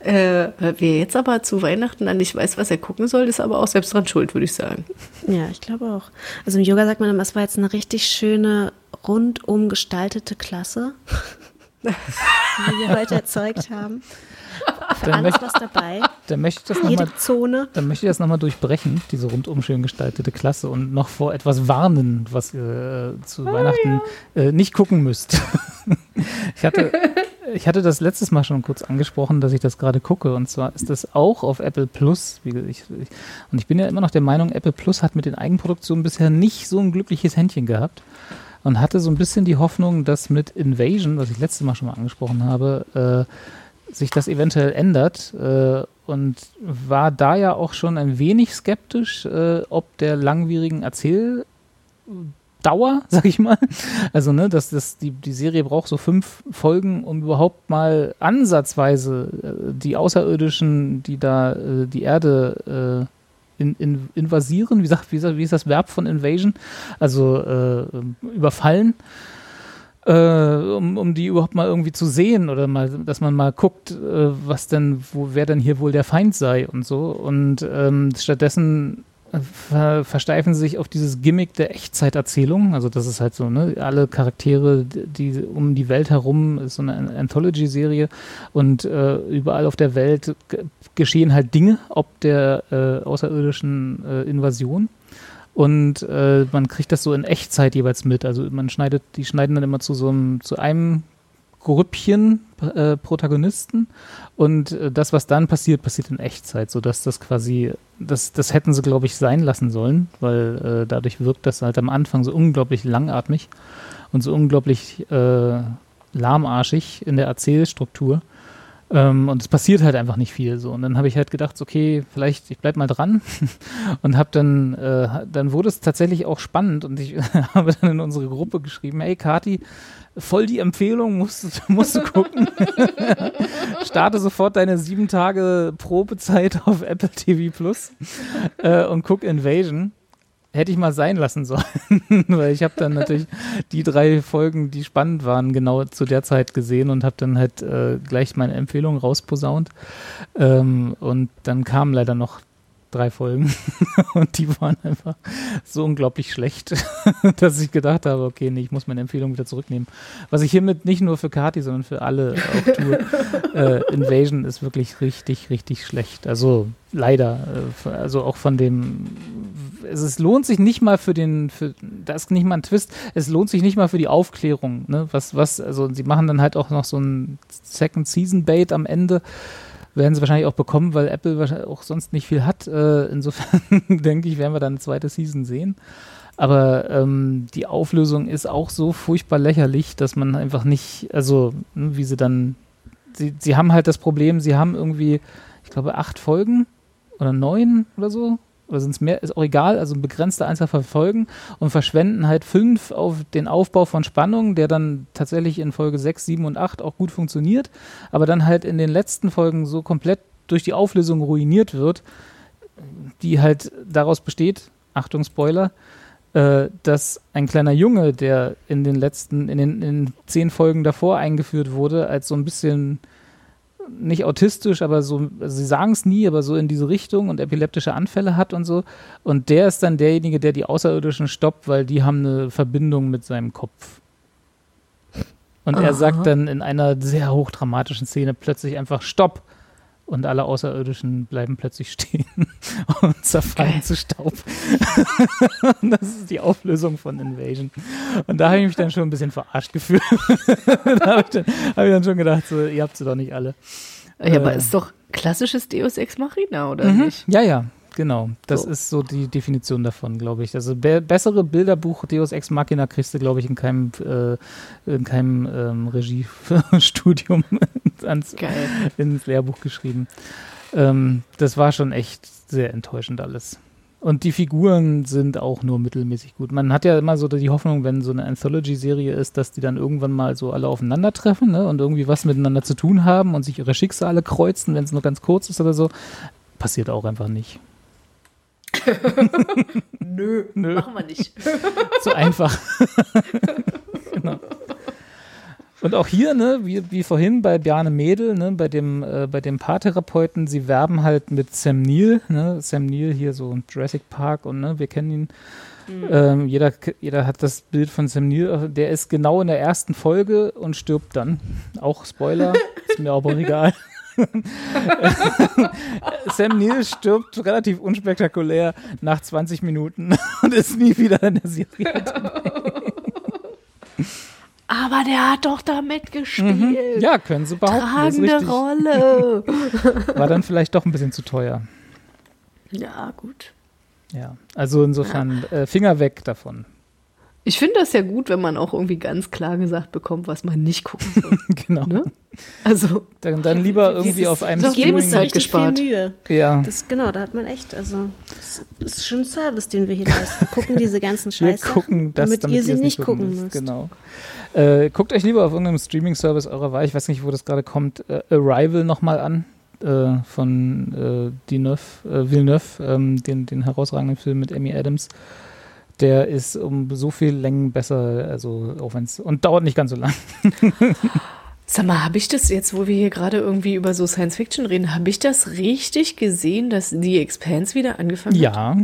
Speaker 3: Äh, wer jetzt aber zu Weihnachten dann nicht weiß, was er gucken soll, ist aber auch selbst dran schuld, würde ich sagen.
Speaker 2: Ja, ich glaube auch. Also im Yoga sagt man immer, es war jetzt eine richtig schöne, rundum gestaltete Klasse, die wir heute erzeugt haben. Für
Speaker 1: Dann
Speaker 2: alles
Speaker 1: möchte,
Speaker 2: was dabei.
Speaker 1: dann möchte ich das nochmal
Speaker 2: Zone.
Speaker 1: Dann möchte ich das nochmal durchbrechen, diese rundum schön gestaltete Klasse und noch vor etwas warnen, was ihr äh, zu Weihnachten äh, nicht gucken müsst. ich, hatte, ich hatte das letztes Mal schon kurz angesprochen, dass ich das gerade gucke und zwar ist das auch auf Apple Plus. Ich, ich, und ich bin ja immer noch der Meinung, Apple Plus hat mit den Eigenproduktionen bisher nicht so ein glückliches Händchen gehabt und hatte so ein bisschen die Hoffnung, dass mit Invasion, was ich letztes Mal schon mal angesprochen habe, äh, sich das eventuell ändert äh, und war da ja auch schon ein wenig skeptisch, äh, ob der langwierigen Erzähldauer, sag ich mal. Also, ne, dass das, die, die Serie braucht so fünf Folgen, um überhaupt mal ansatzweise äh, die Außerirdischen, die da äh, die Erde äh, in, in, invasieren, wie, sagt, wie, wie ist das Verb von Invasion? Also äh, überfallen äh, um, um die überhaupt mal irgendwie zu sehen oder mal, dass man mal guckt, äh, was denn, wo, wer denn hier wohl der Feind sei und so. Und ähm, stattdessen ver versteifen sie sich auf dieses Gimmick der Echtzeiterzählung. Also das ist halt so, ne, alle Charaktere, die um die Welt herum, ist so eine An- Anthology-Serie und äh, überall auf der Welt ge- geschehen halt Dinge, ob der äh, außerirdischen äh, Invasion. Und äh, man kriegt das so in Echtzeit jeweils mit. Also man schneidet, die schneiden dann immer zu so einem, zu einem Grüppchen äh, Protagonisten und äh, das, was dann passiert, passiert in Echtzeit, sodass das quasi, das, das hätten sie, glaube ich, sein lassen sollen, weil äh, dadurch wirkt das halt am Anfang so unglaublich langatmig und so unglaublich äh, lahmarschig in der Erzählstruktur. Ähm, und es passiert halt einfach nicht viel so. Und dann habe ich halt gedacht, okay, vielleicht ich bleib mal dran und habe dann, äh, dann wurde es tatsächlich auch spannend und ich habe dann in unsere Gruppe geschrieben, hey Kati, voll die Empfehlung, musst, musst du gucken. Starte sofort deine sieben Tage Probezeit auf Apple TV Plus äh, und guck Invasion hätte ich mal sein lassen sollen, weil ich habe dann natürlich die drei Folgen, die spannend waren, genau zu der Zeit gesehen und habe dann halt äh, gleich meine Empfehlung rausposaunt. Ähm, und dann kamen leider noch drei Folgen und die waren einfach so unglaublich schlecht, dass ich gedacht habe, okay, nee, ich muss meine Empfehlung wieder zurücknehmen. Was ich hiermit nicht nur für Kati, sondern für alle auch tue. äh, Invasion ist wirklich richtig, richtig schlecht. Also leider, äh, also auch von dem, es, es, lohnt sich nicht mal für den, für, da ist nicht mal ein Twist, es lohnt sich nicht mal für die Aufklärung, ne? Was, was, also sie machen dann halt auch noch so ein Second Season Bait am Ende werden sie wahrscheinlich auch bekommen, weil Apple wahrscheinlich auch sonst nicht viel hat. Äh, insofern denke ich, werden wir dann eine zweite Season sehen. Aber ähm, die Auflösung ist auch so furchtbar lächerlich, dass man einfach nicht, also ne, wie sie dann, sie, sie haben halt das Problem, sie haben irgendwie, ich glaube, acht Folgen oder neun oder so oder sind es mehr, ist auch egal, also eine begrenzte Anzahl von Folgen und verschwenden halt fünf auf den Aufbau von Spannung, der dann tatsächlich in Folge 6, 7 und 8 auch gut funktioniert, aber dann halt in den letzten Folgen so komplett durch die Auflösung ruiniert wird, die halt daraus besteht, Achtung Spoiler, äh, dass ein kleiner Junge, der in den letzten, in den in zehn Folgen davor eingeführt wurde, als so ein bisschen nicht autistisch, aber so, also sie sagen es nie, aber so in diese Richtung und epileptische Anfälle hat und so. Und der ist dann derjenige, der die Außerirdischen stoppt, weil die haben eine Verbindung mit seinem Kopf. Und Aha. er sagt dann in einer sehr hochdramatischen Szene plötzlich einfach Stopp und alle Außerirdischen bleiben plötzlich stehen und zerfallen okay. zu Staub. das ist die Auflösung von Invasion. Und da habe ich mich dann schon ein bisschen verarscht gefühlt. da habe ich, dann, hab ich dann schon gedacht, so, ihr habt sie doch nicht alle.
Speaker 3: Ja, äh, aber ist doch klassisches Deus Ex Machina, oder mhm. nicht?
Speaker 1: Ja, ja, Genau, das so. ist so die Definition davon, glaube ich. Also be bessere Bilderbuch Deus Ex Machina kriegst du, glaube ich, in keinem, äh, in keinem ähm, Regiestudium ins Lehrbuch geschrieben. Ähm, das war schon echt sehr enttäuschend alles. Und die Figuren sind auch nur mittelmäßig gut. Man hat ja immer so die Hoffnung, wenn so eine Anthology-Serie ist, dass die dann irgendwann mal so alle aufeinandertreffen ne, und irgendwie was miteinander zu tun haben und sich ihre Schicksale kreuzen, wenn es nur ganz kurz ist oder so. Passiert auch einfach nicht.
Speaker 3: Nö, Nö, machen wir nicht.
Speaker 1: Zu einfach. genau. Und auch hier, ne, wie, wie vorhin bei Bjarne Mädel, ne, bei dem, äh, bei dem Paartherapeuten, sie werben halt mit Sam Neill, ne, Sam Neill hier so Jurassic Park und ne, wir kennen ihn. Mhm. Ähm, jeder, jeder hat das Bild von Sam Neill, der ist genau in der ersten Folge und stirbt dann. Auch Spoiler, ist mir aber egal. Sam Neill stirbt relativ unspektakulär nach 20 Minuten und ist nie wieder in der Serie.
Speaker 3: Aber der hat doch da mitgespielt. Mhm.
Speaker 1: Ja, können sie behaupten.
Speaker 3: Tragende Rolle.
Speaker 1: War dann vielleicht doch ein bisschen zu teuer.
Speaker 3: Ja, gut.
Speaker 1: Ja, also insofern ja. Äh, Finger weg davon.
Speaker 3: Ich finde das ja gut, wenn man auch irgendwie ganz klar gesagt bekommt, was man nicht gucken soll.
Speaker 1: genau. Ne?
Speaker 3: Also
Speaker 1: dann, dann lieber irgendwie auf einem
Speaker 2: das Streaming Zeit gespart.
Speaker 3: Viel Mühe.
Speaker 1: Ja.
Speaker 2: Das, genau, da hat man echt, also das ist schon ein Service, den wir hier leisten. Wir gucken diese ganzen Scheiße,
Speaker 1: wir gucken das,
Speaker 2: damit, damit ihr sie nicht gucken, gucken müsst.
Speaker 1: Genau. Äh, guckt euch lieber auf irgendeinem Streaming-Service eurer Wahl, ich weiß nicht, wo das gerade kommt, äh, Arrival nochmal an. Äh, von äh, Villeneuve, äh, Villeneuve ähm, den, den herausragenden Film mit Amy Adams der ist um so viel Längen besser, also auch wenn es und dauert nicht ganz so lang.
Speaker 3: Sag mal, habe ich das jetzt, wo wir hier gerade irgendwie über so Science Fiction reden, habe ich das richtig gesehen, dass die Expanse wieder angefangen hat?
Speaker 1: Ja.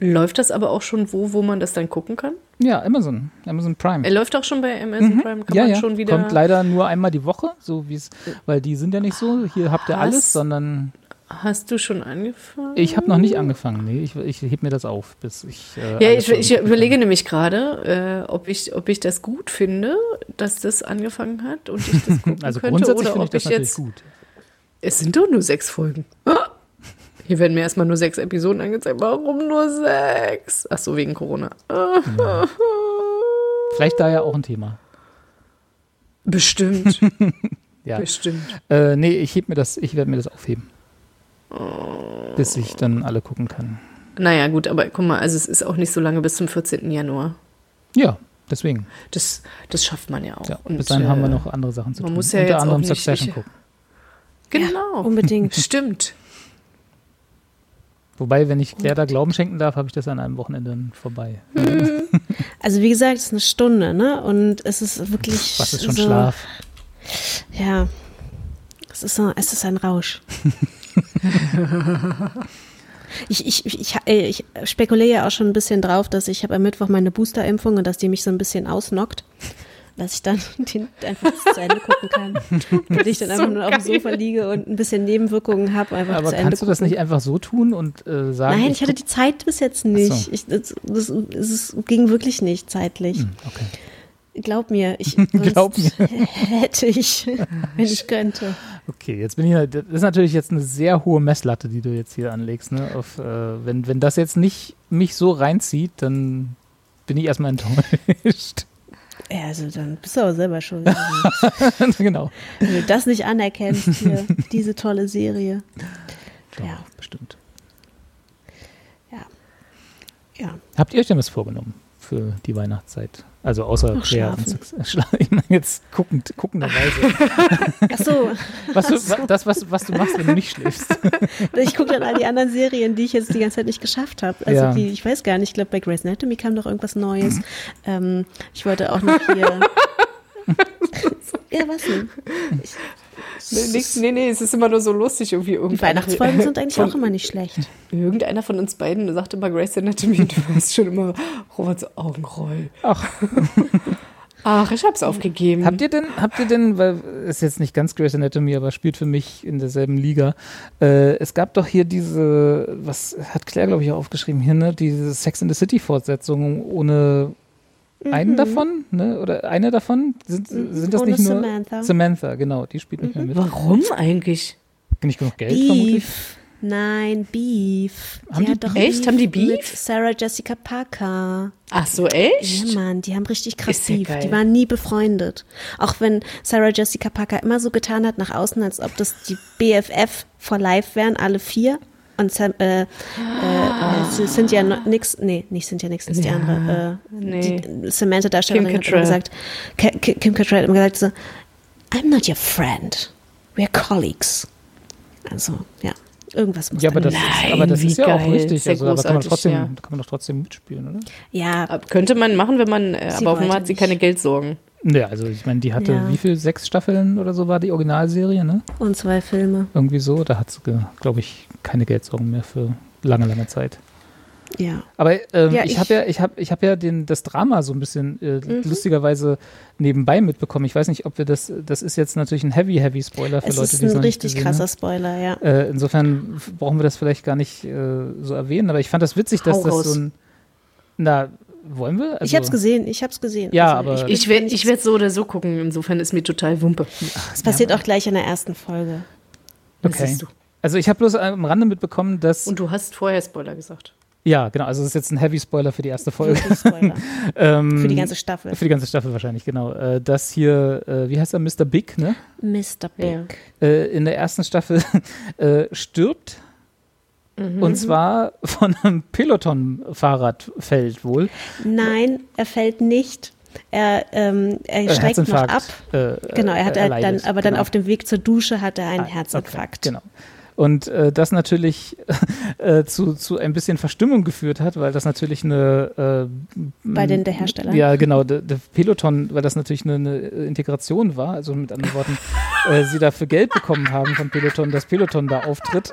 Speaker 3: Läuft das aber auch schon wo, wo man das dann gucken kann?
Speaker 1: Ja, Amazon, Amazon Prime.
Speaker 3: Er läuft auch schon bei Amazon mhm. Prime,
Speaker 1: kann ja, man ja. schon wieder. Kommt leider nur einmal die Woche, so wie es, weil die sind ja nicht so, hier habt ihr alles, sondern
Speaker 3: Hast du schon angefangen?
Speaker 1: Ich habe noch nicht angefangen. Nee, ich, ich heb mir das auf, bis ich.
Speaker 3: Äh, ja, ich, ich überlege nämlich gerade, äh, ob, ich, ob ich das gut finde, dass das angefangen hat und ich das gucken
Speaker 1: Also
Speaker 3: könnte,
Speaker 1: grundsätzlich finde ich das ich natürlich gut.
Speaker 3: Es sind doch nur sechs Folgen. Hier werden mir erstmal nur sechs Episoden angezeigt. Warum nur sechs? Ach so, wegen Corona.
Speaker 1: Ja. Vielleicht da ja auch ein Thema.
Speaker 3: Bestimmt.
Speaker 1: Ja.
Speaker 3: Bestimmt.
Speaker 1: Äh, nee, ich heb mir das, ich werde mir das aufheben. Bis ich dann alle gucken kann.
Speaker 3: Naja, gut, aber guck mal, also es ist auch nicht so lange bis zum 14. Januar.
Speaker 1: Ja, deswegen.
Speaker 3: Das, das schafft man ja auch.
Speaker 1: Ja,
Speaker 3: Und,
Speaker 1: bis dahin haben wir
Speaker 3: äh,
Speaker 1: noch andere Sachen zu
Speaker 3: man
Speaker 1: tun.
Speaker 3: muss ja
Speaker 1: Unter
Speaker 3: jetzt auch
Speaker 1: anderem
Speaker 3: nicht-
Speaker 1: Succession
Speaker 3: ich-
Speaker 1: gucken.
Speaker 3: Genau.
Speaker 2: Unbedingt.
Speaker 3: Stimmt.
Speaker 1: Wobei, wenn ich Gerda Glauben schenken darf, habe ich das an einem Wochenende dann vorbei.
Speaker 2: Also wie gesagt, es ist eine Stunde, ne? Und es ist wirklich
Speaker 1: Was ist schon
Speaker 2: so,
Speaker 1: Schlaf?
Speaker 2: Ja. Es ist, so, es ist ein Rausch. ich, ich, ich, ich, äh, ich spekuliere ja auch schon ein bisschen drauf, dass ich habe am Mittwoch meine Boosterimpfung und dass die mich so ein bisschen ausnockt. Dass ich dann den einfach zu Ende gucken kann. Dass ich dann einfach nur auf dem Sofa liege und ein bisschen Nebenwirkungen habe, einfach
Speaker 1: Aber
Speaker 2: zu Ende
Speaker 1: kannst du das
Speaker 2: gucken.
Speaker 1: nicht einfach so tun und äh, sagen?
Speaker 2: Nein, ich hatte die Zeit bis jetzt nicht.
Speaker 1: so.
Speaker 2: Ich, das, das, es ging wirklich nicht zeitlich.
Speaker 1: Hm, Okay.
Speaker 2: Glaub mir, ich
Speaker 1: Glaub
Speaker 2: sonst hätte ich, wenn ich könnte.
Speaker 1: Okay, jetzt bin ich, das ist natürlich jetzt eine sehr hohe Messlatte, die du jetzt hier anlegst. Ne? Auf, äh, wenn, wenn das jetzt nicht mich so reinzieht, dann bin ich erstmal enttäuscht.
Speaker 2: Ja, also dann bist du aber selber schuld.
Speaker 1: genau.
Speaker 2: Wenn du das nicht anerkennst hier, diese tolle Serie.
Speaker 1: Doch,
Speaker 2: Ja.
Speaker 1: bestimmt.
Speaker 2: Ja. Ja.
Speaker 1: Habt ihr euch denn was vorgenommen für die Weihnachtszeit? Also außer
Speaker 2: Noch
Speaker 1: Claire Ich meine jetzt guckend, guckenderweise.
Speaker 2: Ach so,
Speaker 1: Was du, wa- das, was, was du machst, wenn du nicht schläfst.
Speaker 2: ich gucke dann all die anderen Serien, die ich jetzt die ganze Zeit nicht geschafft habe. Also
Speaker 1: Ja.
Speaker 2: die, ich weiß gar nicht, ich glaube bei Grey's Anatomy kam noch irgendwas Neues. Ähm, ich wollte auch noch hier. ja, was denn?
Speaker 3: Nee, nix, nee, nee, es ist immer nur so lustig irgendwie.
Speaker 2: Die
Speaker 3: Irgendeiner-
Speaker 2: Weihnachtsfolgen sind eigentlich
Speaker 3: von-
Speaker 2: auch immer nicht schlecht.
Speaker 3: Irgendeiner von uns beiden sagt immer Grace Anatomy und du hast schon immer Roberts Augenroll.
Speaker 1: Ach,
Speaker 3: Ach, ich hab's aufgegeben.
Speaker 1: habt ihr denn, habt ihr denn, weil ist jetzt nicht ganz Grey's Anatomy, aber spielt für mich in derselben Liga. Äh, es gab doch hier diese, was hat Claire, glaube ich, auch aufgeschrieben hier, ne? Diese Sex in the City Fortsetzung ohne einen davon, ne? Oder eine davon? Sind, sind das
Speaker 2: Mhm. Ohne
Speaker 1: nicht nur
Speaker 2: Samantha.
Speaker 1: Samantha, genau, die spielt nicht mehr mit.
Speaker 3: Warum eigentlich?
Speaker 1: Nicht genug Geld vermutlich.
Speaker 2: Beef. Nein, Beef.
Speaker 1: Haben die
Speaker 2: hat doch
Speaker 3: Echt? Haben die Beef?
Speaker 2: Mit Sarah Jessica Parker.
Speaker 3: Ach so, echt?
Speaker 2: Ja, Mann, die haben richtig krass
Speaker 3: ja
Speaker 2: Beef.
Speaker 3: geil.
Speaker 2: Die waren nie befreundet. Auch wenn Sarah Jessica Parker immer so getan hat nach außen, als ob das die BFF for Life wären, alle vier. Und Sam, äh, äh, äh, Cynthia nix, nee, nicht Cynthia Nix, ist die
Speaker 3: Ja,
Speaker 2: andere. Äh,
Speaker 3: nee.
Speaker 2: Die Samantha Darstellerin
Speaker 3: Kim
Speaker 2: hat immer gesagt, Kim Cattrall hat immer gesagt so, I'm not your friend, we're colleagues. Also, ja, irgendwas muss
Speaker 1: Ja, aber das,
Speaker 2: sein.
Speaker 1: ist, aber das ist ja auch
Speaker 3: geil.
Speaker 1: richtig.
Speaker 3: Sehr
Speaker 1: Also, da kann man, trotzdem,
Speaker 3: ja.
Speaker 1: da kann man doch trotzdem mitspielen, oder?
Speaker 2: Ja,
Speaker 3: Könnte man machen, wenn man, äh,
Speaker 2: Sie
Speaker 3: aber offenbar hat sie
Speaker 2: nicht.
Speaker 3: keine Geldsorgen.
Speaker 1: Ja, also ich meine, die hatte
Speaker 2: Ja.
Speaker 1: wie viel? Sechs Staffeln oder so war die Originalserie, ne?
Speaker 2: und zwei Filme.
Speaker 1: Irgendwie so. Da hat sie, glaube ich, keine Geldsorgen mehr für lange, lange Zeit.
Speaker 2: Ja.
Speaker 1: Aber ähm,
Speaker 2: Ja,
Speaker 1: ich habe ja, ich habe, ich habe ja den, das Drama so ein bisschen äh, lustigerweise nebenbei mitbekommen. Ich weiß nicht, ob wir das, das ist jetzt natürlich ein heavy, heavy Spoiler für
Speaker 2: Es
Speaker 1: Leute,
Speaker 2: ist
Speaker 1: die es
Speaker 2: ein
Speaker 1: noch nicht
Speaker 2: richtig
Speaker 1: gesehen
Speaker 2: krasser. Spoiler, ja.
Speaker 1: Äh, insofern brauchen wir das vielleicht gar nicht äh, so erwähnen. Aber ich fand das witzig, dass
Speaker 3: Hau
Speaker 1: das
Speaker 3: raus.
Speaker 1: so ein, na, wollen wir? Also,
Speaker 2: ich hab's gesehen, ich hab's gesehen.
Speaker 1: Ja,
Speaker 2: Also,
Speaker 1: aber-
Speaker 3: Ich werde
Speaker 2: nicht-
Speaker 3: ich werd so oder so gucken, insofern ist mir total Wumpe.
Speaker 2: Es passiert auch gleich in der ersten Folge.
Speaker 3: Das
Speaker 1: Okay.
Speaker 3: siehst du.
Speaker 1: Also ich habe bloß am Rande mitbekommen, dass
Speaker 3: Und du hast vorher Spoiler gesagt.
Speaker 1: ja, genau. Also es ist jetzt ein Heavy Spoiler für die erste Folge. Ähm,
Speaker 2: Für die ganze Staffel.
Speaker 1: Für die ganze Staffel wahrscheinlich, genau. Äh, dass hier, äh, wie heißt er, Mr. Big, ne?
Speaker 2: Mr. Big.
Speaker 3: Ja.
Speaker 1: Äh, in der ersten Staffel äh, stirbt.
Speaker 2: Mhm.
Speaker 1: Und zwar von einem Peloton-Fahrradfeld wohl.
Speaker 2: Nein, er fällt nicht. Er, ähm, er
Speaker 1: Äh,
Speaker 2: steigt noch ab.
Speaker 1: Äh,
Speaker 2: Genau, er hat
Speaker 1: äh,
Speaker 2: halt dann,
Speaker 1: erleidet.
Speaker 2: aber dann
Speaker 1: Genau.
Speaker 2: auf dem Weg zur Dusche hat er einen
Speaker 1: Ah,
Speaker 2: Herzinfarkt.
Speaker 1: Okay, genau. Und äh, das natürlich äh, zu, zu ein bisschen Verstimmung geführt hat, weil das natürlich eine äh,
Speaker 2: Bei den der Hersteller.
Speaker 1: Ja, genau, der, der Peloton, weil das natürlich eine, eine Integration war, also mit anderen Worten, äh, sie dafür Geld bekommen haben von Peloton, dass Peloton da auftritt.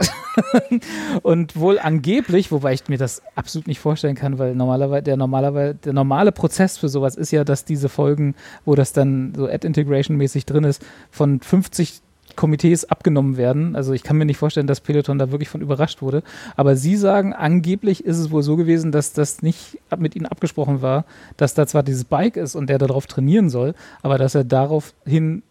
Speaker 1: Und wohl angeblich, wobei ich mir das absolut nicht vorstellen kann, weil normalerweise der normalerweise der normale Prozess für sowas ist ja, dass diese Folgen, wo das dann so Ad-Integration-mäßig drin ist, von 50 Komitees abgenommen werden. Also ich kann mir nicht vorstellen, dass Peloton da wirklich von überrascht wurde. Aber Sie sagen, angeblich ist es wohl so gewesen, dass das nicht mit Ihnen abgesprochen war, dass da zwar dieses Bike ist und der darauf trainieren soll, aber dass er daraufhin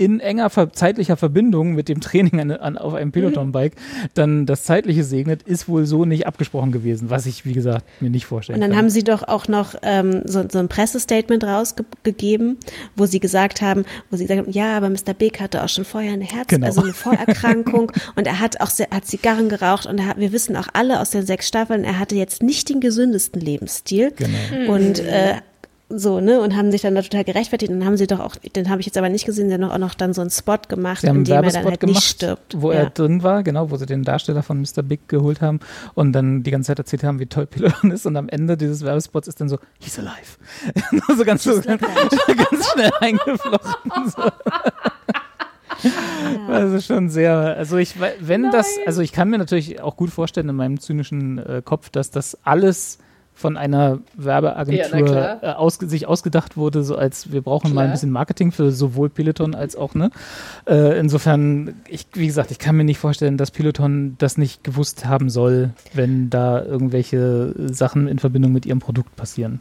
Speaker 1: in enger ver zeitlicher Verbindung mit dem Training an, an, auf einem Peloton-Bike dann das Zeitliche segnet, ist wohl so nicht abgesprochen gewesen, was ich, wie gesagt, mir nicht vorstellen
Speaker 2: Und dann
Speaker 1: kann.
Speaker 2: haben sie doch auch noch ähm, so, so ein Pressestatement rausgegeben, wo sie gesagt haben, wo sie gesagt haben, ja, aber Mr. Big hatte auch schon vorher eine Herz,
Speaker 1: Genau.
Speaker 2: also eine Vorerkrankung und er hat auch sehr, hat Zigarren geraucht und er hat, wir wissen auch alle aus den sechs Staffeln, er hatte jetzt nicht den gesündesten Lebensstil.
Speaker 1: Genau.
Speaker 2: Und äh, so, ne, und haben sich dann da total gerechtfertigt. Und dann haben sie doch auch, den habe ich jetzt aber nicht gesehen, sie haben auch noch dann so einen Spot gemacht,
Speaker 1: Sie haben
Speaker 2: in dem er dann
Speaker 1: Werbespot
Speaker 2: halt
Speaker 1: gemacht,
Speaker 2: nicht stirbt.
Speaker 1: wo
Speaker 2: ja.
Speaker 1: er drin war, genau, wo sie den Darsteller von Mr. Big geholt haben und dann die ganze Zeit erzählt haben, wie toll Peloton ist und am Ende dieses Werbespots ist dann so, he's alive. So ganz, so, ganz, ganz schnell eingeflochten. So. Also schon sehr, also ich, we- wenn das, also ich kann mir natürlich auch gut vorstellen in meinem zynischen äh, Kopf, dass das alles von einer Werbeagentur
Speaker 3: Ja, klar.
Speaker 1: äh, ausge sich ausgedacht wurde, so als wir brauchen mal ein
Speaker 3: Klar.
Speaker 1: bisschen Marketing für sowohl Peloton als auch, ne? Äh, insofern, ich, wie gesagt, ich kann mir nicht vorstellen, dass Peloton das nicht gewusst haben soll, wenn da irgendwelche Sachen in Verbindung mit ihrem Produkt passieren.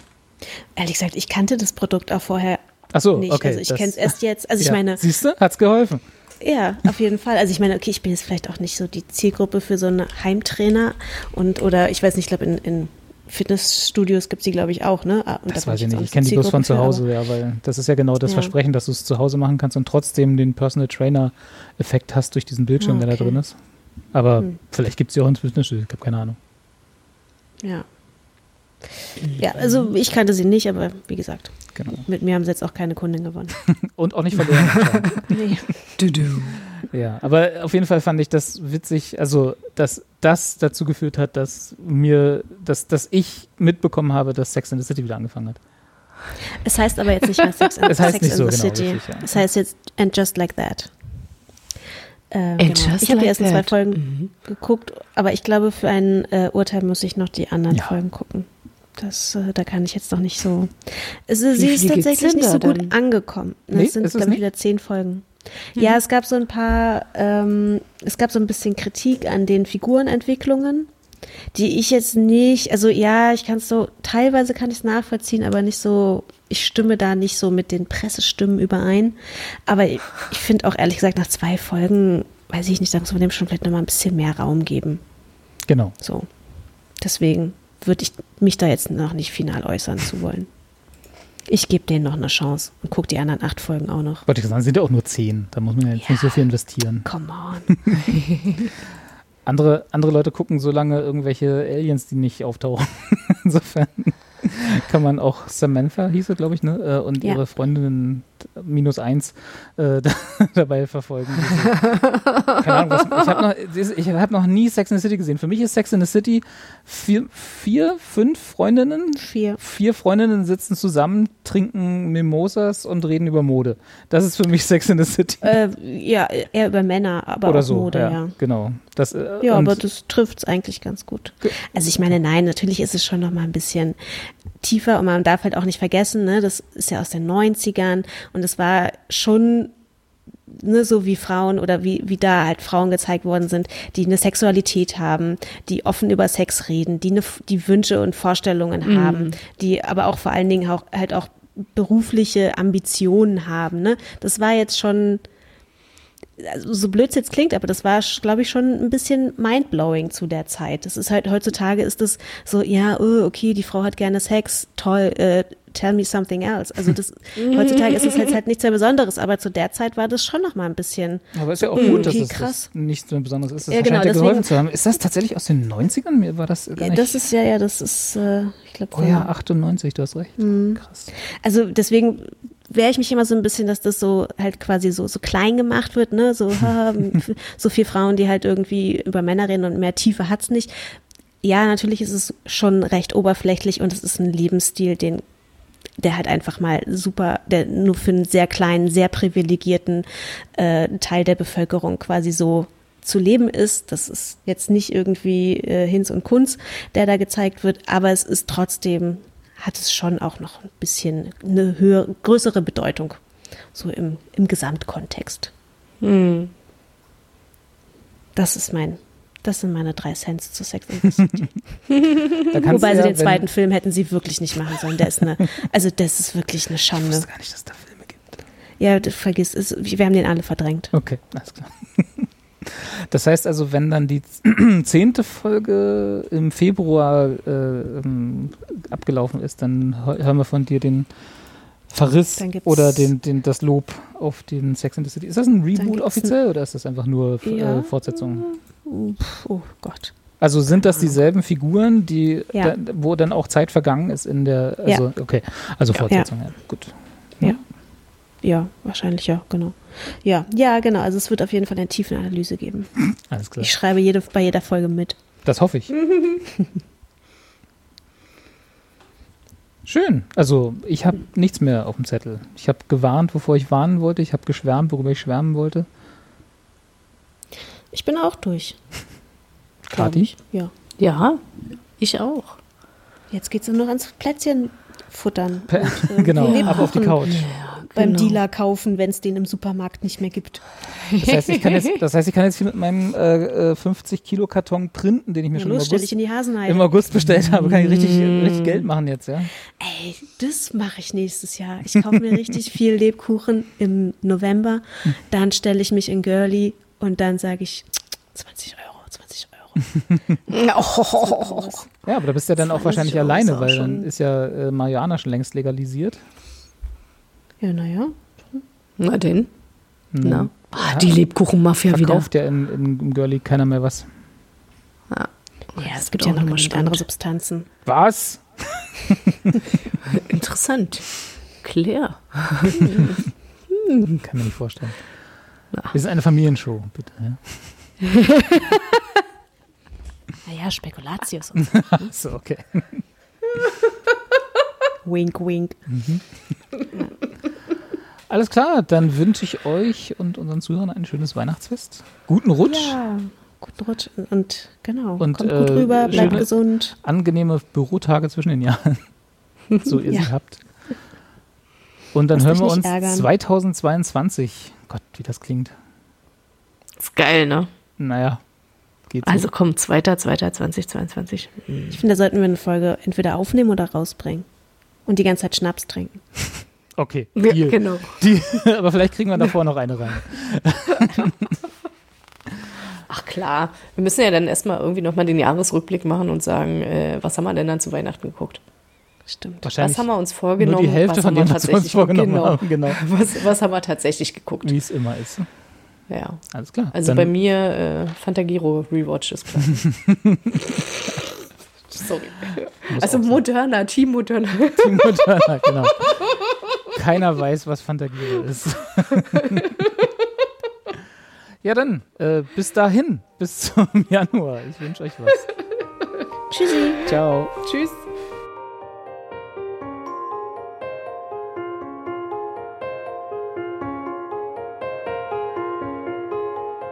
Speaker 2: Ehrlich gesagt, ich kannte das Produkt auch vorher
Speaker 1: Ach so,
Speaker 2: nicht.
Speaker 1: okay.
Speaker 2: also ich kenne es erst jetzt. Also ich
Speaker 1: ja.
Speaker 2: meine,
Speaker 1: Siehst du, hat's geholfen.
Speaker 2: Ja, auf jeden Fall. Also ich meine, okay, ich bin jetzt vielleicht auch nicht so die Zielgruppe für so einen Heimtrainer und oder ich weiß nicht, ich glaube in, in Fitnessstudios gibt es die, glaube ich, auch, ne? Ah,
Speaker 1: Das weiß ich nicht. Ich kenne die bloß von zu Hause, ja, weil das ist ja genau das
Speaker 2: Ja.
Speaker 1: Versprechen, dass du es zu Hause machen kannst und trotzdem den Personal Trainer-Effekt hast durch diesen Bildschirm,
Speaker 2: Ah,
Speaker 1: der da
Speaker 2: okay.
Speaker 1: drin ist. Aber
Speaker 2: Hm.
Speaker 1: vielleicht gibt es die auch ins Fitnessstudio, ich habe keine Ahnung.
Speaker 2: Ja. Ja, also ich kannte sie nicht, aber wie gesagt,
Speaker 1: Genau.
Speaker 2: mit mir haben sie jetzt auch keine Kundin gewonnen.
Speaker 1: Und auch nicht verloren. anscheinend.
Speaker 2: Nee.
Speaker 3: Du, du.
Speaker 1: ja, aber auf jeden Fall fand ich das witzig, also dass das dazu geführt hat, dass mir, dass, dass ich mitbekommen habe, dass Sex in the City wieder angefangen hat.
Speaker 2: Es heißt aber jetzt nicht mehr Sex and,
Speaker 1: Es heißt
Speaker 2: Sex
Speaker 1: nicht
Speaker 2: and
Speaker 1: so,
Speaker 2: the
Speaker 1: genau,
Speaker 2: City.
Speaker 1: richtig, ja.
Speaker 2: Es heißt jetzt And Just Like That. Äh, genau.
Speaker 3: just
Speaker 2: Ich habe die
Speaker 3: like
Speaker 2: ersten zwei
Speaker 3: that. Mhm.
Speaker 2: Folgen geguckt, aber ich glaube, für ein äh, Urteil muss ich noch die anderen
Speaker 1: Ja.
Speaker 2: Folgen gucken. Das, äh, da kann ich jetzt noch nicht so. Es, ist- sie ist tatsächlich
Speaker 3: denn
Speaker 2: nicht so gut
Speaker 3: dann?
Speaker 2: angekommen.
Speaker 1: Nee,
Speaker 2: Es sind, glaube ich, wieder zehn Folgen. Ja, es gab so ein paar, ähm, es gab so ein bisschen Kritik an den Figurenentwicklungen, die ich jetzt nicht, also ja, ich kann es so, teilweise kann ich es nachvollziehen, aber nicht so, ich stimme da nicht so mit den Pressestimmen überein. Aber ich, ich finde auch ehrlich gesagt, nach zwei Folgen, weiß ich nicht, da muss man dem schon vielleicht nochmal ein bisschen mehr Raum geben.
Speaker 1: Genau.
Speaker 2: So. Deswegen würde ich mich da jetzt noch nicht final äußern zu wollen. Ich gebe denen noch eine Chance und gucke die anderen acht Folgen auch noch.
Speaker 1: Wollte ich sagen, sind ja auch nur zehn. Da muss man ja jetzt nicht so viel investieren.
Speaker 2: Come on.
Speaker 1: Andere, andere Leute gucken so lange irgendwelche Aliens, die nicht auftauchen. Insofern kann man auch Samantha, hieß sie, glaube ich, ne? äh, und
Speaker 2: Ja.
Speaker 1: ihre Freundin minus eins äh, da, dabei verfolgen. Keine Ahnung, was, ich habe noch, ich hab noch nie Sex in the City gesehen. Für mich ist Sex in the City vier, vier fünf Freundinnen.
Speaker 2: Vier.
Speaker 1: Vier Freundinnen sitzen zusammen, trinken Mimosas und reden über Mode. Das ist für mich Sex in the City.
Speaker 2: Äh, ja, eher über Männer, aber
Speaker 1: Oder
Speaker 2: auch
Speaker 1: so.
Speaker 2: Mode, ja.
Speaker 1: ja, Genau. Das, äh,
Speaker 2: Ja, aber das trifft es eigentlich ganz gut. Also ich meine, nein, natürlich ist es schon noch mal ein bisschen tiefer und man darf halt auch nicht vergessen, ne, das ist ja aus den 90ern und es war schon ne, so wie Frauen oder wie, wie da halt Frauen gezeigt worden sind, die eine Sexualität haben, die offen über Sex reden, die, eine, die Wünsche und Vorstellungen haben, die aber auch vor allen Dingen auch halt auch berufliche Ambitionen haben. Ne? Das war jetzt schon, also so blöd es jetzt klingt, aber das war, glaube ich, schon ein bisschen mindblowing zu der Zeit. Das ist halt, heutzutage ist es so, ja, oh, okay, die Frau hat gerne Sex, toll, äh, tell me something else. Also das, heutzutage ist es halt, halt nichts sehr Besonderes, aber zu der Zeit war das schon noch mal ein bisschen,
Speaker 1: Aber ist ja auch gut, dass es
Speaker 2: krass.
Speaker 1: das nicht so besonderes ist. Das
Speaker 2: Ja,
Speaker 1: scheint
Speaker 2: genau, deswegen-
Speaker 1: geholfen zu haben. Ist das tatsächlich aus den 90ern? Mir war das gar
Speaker 2: ja,
Speaker 1: nicht.
Speaker 2: das ist ja, ja, das ist, äh, ich glaube,
Speaker 1: oh ja, 98, du hast recht.
Speaker 2: Mhm.
Speaker 1: Krass.
Speaker 2: Also deswegen wehre ich mich immer so ein bisschen, dass das so halt quasi so, so klein gemacht wird, ne? So, so vier Frauen, die halt irgendwie über Männer reden und mehr Tiefe hat's nicht. Ja, natürlich ist es schon recht oberflächlich und es ist ein Lebensstil, den der halt einfach mal super, der nur für einen sehr kleinen, sehr privilegierten äh, Teil der Bevölkerung quasi so zu leben ist. Das ist jetzt nicht irgendwie äh, Hinz und Kunz, der da gezeigt wird, aber es ist trotzdem, hat es schon auch noch ein bisschen eine höhere, größere Bedeutung, so im, im Gesamtkontext. Das ist mein, das sind meine drei Cents zu Sex and the City. Wobei sie
Speaker 1: ja,
Speaker 2: den zweiten Film hätten sie wirklich nicht machen sollen. Der ist eine, also das ist wirklich eine
Speaker 1: Ich
Speaker 2: Schande.
Speaker 1: wusste gar nicht, dass es da Filme gibt.
Speaker 2: Ja, du vergiss es. Wir haben den alle verdrängt.
Speaker 1: Okay, alles klar. Das heißt also, wenn dann die zehnte Folge im Februar äh, ähm, abgelaufen ist, dann hö- hören wir von dir den Verriss oder den, den, das Lob auf den Sex in the City. Ist das ein Reboot offiziell oder ist das einfach nur F-
Speaker 2: Ja.
Speaker 1: äh, Fortsetzung?
Speaker 2: Oh, Gott.
Speaker 1: Also sind das dieselben Figuren, die
Speaker 2: Ja.
Speaker 1: da, wo dann auch Zeit vergangen ist in der also okay, also Fortsetzung, ja. Gut.
Speaker 2: Ja, wahrscheinlich ja, genau. Ja, ja, genau. Also es wird auf jeden Fall eine tiefe Analyse geben.
Speaker 1: Alles klar.
Speaker 2: Ich schreibe jede, bei jeder Folge mit.
Speaker 1: Das hoffe ich. Schön. Also ich habe nichts mehr auf dem Zettel. Ich habe gewarnt, wovor ich warnen wollte. Ich habe geschwärmt, worüber ich schwärmen wollte.
Speaker 2: Ich bin auch durch. Ich. Ja.
Speaker 3: Ja, ich auch.
Speaker 2: Jetzt geht's nur noch ans Plätzchen futtern. Und, äh,
Speaker 1: genau, ab auf die Couch.
Speaker 2: Beim
Speaker 3: genau.
Speaker 2: Dealer kaufen, wenn es den im Supermarkt nicht mehr gibt.
Speaker 1: Das heißt, ich kann jetzt, das heißt, ich kann jetzt hier mit meinem äh, äh, 50 Kilo Karton printen, den ich mir
Speaker 2: Ja,
Speaker 1: schon im
Speaker 2: los, stell
Speaker 1: August, im August bestellt habe. Kann ich richtig, richtig Geld machen jetzt, ja?
Speaker 2: Ey, das mache ich nächstes Jahr. Ich kaufe mir richtig viel Lebkuchen im November. Dann stelle ich mich in Girly und dann sage ich 20 Euro, 20 Euro.
Speaker 3: Oh,
Speaker 1: Ja, aber da bist du ja dann auch
Speaker 2: 20
Speaker 1: wahrscheinlich alleine,
Speaker 2: auch
Speaker 1: weil
Speaker 2: schon-
Speaker 1: dann ist ja äh, Marihuana schon längst legalisiert.
Speaker 2: Ja, naja.
Speaker 3: Na denn?
Speaker 1: Hm.
Speaker 3: Na? Ah, die Lebkuchenmafia wieder.
Speaker 1: Verkauft ja in, in, im Girlie keiner mehr was.
Speaker 2: Ja, es
Speaker 3: Das
Speaker 2: gibt ja noch
Speaker 3: mal
Speaker 2: andere. Substanzen.
Speaker 1: Was?
Speaker 3: Interessant. Claire.
Speaker 1: Kann mir nicht vorstellen. Wir sind eine Familienshow, bitte. Ja?
Speaker 2: Naja, Spekulatius und so.
Speaker 1: So, okay.
Speaker 2: wink, wink.
Speaker 1: Alles klar, dann wünsche ich euch und unseren Zuhörern ein schönes Weihnachtsfest. Guten Rutsch,
Speaker 2: Ja, guten Rutsch. Und genau,
Speaker 1: Und,
Speaker 2: kommt
Speaker 1: äh,
Speaker 2: gut rüber, bleibt
Speaker 1: schöne-
Speaker 2: gesund.
Speaker 1: angenehme Bürotage zwischen den Jahren, so ihr
Speaker 2: Ja.
Speaker 1: sie habt. Und dann
Speaker 2: Lasst
Speaker 1: hören wir uns
Speaker 2: ärgern.
Speaker 1: 2022. Gott, wie das klingt.
Speaker 3: Ist geil, ne?
Speaker 1: Naja, geht so.
Speaker 3: Also komm, 2.2.2022.
Speaker 2: Ich finde, da sollten wir eine Folge entweder aufnehmen oder rausbringen. Und die ganze Zeit Schnaps trinken.
Speaker 1: Okay,
Speaker 3: Ja, genau.
Speaker 1: Die, aber vielleicht kriegen wir davor noch eine rein.
Speaker 3: Ach klar, wir müssen ja dann erstmal irgendwie nochmal den Jahresrückblick machen und sagen, äh, was haben wir denn dann zu Weihnachten geguckt?
Speaker 2: Stimmt.
Speaker 1: Wahrscheinlich
Speaker 3: Was haben wir uns vorgenommen?
Speaker 1: nur die Hälfte
Speaker 3: was
Speaker 1: von
Speaker 3: haben
Speaker 1: dem,
Speaker 3: wir
Speaker 1: was wir uns
Speaker 3: tatsächlich-
Speaker 1: vorgenommen
Speaker 3: genau.
Speaker 1: haben. Genau,
Speaker 3: Was, was haben wir tatsächlich geguckt?
Speaker 1: wie es immer ist.
Speaker 3: Ja.
Speaker 1: Alles klar.
Speaker 3: Also
Speaker 1: Dann-
Speaker 3: bei mir äh, Fantagiro Rewatch ist klar. Sorry.
Speaker 1: Muss
Speaker 3: Also moderner, Team moderner.
Speaker 1: Die Mutter, genau. Keiner weiß, was Fantagiro ist. ja, dann, äh, bis dahin, bis zum Januar. Ich wünsche euch was.
Speaker 2: Tschüssi.
Speaker 1: Ciao.
Speaker 3: Tschüss.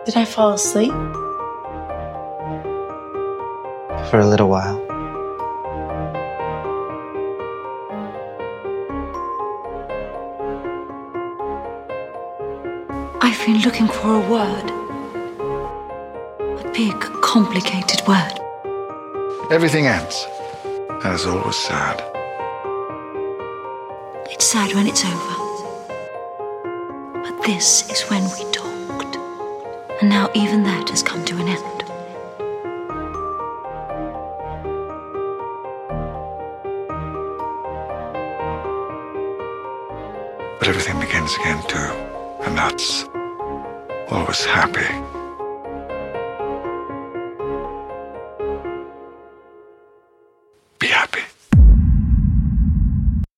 Speaker 4: Did I fall asleep?
Speaker 5: For a little while.
Speaker 6: I've been looking for a word. A big, complicated word.
Speaker 7: Everything ends. And it's always sad.
Speaker 6: It's sad when it's over. But this is when we talked. And now even that has come to an end.
Speaker 7: But everything begins again too. And that's always happy.